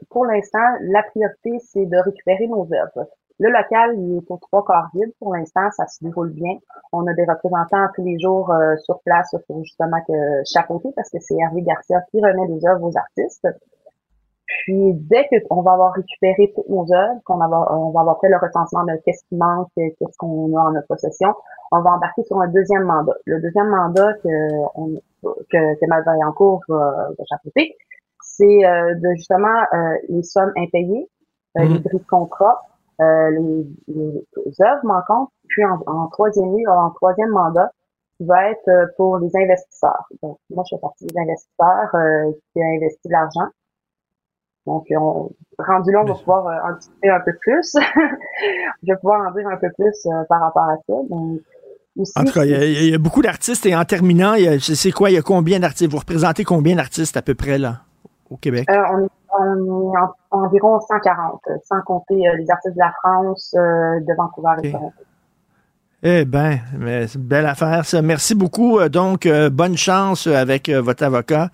pour l'instant, la priorité, c'est de récupérer nos œuvres. Le local, il est pour trois quarts vide pour l'instant, ça se déroule bien. On a des représentants tous les jours sur place pour justement que chapeauter, parce que c'est Hervé Garcia qui remet les œuvres aux artistes. Puis dès qu'on va avoir récupéré toutes nos œuvres, qu'on va, on va avoir fait le recensement de qu'est-ce qui manque, qu'est-ce qu'on a en notre possession, on va embarquer sur un deuxième mandat. Le deuxième mandat que, on, que, que en cours va chapeauter, c'est euh, de justement euh, les sommes impayées, euh, les bris de contrat, les, les, œuvres manquantes, puis en, en troisième lieu, en troisième mandat, qui va être pour les investisseurs. Donc, moi, je fais partie des investisseurs qui ont investi de l'argent. Donc, on, rendu là, on va pouvoir euh, en discuter un peu plus. (laughs) je vais pouvoir en dire un peu plus euh, par rapport à ça. Donc, aussi. En tout cas, il y a, il y a beaucoup d'artistes et en terminant, c'est quoi, il y a combien d'artistes? Vous représentez combien d'artistes à peu près là au Québec? Euh, on, est, on est en- environ 140, euh, sans compter euh, les artistes de la France, euh, de Vancouver et Ok. Toronto. Eh mais c'est belle affaire ça. Merci beaucoup. Euh, Donc, euh, bonne chance euh, avec votre avocat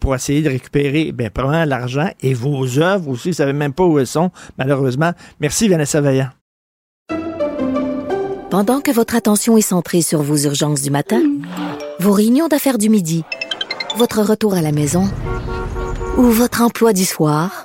pour essayer de récupérer, ben, probablement l'argent et vos œuvres aussi. Vous savez même pas où elles sont, malheureusement. Merci, Vanessa Vaillant. Pendant que votre attention est centrée sur vos urgences du matin, vos réunions d'affaires du midi, votre retour à la maison ou votre emploi du soir,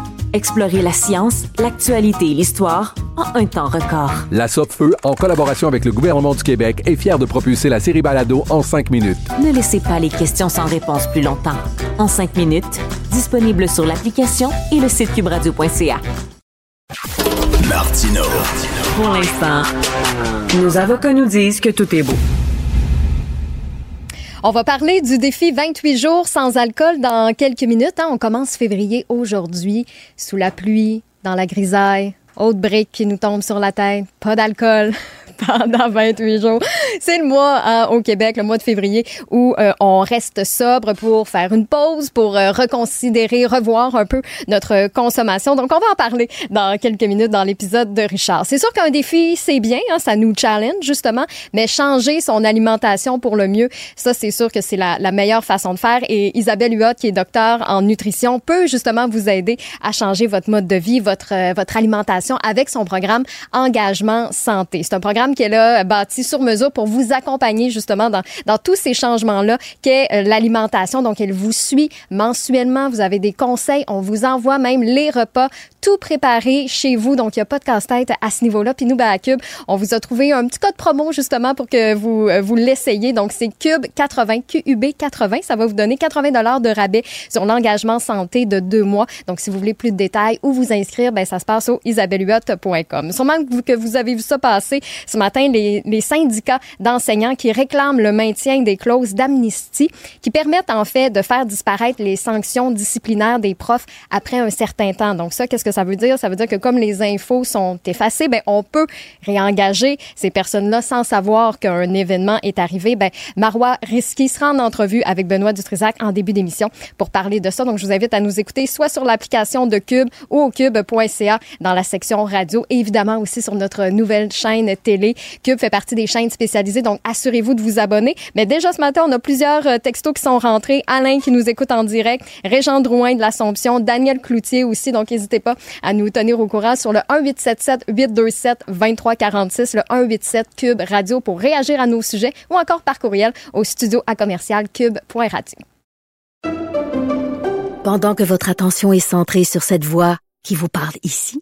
Explorez la science, l'actualité et l'histoire en un temps record. La Feu, en collaboration avec le gouvernement du Québec, est fière de propulser la série Balado en cinq minutes. Ne laissez pas les questions sans réponse plus longtemps. En cinq minutes, disponible sur l'application et le site cubradio.ca. Martino. Pour l'instant, nos avocats nous disent que tout est beau. On va parler du défi 28 jours sans alcool dans quelques minutes. hein. On commence février aujourd'hui, sous la pluie, dans la grisaille, haute brique qui nous tombe sur la tête, pas d'alcool (laughs) pendant 28 jours. C'est le mois hein, au Québec, le mois de février, où euh, on reste sobre pour faire une pause, pour euh, reconsidérer, revoir un peu notre consommation. Donc, on va en parler dans quelques minutes dans l'épisode de Richard. C'est sûr qu'un défi, c'est bien, hein, ça nous challenge justement, mais changer son alimentation pour le mieux, ça, c'est sûr que c'est la, la meilleure façon de faire. Et Isabelle Huot, qui est docteur en nutrition, peut justement vous aider à changer votre mode de vie, votre, votre alimentation avec son programme Engagement Santé. C'est un programme qui est là, bâti sur mesure pour vous accompagner justement dans, dans tous ces changements-là qu'est euh, l'alimentation. Donc, elle vous suit mensuellement. Vous avez des conseils. On vous envoie même les repas tout préparés chez vous. Donc, il n'y a pas de casse-tête à ce niveau-là. Puis nous, ben, à Cube, on vous a trouvé un petit code promo justement pour que vous, euh, vous l'essayiez. Donc, c'est Cube 80, QUB 80. Ça va vous donner 80 dollars de rabais sur l'engagement santé de deux mois. Donc, si vous voulez plus de détails ou vous inscrire, ben, ça se passe au isabelluot.com. Sûrement que vous, avez vu ça passer ce matin, les, les syndicats d'enseignants qui réclament le maintien des clauses d'amnistie qui permettent en fait de faire disparaître les sanctions disciplinaires des profs après un certain temps. Donc ça, qu'est-ce que ça veut dire? Ça veut dire que comme les infos sont effacées, ben, on peut réengager ces personnes-là sans savoir qu'un événement est arrivé. Ben, Marois Risky sera en entrevue avec Benoît Dutrisac en début d'émission pour parler de ça. Donc, je vous invite à nous écouter soit sur l'application de Cube ou au cube.ca dans la section radio et évidemment aussi sur notre nouvelle chaîne télé. Cube fait partie des chaînes spécialisées, donc assurez-vous de vous abonner. Mais déjà ce matin, on a plusieurs euh, textos qui sont rentrés. Alain qui nous écoute en direct, Régent Drouin de l'Assomption, Daniel Cloutier aussi. Donc, n'hésitez pas à nous tenir au courant sur le 1877 827 2346, le 187 Cube Radio pour réagir à nos sujets ou encore par courriel au studio à commercial cube.radio. Pendant que votre attention est centrée sur cette voix qui vous parle ici,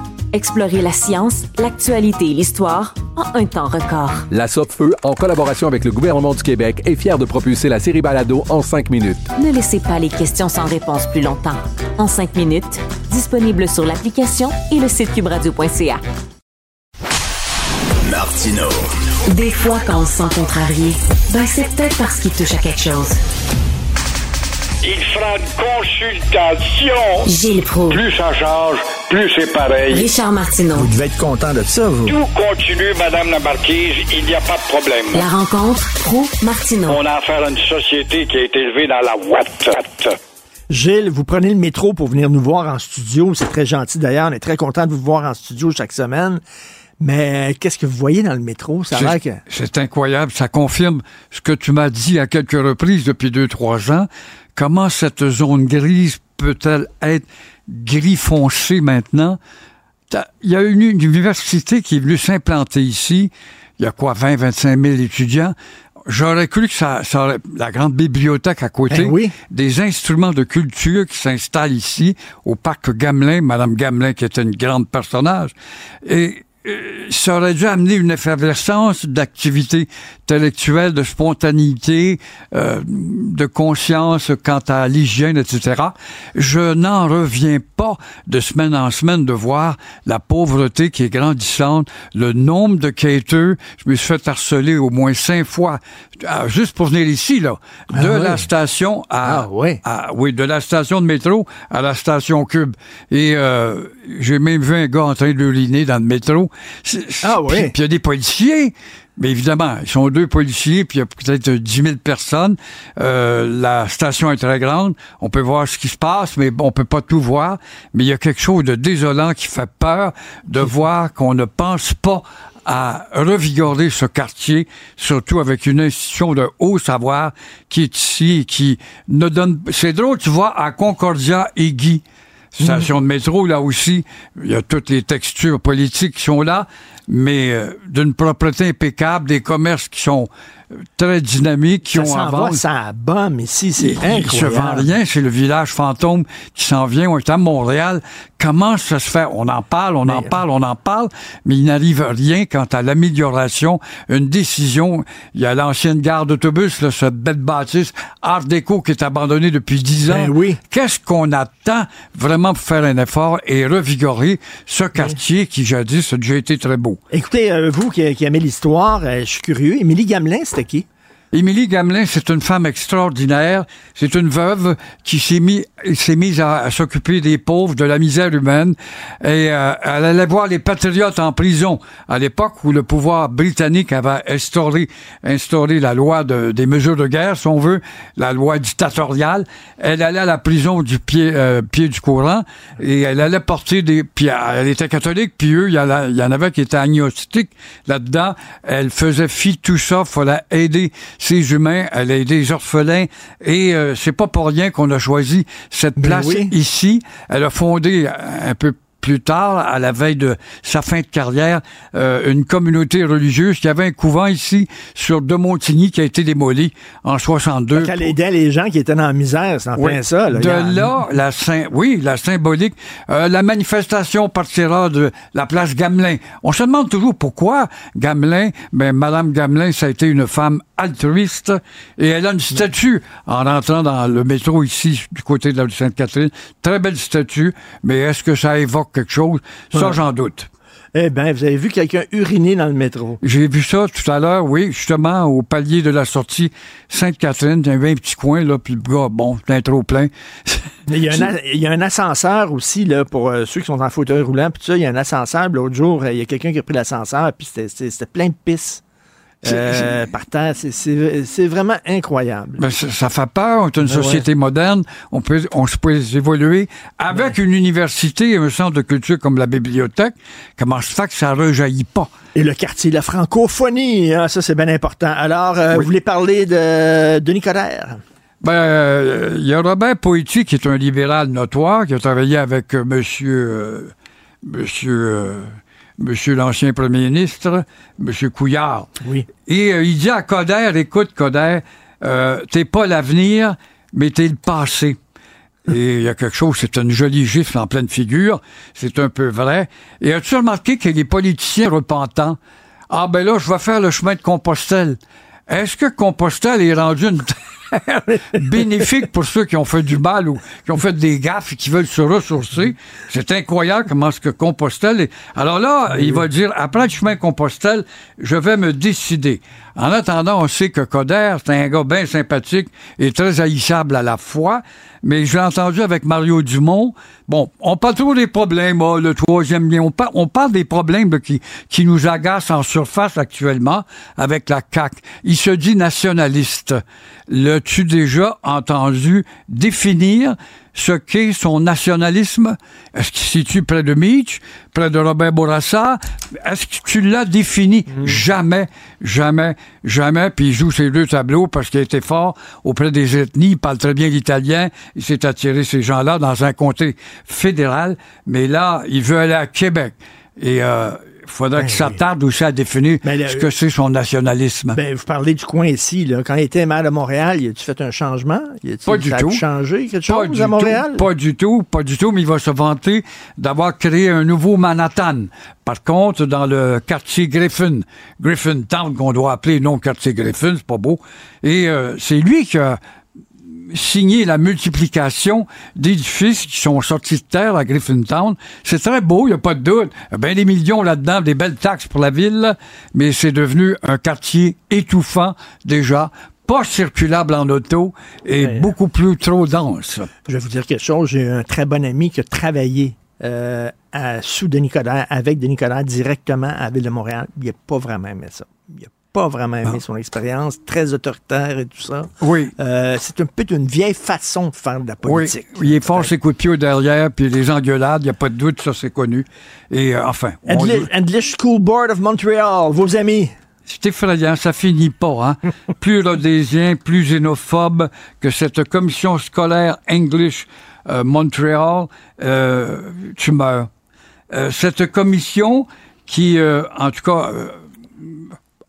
Explorez la science, l'actualité et l'histoire en un temps record. La Feu, en collaboration avec le gouvernement du Québec, est fière de propulser la série Balado en cinq minutes. Ne laissez pas les questions sans réponse plus longtemps. En cinq minutes, disponible sur l'application et le site cubradio.ca. Martino. Des fois, quand on se sent contrarié, ben c'est peut-être parce qu'il touche à quelque chose. Il fera une consultation. Gilles Pro. Plus ça change, plus c'est pareil. Richard Martineau. Vous devez être content de ça, vous. Tout continue, Madame la Marquise, il n'y a pas de problème. La rencontre Pro Martineau. On a affaire à une société qui a été élevée dans la ouate. Gilles, vous prenez le métro pour venir nous voir en studio. C'est très gentil d'ailleurs. On est très content de vous voir en studio chaque semaine. Mais qu'est-ce que vous voyez dans le métro? Ça a que... C'est incroyable. Ça confirme ce que tu m'as dit à quelques reprises depuis deux, trois ans. Comment cette zone grise peut-elle être gris foncé maintenant? Il y a une, université qui est venue s'implanter ici. Il y a quoi, 20, 25 000 étudiants. J'aurais cru que ça, ça aurait, la grande bibliothèque à côté, Ben oui. des instruments de culture qui s'installent ici au parc Gamelin, Madame Gamelin qui était une grande personnage. Et ça aurait dû amener une effervescence d'activité intellectuelle, de spontanéité, euh, de conscience quant à l'hygiène, etc. Je n'en reviens pas de semaine en semaine de voir la pauvreté qui est grandissante, le nombre de quêteurs. Je me suis fait harceler au moins cinq fois, ah, juste pour venir ici, là, de Ah la oui. station à, Ah oui. à- oui, de la station de métro à la station Cube. Et euh, j'ai même vu un gars en train d'uriner dans le métro. Ah oui. Puis il y a des policiers. Mais évidemment, ils sont deux policiers, puis il y a peut-être 10 000 personnes. Euh, la station est très grande. On peut voir ce qui se passe, mais bon, on peut pas tout voir. Mais il y a quelque chose de désolant qui fait peur de voir qu'on ne pense pas à revigorer ce quartier, surtout avec une institution de haut savoir qui est ici et qui ne donne... C'est drôle, tu vois, à Concordia et Guy, station de métro, là aussi, il y a toutes les textures politiques qui sont là, mais euh, d'une propreté impeccable, des commerces qui sont très dynamiques, qui Ça ont vendre. ça bombe ici, c'est Il se vend incroyable. rien, c'est le village fantôme qui s'en vient. On est à Montréal. Comment ça se fait? On en parle, on en parle, on en parle, mais il n'arrive rien quant à l'amélioration. Une décision, il y a l'ancienne gare d'autobus, là, cette belle bâtisse Art déco qui est abandonnée depuis dix ans. Ben oui. Qu'est-ce qu'on attend vraiment pour faire un effort et revigorer ce quartier qui jadis a déjà été très beau? Écoutez, euh, vous qui, qui aimez l'histoire, euh, je suis curieux. Émilie Gamelin, c'était qui? Émilie Gamelin, c'est une femme extraordinaire. C'est une veuve qui s'est mis, mise à, à s'occuper des pauvres, de la misère humaine. Et euh, elle allait voir les patriotes en prison à l'époque où le pouvoir britannique avait instauré, instauré la loi de- des mesures de guerre, si on veut, la loi dictatoriale. Elle allait à la prison du pied, euh, pied du courant et elle allait porter des... Puis elle était catholique, puis eux, il y, en avait qui étaient agnostiques là-dedans. Elle faisait fi tout ça, fallait aider ces humains, elle a aidé les orphelins et euh, c'est pas pour rien qu'on a choisi cette Ben place oui. ici. Elle a fondé un peu plus tard, à la veille de sa fin de carrière, euh, une communauté religieuse qui avait un couvent ici sur De Montigny qui a été démoli en 62. Elle aidait les gens qui étaient dans la misère, c'est en Oui. plein ça. Là. De a- là, la sym- oui, la symbolique. Euh, la manifestation partira de la place Gamelin. On se demande toujours pourquoi Gamelin. Ben, Madame Gamelin, ça a été une femme altruiste et elle a une statue en rentrant dans le métro ici du côté de la rue Sainte-Catherine. Très belle statue, mais est-ce que ça évoque quelque chose Ça, Ouais. j'en doute. Eh bien, vous avez vu quelqu'un uriner dans le métro. J'ai vu ça tout à l'heure, oui, justement, au palier de la sortie Sainte-Catherine. Avait un petit coin, là, puis le gars, bon, plein trop plein. (laughs) Il y, a un, a- il y a un ascenseur aussi, là, pour euh, ceux qui sont en fauteuil roulant. Puis ça, il y a un ascenseur. L'autre jour, euh, il y a quelqu'un qui a pris l'ascenseur, puis c'était plein de pisse. Euh, par terre. C'est- vraiment incroyable. Ben, ça, ça fait peur. On est une Ben ouais. société moderne. On peut, on se peut évoluer avec une université et un centre de culture comme la bibliothèque. Comment se fait que ça rejaillit pas? Et le quartier, la francophonie, hein, ça c'est bien important. Alors, euh, vous voulez parler de Denis Coderre? Ben, euh, il y a Robert Poitiers, qui est un libéral notoire, qui a travaillé avec monsieur, monsieur, monsieur l'ancien premier ministre, monsieur Couillard. Oui. Et euh, il dit à Coder, écoute Coder, euh, t'es pas l'avenir, mais t'es le passé. Et il y a quelque chose, c'est une jolie gifle en pleine figure, c'est un peu vrai. Et as-tu remarqué que les politiciens repentants, Ah ben là, je vais faire le chemin de Compostelle. Est-ce que Compostelle est rendu une (laughs) bénéfique pour ceux qui ont fait du mal ou qui ont fait des gaffes et qui veulent se ressourcer? C'est incroyable comment ce que Compostelle est. Alors là, il va dire, après le chemin Compostelle, je vais me décider. En attendant, on sait que Coder, c'est un gars bien sympathique et très haïssable à la fois. Mais j'ai entendu avec Mario Dumont, bon, on parle toujours des problèmes, oh, le troisième lien, on, par- on parle des problèmes qui, qui nous agacent en surface actuellement avec la CAQ. Il se dit nationaliste. L'as-tu déjà entendu définir ce qu'est son nationalisme? Est-ce qu'il se situe près de Mitch, près de Robert Bourassa? Est-ce que tu l'as défini? Jamais, jamais, jamais. Puis il joue ses deux tableaux parce qu'il été fort auprès des ethnies. Il parle très bien l'italien. Il s'est attiré ces gens-là dans un comté fédéral. Mais là, il veut aller à Québec. Et euh, il faudrait que ça tarde aussi à définir le- ce que c'est son nationalisme. Ben, vous parlez du coin ici, là. Quand il était maire de Montréal, y a-tu fait un changement? Y Pas du ça a tout. changé quelque Pas chose du à Montréal? Tout, pas du tout, pas du tout, mais il va se vanter d'avoir créé un nouveau Manhattan. Par contre, dans le quartier Griffin, Griffin Town, qu'on doit appeler non quartier Griffin, c'est pas beau. Et euh, c'est lui qui a signé la multiplication d'édifices qui sont sortis de terre à Griffintown. C'est très beau, il n'y a pas de doute. Bien des millions là-dedans, des belles taxes pour la ville, mais c'est devenu un quartier étouffant déjà, pas circulable en auto et beaucoup plus trop dense. Je vais vous dire quelque chose. J'ai un très bon ami qui a travaillé euh, à- sous Denis Coderre, avec Denis Coderre, directement à la Ville de Montréal. Il n'a pas vraiment aimé ça. Il n'a pas vraiment aimé son expérience, très autoritaire et tout ça. Oui. Euh, c'est un peu une vieille façon de faire de la Oui, politique. il est fort ses coups de pied au derrière, puis les engueulades, il n'y a pas de doute, ça c'est connu. Et euh, enfin, on- English, English School Board of Montreal, vos amis. c'est effrayant, ça finit pas. Hein? (laughs) plus rhodésien, plus xénophobe que cette commission scolaire English euh, Montreal, euh, tu meurs. Euh, cette commission qui, euh, en tout cas, euh,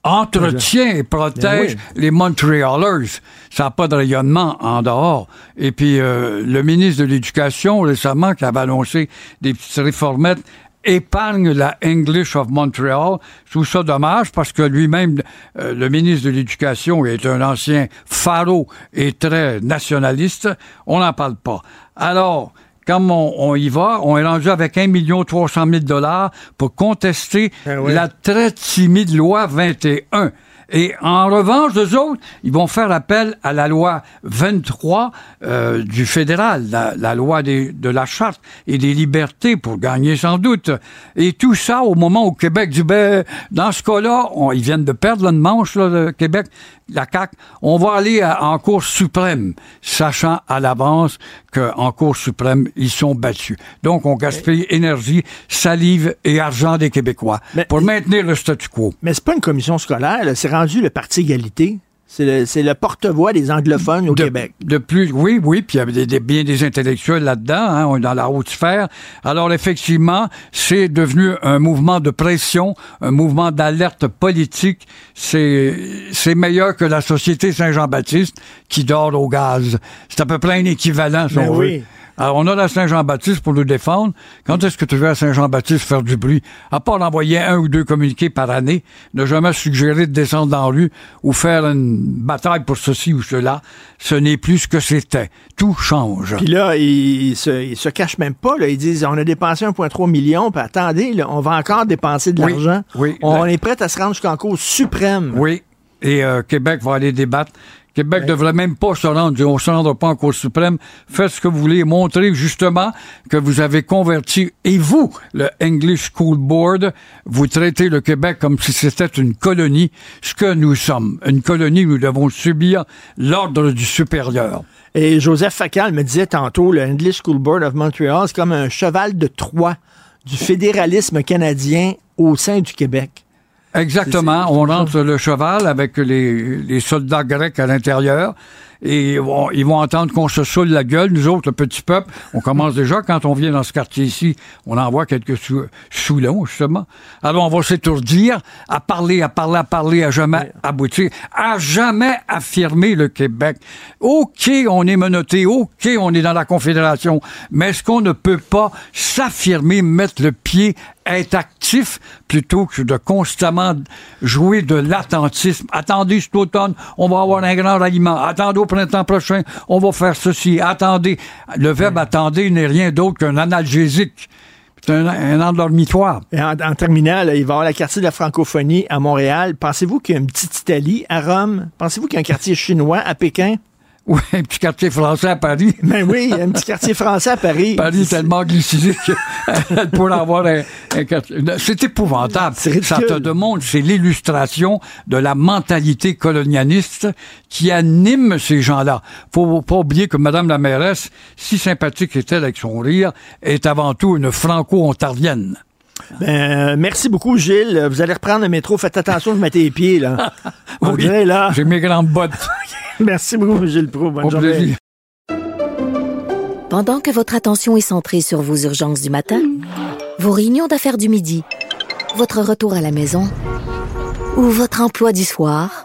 entretient et protège les Montrealers. Ça n'a pas de rayonnement en dehors. Et puis, euh, le ministre de l'Éducation, récemment, qui avait annoncé des petites réformettes, épargne la English of Montreal. Je trouve ça dommage parce que lui-même, euh, le ministre de l'Éducation, est un ancien pharaon et très nationaliste. On n'en parle pas. Alors, comme on, on y va, on est rendu avec 1 300 000 dollars pour contester la très timide loi 21. Et en revanche, eux autres, ils vont faire appel à la loi 23 euh, du fédéral, la, la loi des- de la charte et des libertés pour gagner sans doute. Et tout ça au moment où Québec dit, ben, dans ce cas-là, on- ils viennent de perdre une manche, là, le Québec, la CAQ, on va aller à- en Cour suprême, sachant à l'avance qu'en Cour suprême, ils sont battus. Donc, on gaspille énergie, salive et argent des Québécois pour maintenir le statu quo. Mais c'est pas une commission scolaire, c'est rendu le Parti égalité. C'est le, porte-voix des anglophones au de, Québec. De plus, oui, oui, puis il y avait des, des- bien des intellectuels là-dedans, hein, on est dans la haute sphère. Alors effectivement, c'est devenu un mouvement de pression, un mouvement d'alerte politique. C'est meilleur que la société Saint-Jean-Baptiste qui dort au gaz. C'est à peu près un équivalent, si Ben on oui. veut. Alors, on a la Saint-Jean-Baptiste pour nous défendre. Quand est-ce que tu veux à Saint-Jean-Baptiste faire du bruit? À part d'envoyer un ou deux communiqués par année, ne jamais suggérer de descendre dans la rue ou faire une bataille pour ceci ou cela, ce n'est plus ce que c'était. Tout change. Puis là, ils, ils se, cachent même pas. Là. Ils disent on a dépensé 1,3 million, puis attendez, là, on va encore dépenser de Oui, l'argent. oui. On est prêt à se rendre jusqu'en cause suprême. Oui. Et euh, Québec va aller débattre. Québec devrait même pas se rendre, on ne se rendra pas en Cour suprême. Faites ce que vous voulez, montrez justement que vous avez converti, et vous, le English School Board, vous traitez le Québec comme si c'était une colonie, ce que nous sommes. Une colonie, nous devons subir l'ordre du supérieur. Et Joseph Facal me disait tantôt, le English School Board of Montreal, c'est comme un cheval de Troie du fédéralisme canadien au sein du Québec. Exactement. On rentre le cheval avec les, les soldats grecs à l'intérieur. Et ils vont, ils vont entendre qu'on se saoule la gueule. Nous autres, le petit peuple, on commence déjà, quand on vient dans ce quartier-ci, on envoie quelques sou soulons, justement. Alors, on va s'étourdir à parler, à parler, à parler, à jamais aboutir, à jamais affirmer le Québec. OK, on est menotté, OK, on est dans la Confédération, mais est-ce qu'on ne peut pas s'affirmer, mettre le pied être actif plutôt que de constamment jouer de l'attentisme? Attendez cet automne, on va avoir un grand ralliement. Attendez au printemps prochain, on va faire ceci. Attendez. Le verbe attendez n'est rien d'autre qu'un analgésique. C'est un, endormitoire. Et en, terminant, il va y avoir la quartier de la francophonie à Montréal. Pensez-vous qu'il y a une petite Italie à Rome? Pensez-vous qu'il y a un quartier chinois à Pékin? Oui, un petit quartier français à Paris. Ben oui, un petit quartier français à Paris. Paris est tellement glycémique (laughs) qu'elle pourrait avoir un, quartier. C'est épouvantable. Ça te demande, c'est l'illustration de la mentalité colonialiste qui anime ces gens-là. Faut pas oublier que Madame la mairesse, si sympathique est-elle avec son rire, est avant tout une franco-ontarienne. Ben, merci beaucoup, Gilles. Vous allez reprendre le métro. Faites attention, je mets tes pieds, là. (laughs) On là. J'ai mes grandes bottes. (laughs) merci beaucoup, Gilles Pro. Bonne journée. Pendant que votre attention est centrée sur vos urgences du matin, vos réunions d'affaires du midi, votre retour à la maison ou votre emploi du soir,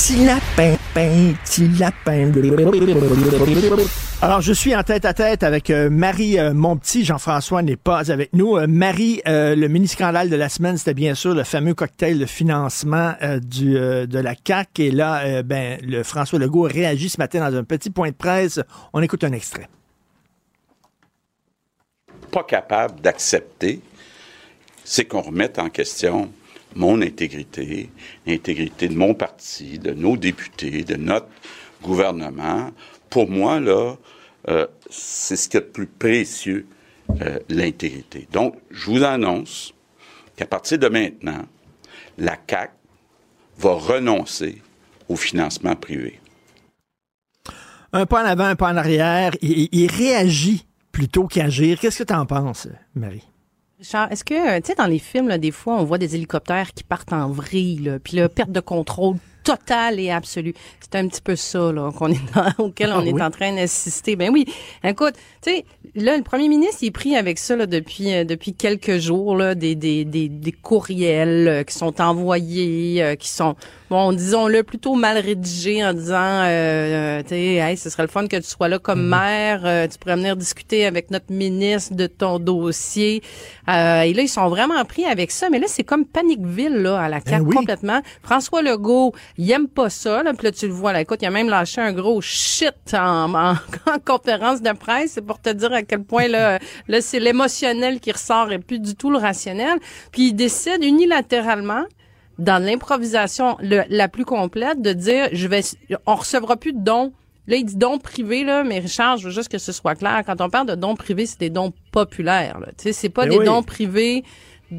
Petit lapin, petit lapin. Alors, je suis en tête à tête avec euh, Marie euh, mon petit Jean-François n'est pas avec nous. Euh, Marie, le mini-scandale de la semaine, c'était bien sûr le fameux cocktail de financement du, de la CAC. Et là, ben, le François Legault réagit ce matin dans un petit point de presse. On écoute un extrait. Pas capable d'accepter c'est qu'on remette en question mon intégrité, l'intégrité de mon parti, de nos députés, de notre gouvernement. Pour moi, là, euh, c'est ce qui est le plus précieux, euh, l'intégrité. Donc, je vous annonce qu'à partir de maintenant, la CAC va renoncer au financement privé. Un pas en avant, un pas en arrière. Il, il réagit plutôt qu'agir. Qu'est-ce que tu en penses, Marie? Richard, est-ce que, tu sais, dans les films, là, des fois, on voit des hélicoptères qui partent en vrille, puis la perte de contrôle totale et absolue. C'est un petit peu ça là, qu'on est (laughs) auquel on ah est en train d'assister. Ben oui, écoute, tu sais, là, le premier ministre, il est pris avec ça là, depuis, euh, depuis quelques jours, là, des, des, des, des courriels euh, qui sont envoyés, euh, qui sont bon, disons-le, plutôt mal rédigé en disant, euh, euh tu sais, hey, ce serait le fun que tu sois là comme mhm. maire, euh, tu pourrais venir discuter avec notre ministre de ton dossier. Euh, et là, ils sont vraiment pris avec ça, mais là, c'est comme Paniqueville, là, à la carte, ben complètement. François Legault, il aime pas ça, là, puis là, tu le vois, là, écoute, il a même lâché un gros shit en, (laughs) en, conférence de presse, c'est pour te dire à quel point, là, là c'est l'émotionnel qui ressort et plus du tout le rationnel. Puis il décide unilatéralement dans l'improvisation la plus complète de dire je vais on recevra plus de dons Là, il dit dons privés, là, mais Richard, je veux juste que ce soit clair. Quand on parle de dons privés, c'est des dons populaires. Tu sais, c'est pas ben des dons privés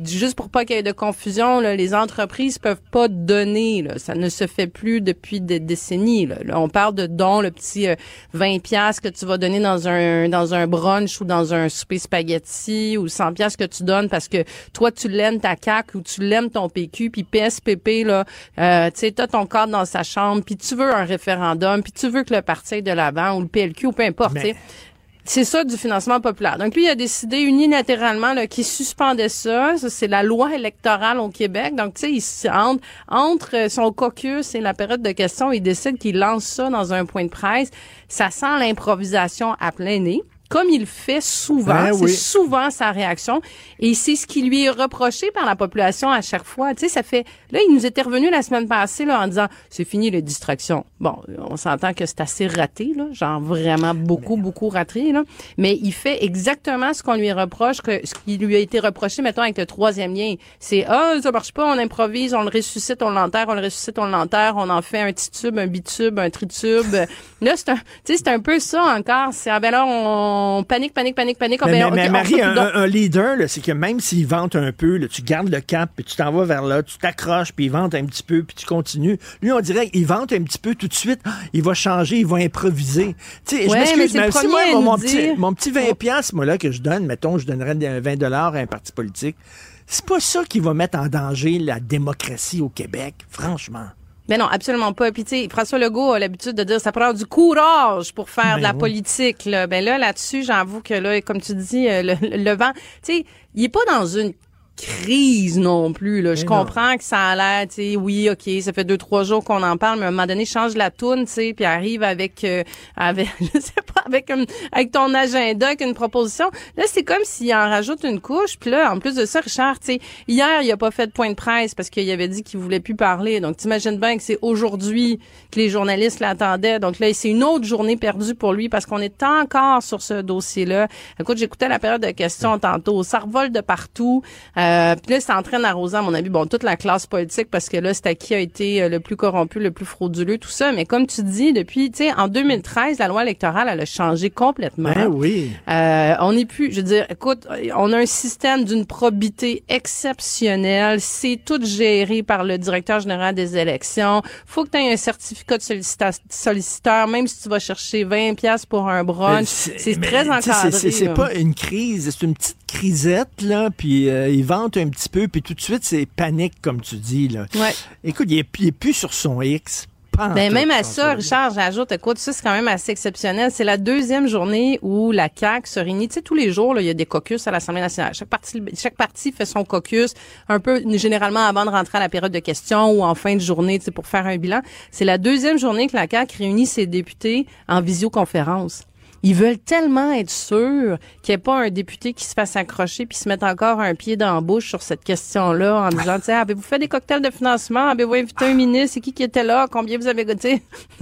juste pour pas qu'il y ait de confusion, là, les entreprises peuvent pas donner. Là. Ça ne se fait plus depuis des décennies. Là. on parle de dons, le petit 20 euh, pièces que tu vas donner dans un dans un brunch ou dans un souper spaghetti ou 100 pièces que tu donnes parce que toi tu l'aimes ta CAC ou tu l'aimes ton PQ puis PSPP là, euh, tu sais, t'as ton cadre dans sa chambre puis tu veux un référendum puis tu veux que le parti de l'avant ou le PLQ ou peu importe. C'est ça du financement populaire. Donc lui, il a décidé unilatéralement qu'il suspendait ça. ça c'est la loi électorale au Québec. Donc tu sais, entre, entre son caucus et la période de questions, il décide qu'il lance ça dans un point de presse. Ça sent l'improvisation à plein nez comme il fait souvent. Ben c'est oui. souvent sa réaction. Et c'est ce qui lui est reproché par la population à chaque fois. Tu sais, ça fait... Là, il nous était revenu la semaine passée là, en disant « C'est fini les distractions ». Bon, on s'entend que c'est assez raté, là, genre vraiment beaucoup, beaucoup raté. Là. Mais il fait exactement ce qu'on lui reproche, que, ce qui lui a été reproché, mettons, avec le troisième lien. C'est « Ah, ça marche pas, on improvise, on le ressuscite, on l'enterre, on le ressuscite, on l'enterre, on en fait un titube, un bitube, un tritube. (laughs) » Là, c'est un, tu sais, c'est un peu ça encore. C'est « Ah ben là, on on panique, panique, panique, panique. Mais, mais- mais on Marie, un, un leader, c'est que même s'il vante un peu, là, tu gardes le cap, puis tu t'en vas vers là, tu t'accroches, puis il vante un petit peu, puis tu continues. Lui, on dirait qu'il vante un petit peu tout de suite, (gasps) il va changer, il va improviser. Tu sais, je Ouais, m'excuse, mais si moi, mon, mon petit, mon petit 20 piastres, moi, là, que je donne, mettons, je donnerais des- 20 dollars à un parti politique, c'est pas ça qui va mettre en danger la démocratie au Québec, franchement. Mais non, absolument pas. Puis tu sais, François Legault a l'habitude de dire ça prend du courage pour faire Ben de la oui. politique. Là. Ben là, là-dessus, j'avoue que là, comme tu dis, euh, le, le vent, tu sais, il est pas dans une crise non plus. Là. Je comprends que ça a l'air, tu sais, oui, ok, ça fait deux trois jours qu'on en parle, mais à un moment donné, change la toune, tu sais, puis arrive avec, euh, avec, (laughs) je sais pas, avec un- avec ton agenda, avec une proposition. Là, c'est comme s'il en rajoute une couche. Puis là, en plus de ça, Richard, tu sais, hier, il a pas fait de point de presse parce qu'il avait dit qu'il voulait plus parler. Donc, t'imagines bien que c'est aujourd'hui que les journalistes l'attendaient. Donc là, c'est une autre journée perdue pour lui parce qu'on est encore sur ce dossier-là. Écoute, j'écoutais la période de questions tantôt. Ça revole de partout. Euh, puis là, c'est en train d'arroser, à mon avis, bon, toute la classe politique parce que là, c'est à qui a été euh, le plus corrompu, le plus frauduleux, tout ça. Mais comme tu dis, depuis, tu sais, en 2013, la loi électorale, elle a changé complètement. Ben oui. Euh, on n'est plus, je veux dire, écoute, on a un système d'une probité exceptionnelle. C'est tout géré par le directeur général des élections. Faut que tu aies un certificat de solliciteur, même si tu vas chercher 20 pièces pour un brunch. C'est très encadré. c'est- pas une crise, c'est une petite crisette, là, puis euh, il vante un petit peu, puis tout de suite, c'est panique, comme tu dis, là. Ouais. Écoute, il est, il est plus sur son X. Ben, même à ça. Richard, j'ajoute, écoute, ça, c'est quand même assez exceptionnel. C'est la deuxième journée où la CAQ se réunit. Tu sais, tous les jours, là, il y a des caucus à l'Assemblée nationale. Chaque parti, chaque parti fait son caucus un peu, généralement avant de rentrer à la période de questions ou en fin de journée, tu sais, pour faire un bilan. C'est la deuxième journée que la CAQ réunit ses députés en visioconférence. Ils veulent tellement être sûrs qu'il n'y ait pas un député qui se fasse accrocher puis se mette encore un pied dans la bouche sur cette question-là en disant, (laughs) sais, avez-vous fait des cocktails de financement? Avez-vous invité un ministre? C'est qui qui était là? Combien vous avez goûté? (laughs)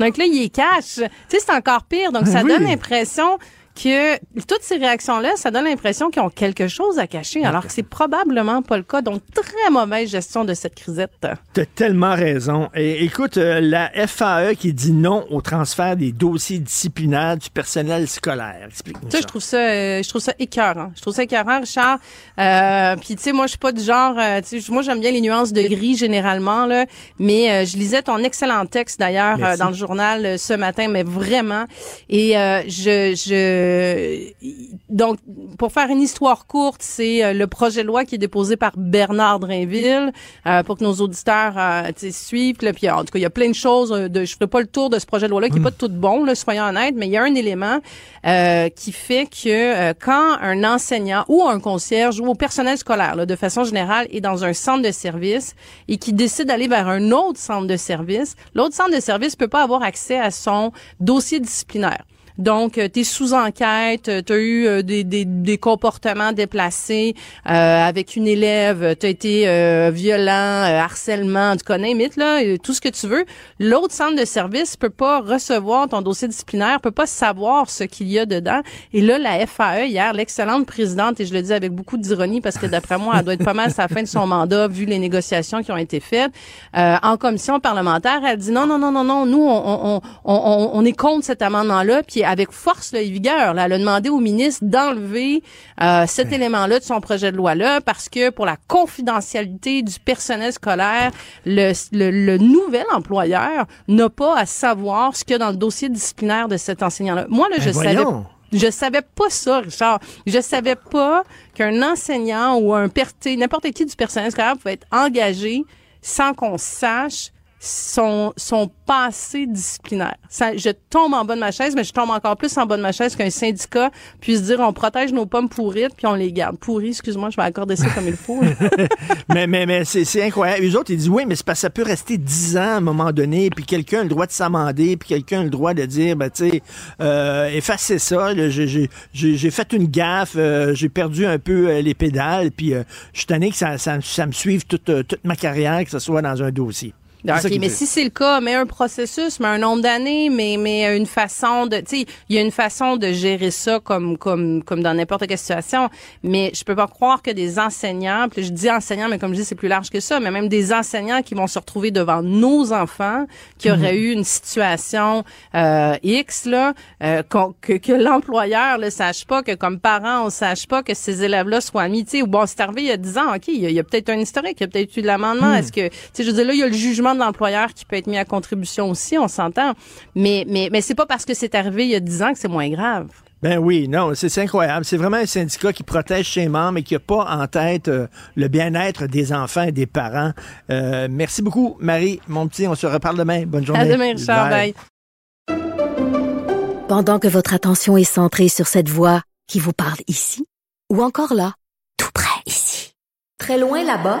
Donc là, il est cash. Tu sais, c'est encore pire. Donc, ça Oui. donne l'impression que toutes ces réactions-là, ça donne l'impression qu'ils ont quelque chose à cacher, alors que c'est probablement pas le cas. Donc, très mauvaise gestion de cette crisette. T'as tellement raison. Et écoute, euh, la FAE qui dit non au transfert des dossiers disciplinaires du personnel scolaire. Explique-nous Ça, je trouve ça, euh, je trouve ça écœurant. Je trouve ça écœurant, Richard. Euh, Puis tu sais, moi, je suis pas du genre, euh, moi, j'aime bien les nuances de gris généralement là. Mais euh, je lisais ton excellent texte d'ailleurs dans le journal ce matin, mais vraiment. Et euh, je, je, donc pour faire une histoire courte, c'est euh, le projet de loi qui est déposé par Bernard Drainville euh, pour que nos auditeurs euh, suivent. Là, puis en tout cas, il y a plein de choses. euh, De, je ferai pas le tour de ce projet de loi-là qui est pas tout bon, là, soyons honnêtes, mais il y a un élément euh, qui fait que euh, quand un enseignant ou un concierge ou au personnel scolaire, là, de façon générale, est dans un centre de service et qui décide d'aller vers un autre centre de service, l'autre centre de service peut pas avoir accès à son dossier disciplinaire. Donc, tu es sous enquête, tu as eu euh, des, des, des comportements déplacés euh, avec une élève, tu as été euh, violent, euh, harcèlement, tu connais, mythe, là, euh, tout ce que tu veux. L'autre centre de service peut pas recevoir ton dossier disciplinaire, peut pas savoir ce qu'il y a dedans. Et là, la FAE, hier, l'excellente présidente, et je le dis avec beaucoup d'ironie parce que d'après moi, elle doit être pas mal à la fin de son mandat, vu les négociations qui ont été faites, euh, en commission parlementaire, elle dit non, non, non, non, non, nous, on, on, on, on, on est contre cet amendement-là, puis avec force là, et vigueur, là, elle a demandé au ministre d'enlever euh, cet élément-là de son projet de loi-là parce que pour la confidentialité du personnel scolaire, le, le, le nouvel employeur n'a pas à savoir ce qu'il y a dans le dossier disciplinaire de cet enseignant-là. Moi, là, Ben je savais voyons. je savais pas ça, Richard. Je savais pas qu'un enseignant ou un n'importe qui du personnel scolaire pouvait être engagé sans qu'on sache sont, sont pas assez disciplinaires. Ça, je tombe en bas de ma chaise, mais je tombe encore plus en bas de ma chaise qu'un syndicat puisse dire on protège nos pommes pourrites puis on les garde. Pourries, excuse-moi, je vais accorder ça comme il faut. (laughs) mais mais, c'est incroyable. Les autres, ils disent oui, mais parce que ça peut rester dix ans à un moment donné, puis quelqu'un a le droit de s'amender, puis quelqu'un a le droit de dire, ben, tu sais, euh, effacez ça, j'ai fait une gaffe, euh, j'ai perdu un peu euh, les pédales, puis je suis tanné que ça, ça, ça me suive toute, toute ma carrière, que ce soit dans un dossier. OK, mais si c'est le cas, mais un processus, mais un nombre d'années, mais mais une façon de, tu sais, il y a une façon de gérer ça comme comme comme dans n'importe quelle situation. Mais je peux pas croire que des enseignants, puis je dis enseignants, mais comme je dis, c'est plus large que ça, mais même des enseignants qui vont se retrouver devant nos enfants, qui mhm. auraient eu une situation euh, X là, euh, que, que l'employeur le sache pas, que comme parent on sache pas que ces élèves-là soient amis, tu sais, ou bon, c'est arrivé il y a 10 ans, ok, il y a, peut-être un historique, il y a peut-être eu de l'amendement. Mhm. Est-ce que, tu sais, je veux dire là, il y a le jugement de l'employeur qui peut être mis à contribution aussi, on s'entend. Mais, mais, mais c'est pas parce que c'est arrivé il y a 10 ans que c'est moins grave. Ben oui, non, c'est incroyable. C'est vraiment un syndicat qui protège ses membres et qui n'a pas en tête euh, le bien-être des enfants et des parents. Euh, merci beaucoup, Marie, mon petit. On se reparle demain. Bonne journée. À demain, Richard. Bye. Pendant que votre attention est centrée sur cette voix qui vous parle ici ou encore là, tout près ici, très loin là-bas,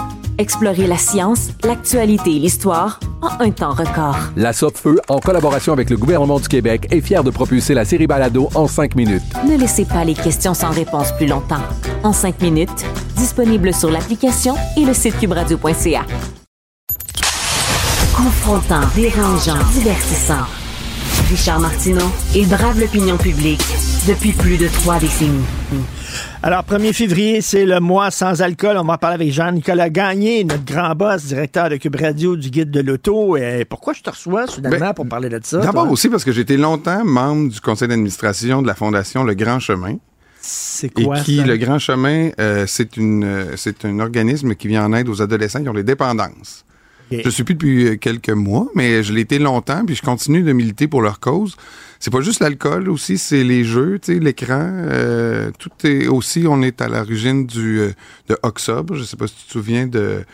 Explorez la science, l'actualité et l'histoire en un temps record. La Feu, en collaboration avec le gouvernement du Québec, est fière de propulser la série Balado en cinq minutes. Ne laissez pas les questions sans réponse plus longtemps. En cinq minutes, disponible sur l'application et le site cubradio.ca. Confrontant, dérangeant, divertissant. Richard Martineau, il brave l'opinion publique depuis plus de trois décennies. Alors, 1er février, c'est le mois sans alcool. On va parler avec Jean-Nicolas Gagné, notre grand boss, directeur de Cube Radio du Guide de l'Auto. Et pourquoi je te reçois soudainement ben, pour parler de ça? D'abord aussi parce que j'ai été longtemps membre du conseil d'administration de la Fondation Le Grand Chemin. C'est quoi et qui, Le Grand Chemin, euh, c'est une euh, c'est un organisme qui vient en aide aux adolescents qui ont des dépendances. Je suis plus depuis quelques mois, mais je l'ai été longtemps, puis je continue de militer pour leur cause. C'est pas juste l'alcool aussi, c'est les jeux, tu sais, l'écran. Euh, tout est aussi, on est à l'origine du euh, de Octobre. Je sais pas si tu te souviens de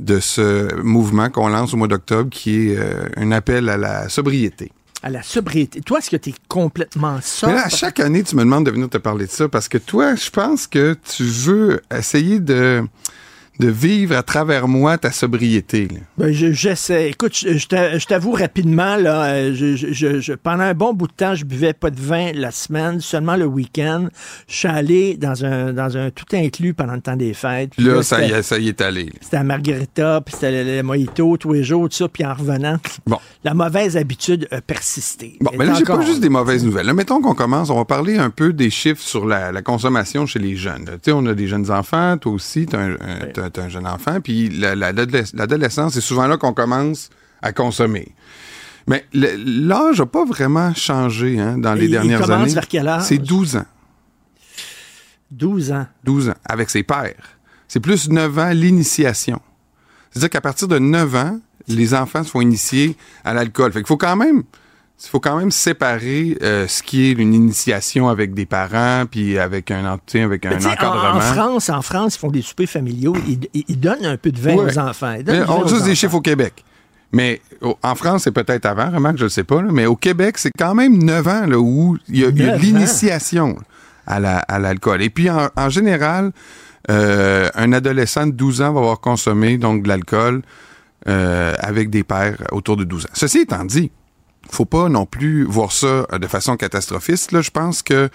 de ce mouvement qu'on lance au mois d'octobre, qui est un appel à la sobriété à la sobriété. Toi, est-ce que tu es complètement sobre? à chaque année, tu me demandes de venir te parler de ça parce que toi, je pense que tu veux essayer de de vivre à travers moi ta sobriété. Ben, j'essaie. Écoute, je, t'avoue rapidement, là, euh, je, pendant un bon bout de temps, je buvais pas de vin la semaine, seulement le week-end. Je suis allé dans un, dans un tout inclus pendant le temps des fêtes. Là, ça, y est, ça y est allé. C'était à Margarita, puis c'était le, mojito tous les jours, tout ça, puis en revenant, bon. la mauvaise habitude a persisté. Bon, mais là, j'ai pas juste des mauvaises nouvelles. Là, mettons qu'on commence, on va parler un peu des chiffres sur la, consommation chez les jeunes. Tu sais, on a des jeunes enfants, toi aussi, tu un, un jeune enfant, puis l'adolescence, c'est souvent là qu'on commence à consommer. Mais l'âge n'a pas vraiment changé hein, dans les dernières années. C'est 12 ans. 12 ans. 12 ans, avec ses pères. C'est plus 9 ans l'initiation. C'est-à-dire qu'à partir de 9 ans, les enfants se font initier à l'alcool. Fait qu'il faut quand même il faut quand même séparer euh, ce qui est une initiation avec des parents puis avec un avec un encadrement. En, France, en France, ils font des soupers familiaux, ils, donnent un peu de vin aux enfants. on juste des chiffres au Québec. Mais en France, c'est peut-être avant, remarque, je ne sais pas, mais au Québec, c'est quand même 9 ans là, où il y a, eu l'initiation à l'alcool. La, Et puis, en, général, euh, un adolescent de 12 ans va avoir consommé donc de l'alcool euh, avec des pères autour de 12 ans. Ceci étant dit, faut pas non plus voir ça euh, de façon catastrophiste. Là, je pense que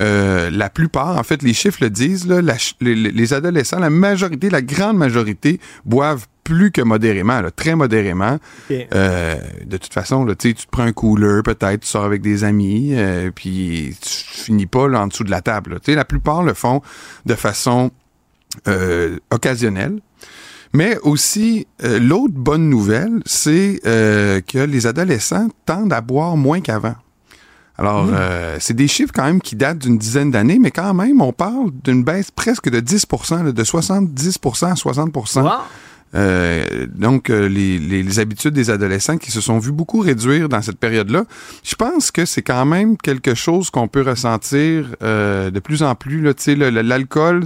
euh, la plupart, en fait, les chiffres le disent, là, les, adolescents, la majorité, la grande majorité, boivent plus que modérément, là, très modérément. Euh, de toute façon, là, tu te prends un cooler, peut-être, tu sors avec des amis, euh, puis tu finis pas là, en dessous de la table. la plupart le font de façon occasionnelle. Mais aussi, euh, l'autre bonne nouvelle, c'est euh, que les adolescents tendent à boire moins qu'avant. Alors, Mmh. euh, c'est des chiffres quand même qui datent d'une dizaine d'années, mais quand même, on parle d'une baisse presque de 10 là, de 70% à 60% euh, donc, euh, les, les- les habitudes des adolescents qui se sont vus beaucoup réduire dans cette période-là. Je pense que c'est quand même quelque chose qu'on peut ressentir euh, de plus en plus. L'alcool,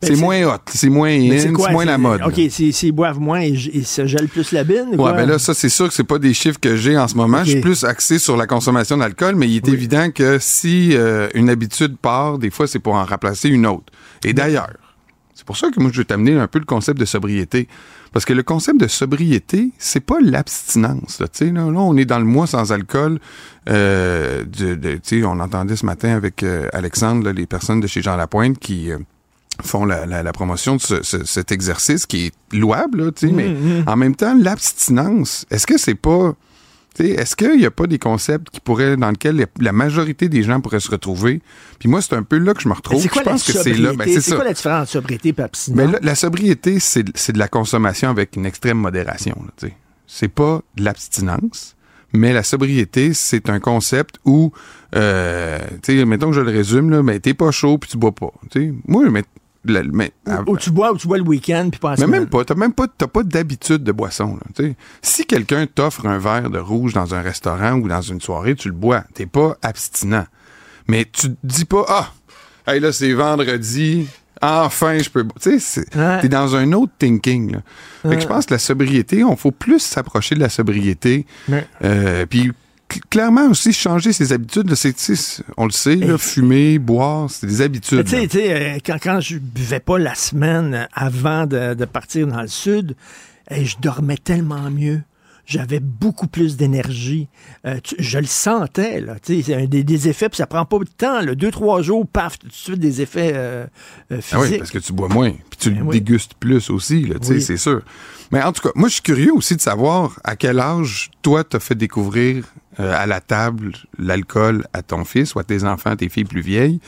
Ben, c'est moins hot, c'est moins in, c'est quoi, moins la mode. OK, s'ils boivent moins, ils, ils se gèlent plus la bine? ou Ouais, quoi? ben là, ça, c'est sûr que c'est pas des chiffres que j'ai en ce moment. Je suis plus axé sur la consommation d'alcool, mais il est évident que si euh, une habitude part, des fois, c'est pour en remplacer une autre. Et d'ailleurs, c'est pour ça que moi, je vais t'amener un peu le concept de sobriété. Parce que le concept de sobriété, c'est pas l'abstinence. Là, Tu sais, là, là, on est dans le mois sans alcool. Euh, de, de- tu sais, on entendait ce matin avec euh, Alexandre, là, les personnes de chez Jean Lapointe qui... font la, la- la promotion de ce- ce- cet exercice qui est louable, là, mais Mhm. en même temps, l'abstinence, est-ce que c'est pas... Est-ce qu'il n'y a pas des concepts qui pourraient, dans lesquels la- majorité des gens pourraient se retrouver? Puis moi, c'est un peu là que je me retrouve. Quoi, je pense que c'est là. Ben, c'est quoi la différence entre sobriété et abstinence? Mais là, la sobriété, c'est c'est de la consommation avec une extrême modération. C'est pas de l'abstinence, mais la sobriété, c'est un concept où, euh, tu sais, mettons que je le résume, là, mais t'es pas chaud puis tu bois pas. Moi, mais, la- mais Ou tu bois ou tu bois le week-end puis pas mais même pas, t'as même pas, t'as pas d'habitude de boisson. Là, si quelqu'un t'offre un verre de rouge dans un restaurant ou dans une soirée, tu le bois. T'es pas abstinent. Mais tu te dis pas, ah, hey, là, c'est vendredi, enfin, je peux. Tu sais, t'es dans un autre thinking. Là. Fait que je pense que la sobriété, on faut plus s'approcher de la sobriété. Ouais. Euh, puis clairement aussi changer ses habitudes. c'est, on le sait, là, fumer, boire, c'est des habitudes. Tu sais, euh, quand, quand je buvais pas la semaine avant de, de partir dans le sud, eh, je dormais tellement mieux. J'avais beaucoup plus d'énergie. Euh, je le sentais, là. Tu sais, c'est un des, des effets, puis ça prend pas de temps, là. Deux, trois jours, paf, tout de suite des effets euh, euh, Ah oui, physiques. parce que tu bois moins. Puis tu Ben le oui. dégustes plus aussi, là, tu sais, Oui. c'est sûr. Mais en tout cas, moi, je suis curieux aussi de savoir à quel âge, toi, t'as fait découvrir euh, à la table l'alcool à ton fils ou à tes enfants, tes filles plus vieilles.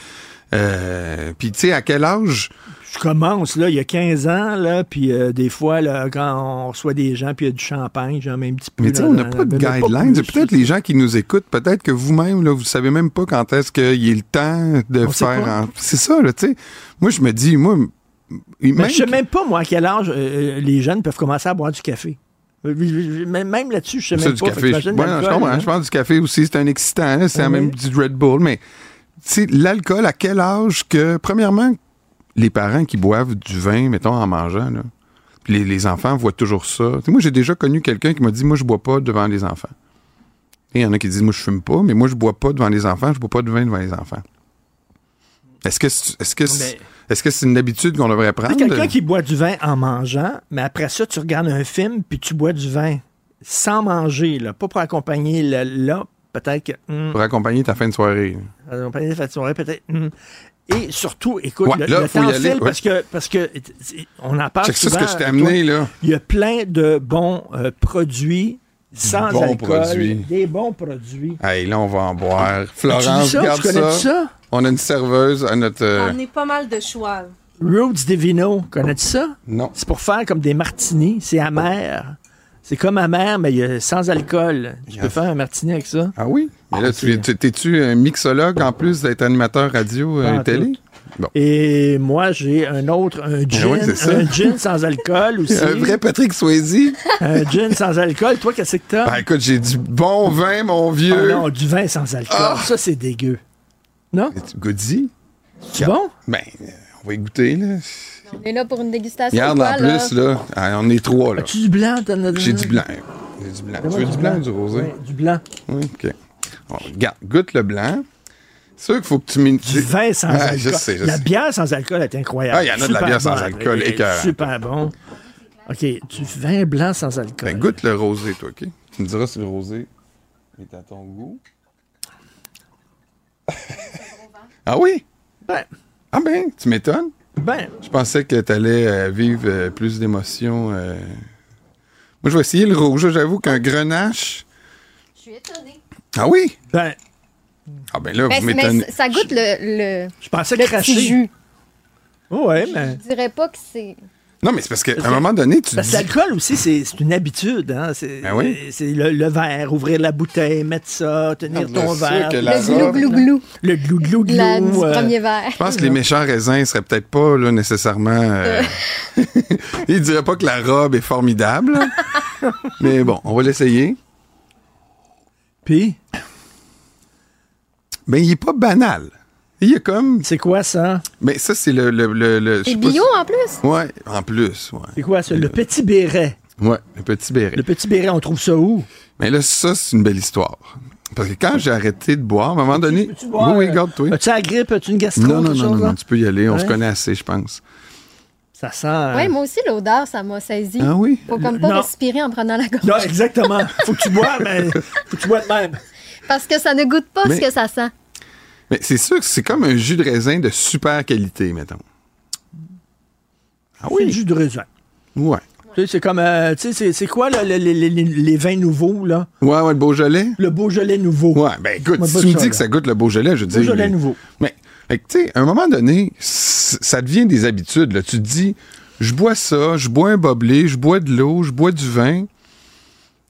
Euh, Puis, tu sais, à quel âge... Je commence, là, il y a 15 ans, là, puis euh, des fois, là, quand on reçoit des gens, puis il y a du champagne, j'en mets un petit peu. Mais tu sais, on n'a pas de guidelines. Peut-être les gens qui nous écoutent, peut-être que vous-même, là, vous savez même pas quand est-ce qu'il est le temps de On faire... en- C'est ça, là, tu sais. Moi, je me dis, moi... m- Mais même je sais même pas, moi, à quel âge euh, les jeunes peuvent commencer à boire du café. Euh, Même même là-dessus, je sais Ça, même du pas. Que café. Je, ouais, non, je comprends. hein. Je pense du café aussi, c'est un excitant. C'est Ah la même oui. du Red Bull. Mais, tu sais, l'alcool, à quel âge que, premièrement, les parents qui boivent du vin, mettons, en mangeant, là, les, les enfants voient toujours ça. Sais, moi, j'ai déjà connu quelqu'un qui m'a dit, moi, je bois pas devant les enfants. Et il y en a qui disent, moi, je fume pas, mais moi, je bois pas devant les enfants, je bois pas de vin devant les enfants. Est-ce que est-ce que c'est- est-ce que c'est une habitude qu'on devrait prendre? quelqu'un qui boit du vin en mangeant, mais après ça, tu regardes un film, puis tu bois du vin sans manger, là, pas pour accompagner le là, peut-être que. hum, Pour accompagner ta fin de soirée. accompagner la fin de soirée, peut-être. hum. Et surtout, écoute, Ouais, le, là, le temps aller, file ouais. parce que parce que c'est- on en parle Check ça, ce que je t'ai amené, là. Il y a plein de bons euh, produits sans Bons alcool, produits. des bons produits. Hey, là, on va en boire. Florence, ça? regarde Tu connais ça? On a une serveuse à notre... euh, On est pas mal de choix. Roots Divino, connais-tu ça? Non. C'est pour faire comme des martinis. C'est amer. C'est comme amer, mais il y a- sans alcool. Tu peux faire un martini avec ça? Ah oui? Mais là, tu, tu- t'es-tu un mixologue en plus d'être animateur radio Pas euh, télé? tout. Bon. Et moi, j'ai un autre, un gin, oui, c'est ça. un gin sans alcool (laughs) aussi. Un vrai Patrick Swayze? Un gin sans alcool. Toi, qu'est-ce que t'as? Ben écoute, j'ai du bon vin, mon vieux. Ah non, du vin sans alcool. Ah! Ça, c'est dégueu. Non? Tu goûtes-y? C'est bon? Ben, on va y goûter, là. On est là pour une dégustation. Regarde, en plus, là, ah, on est trois, là. As-tu du blanc? J'ai du blanc. J'ai du blanc. Tu veux du blanc ou du rosé? Oui, du blanc. Oui, OK. Bon, regarde, goûte le blanc. C'est sûr qu'il faut que tu mets... Du vin sans Ah, alcool. je sais, je la sais. bière sans alcool est incroyable. Ah, il y en a de la bière sans alcool, écœurant. Super bon. OK, du vin blanc sans alcool. Ben, goûte le rosé, toi, OK? Tu me diras si le rosé est à ton goût. (laughs) ah oui? Ben. Ah ben, tu m'étonnes. Ben. Je pensais que tu allais vivre euh, plus d'émotions euh, Moi, je vais essayer le rouge. J'avoue qu'un grenache. Je suis étonnée. Ah oui? Ben, Ah ben là, Ben, vous mais m'étonnez. ça goûte le, le, je pensais le cracher. petit jus. ouais, mais. Je dirais pas que c'est... Non, mais c'est parce qu'à un moment donné, tu Parce que dis... l'alcool aussi, c'est c'est une habitude. Hein? C'est Ben oui. c'est le, le verre, ouvrir la bouteille, mettre ça, tenir Ah, ton verre. que la Le glou-glou-glou. Le glou-glou-glou. Du euh, premier verre. Je pense que les méchants raisins seraient peut-être pas là, nécessairement. euh, (laughs) Ils diraient pas que la robe est formidable. (laughs) mais bon, on va l'essayer. Puis? Ben, il est pas banal. Il est comme. C'est quoi ça? Ben, ça, c'est le. le, le, pas bio si- en plus? Ouais, en plus, ouais. C'est quoi ça? Le petit béret. Ouais, le petit béret. Le petit béret, on trouve ça où? Mais là, ça, c'est une belle histoire. Parce que quand j'ai arrêté de boire, à un moment donné. Peux-tu boire, oui, oui, euh, garde-toi. As-tu la grippe? As-tu une gastro? Non, non, non, chose, non, non, tu peux y aller. On Ouais. se connaît assez, je pense. Ça sent. euh, Oui, moi aussi, l'odeur, ça m'a saisi. Ah oui? Faut comme pas Non. respirer en prenant la gorge. Non, exactement. Faut que tu bois, mais (laughs) faut que tu bois de même. Parce que ça ne goûte pas Mais- ce que ça sent. Mais c'est sûr que c'est comme un jus de raisin de super qualité, mettons. Ah C'est du jus de raisin. Ouais. Tu sais, c'est comme. euh, tu sais, c'est- c'est quoi, là, les, les- les- les vins nouveaux, là? Ouais, ouais, le Beaujolais. Le Beaujolais nouveau. Ouais, ben écoute, si tu me dis là. que ça goûte le Beaujolais, je dis. Beaujolais nouveau. Mais, tu sais, à un moment donné, ça devient des habitudes. Là. Tu te dis, je bois ça, je bois un boblé, je bois de l'eau, je bois du vin.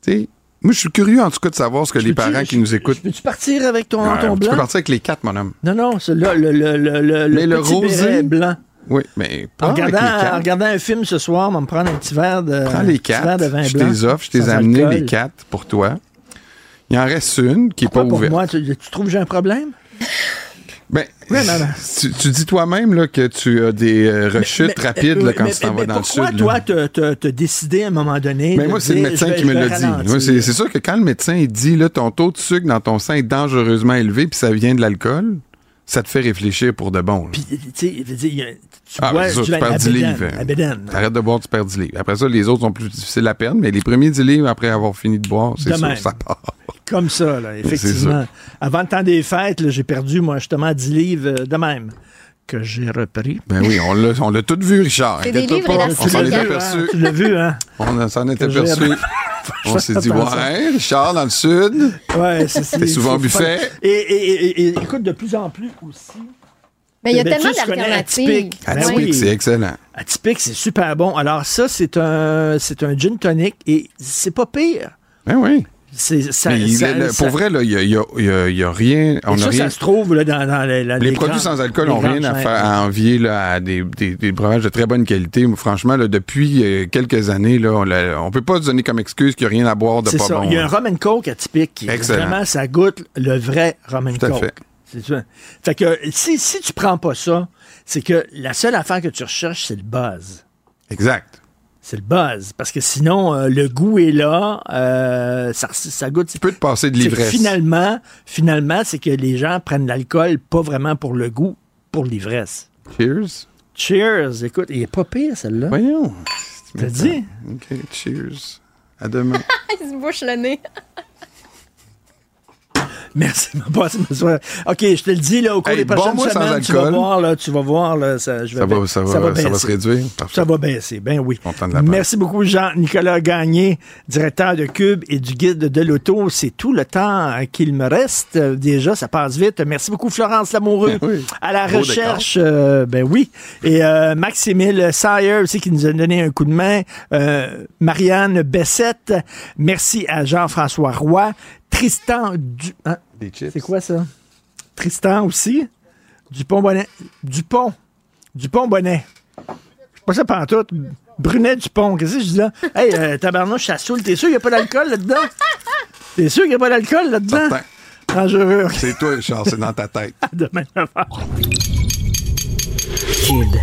Tu sais, moi, je suis curieux, en tout cas, de savoir ce que les parents qui nous écoutent. Peux-tu partir avec ton, ton tu blanc? peux partir avec les quatre, mon homme. Non, non, c'est là, le, le, le, le, Mais le petit rosé- blanc. Oui, mais pas En regardant, en regardant un film ce soir, on va me prendre un petit verre de, Prends les petit verre de quatre. vin Je blanc. les offre, je t'ai amené alcool. les quatre pour toi. Il en reste une qui n'est pas Pourquoi pour ouverte. moi? Tu, tu trouves que j'ai un problème? Ben, Ouais, non, non. Tu, tu dis toi-même là, que tu as des euh, rechutes Mais- rapides là, quand mais- tu t'en vas dans le sud. Pourquoi, toi, t'as- décidé à un moment donné. Mais de moi, c'est le médecin qui me l'a dit. c'est sûr que quand le médecin il dit là, ton taux de sucre dans ton sang est dangereusement élevé, puis ça vient de l'alcool, ça te fait réfléchir pour de bon. Puis, tu sais, tu Ah, bois, ben, c'est sûr, tu perds à 10 bédaine, livres. bédaine. T'arrêtes de boire, tu perds 10 livres. Après ça, les autres sont plus difficiles à perdre, mais les premiers 10 livres après avoir fini de boire, c'est sûr, ça part. Comme ça, là, effectivement. Avant le temps des fêtes, j'ai perdu, moi, justement, 10 livres euh, de même que j'ai repris. Ben oui, on l'a, on l'a tout vu, Richard. C'est des livres pas. On s'en est vu, aperçu. hein? Tu l'as vu, hein? On s'en est aperçu. (laughs) On s'est dit, ouais, Richard, dans le sud. Ouais, c'est souvent buffet. Et, et- et- et- écoute, de plus en plus aussi. Mais il y a Ben, tellement d'alternatives. Atypique. Ben Atypique, oui. c'est excellent. Atypique, c'est super bon. Alors ça, c'est un, c'est un gin tonic et c'est pas pire. Ben oui. C'est, ça, Mais il- ça- le- ça- pour vrai, il n'y a, rien. On ça, rien ça se trouve là, dans, dans les, les les produits sans alcool n'ont rien à, chaînes. faire, à envier là, à des, des, des breuvages de très bonne qualité. Franchement, là, depuis euh, quelques années, là, on ne peut pas se donner comme excuse qu'il n'y a rien à boire de pas ça. bon. Il y a un rum and coke atypique qui Excellent. vraiment ça goûte le vrai rum and Tout à coke. fait. C'est ça. Fait que si, si tu prends pas ça, c'est que la seule affaire que tu recherches, c'est le buzz. Exact. C'est le buzz. Parce que sinon, euh, le goût est là, euh, ça, ça goûte. Tu peux te passer de l'ivresse. Finalement, finalement, c'est que les gens prennent l'alcool pas vraiment pour le goût, pour l'ivresse. Cheers. Cheers. Écoute, il est pas pire, celle-là. Voyons. T'as dit? OK, cheers. À demain. (laughs) Il se bouche le nez. (laughs) Merci de ma soirée. OK, je te le dis, là, au cours Hey, des prochaines bon, moi, sans semaines, tu vas voir, là, tu vas voir, là, ça, je vais Ça va, ça va, ça va, baisser. se réduire. Parfait. Ça va baisser, ben oui. Merci beaucoup, Jean-Nicolas Gagné, directeur de Cube et du guide de l'auto. C'est tout le temps qu'il me reste. Déjà, ça passe vite. Merci beaucoup, Florence Lamoureux, Ben oui. à la recherche. euh, ben oui. Et euh, Maximile Sayer aussi qui nous a donné un coup de main. Euh, Marianne Bessette. Merci à Jean-François Roy. Tristan du... hein? Des chips. C'est quoi ça? Tristan aussi? Dupont-Bonnet. Dupont. Dupont-Bonnet. C'est pas ça pantoute. Brunet Dupont. Qu'est-ce que je dis là? Hey, euh, tabarnouche, ça saoule. T'es sûr qu'il n'y a pas d'alcool là-dedans? T'es sûr qu'il n'y a pas d'alcool là-dedans? Dangereux. C'est toi, Richard, c'est dans ta tête. (laughs) Demain, 9h. Cube.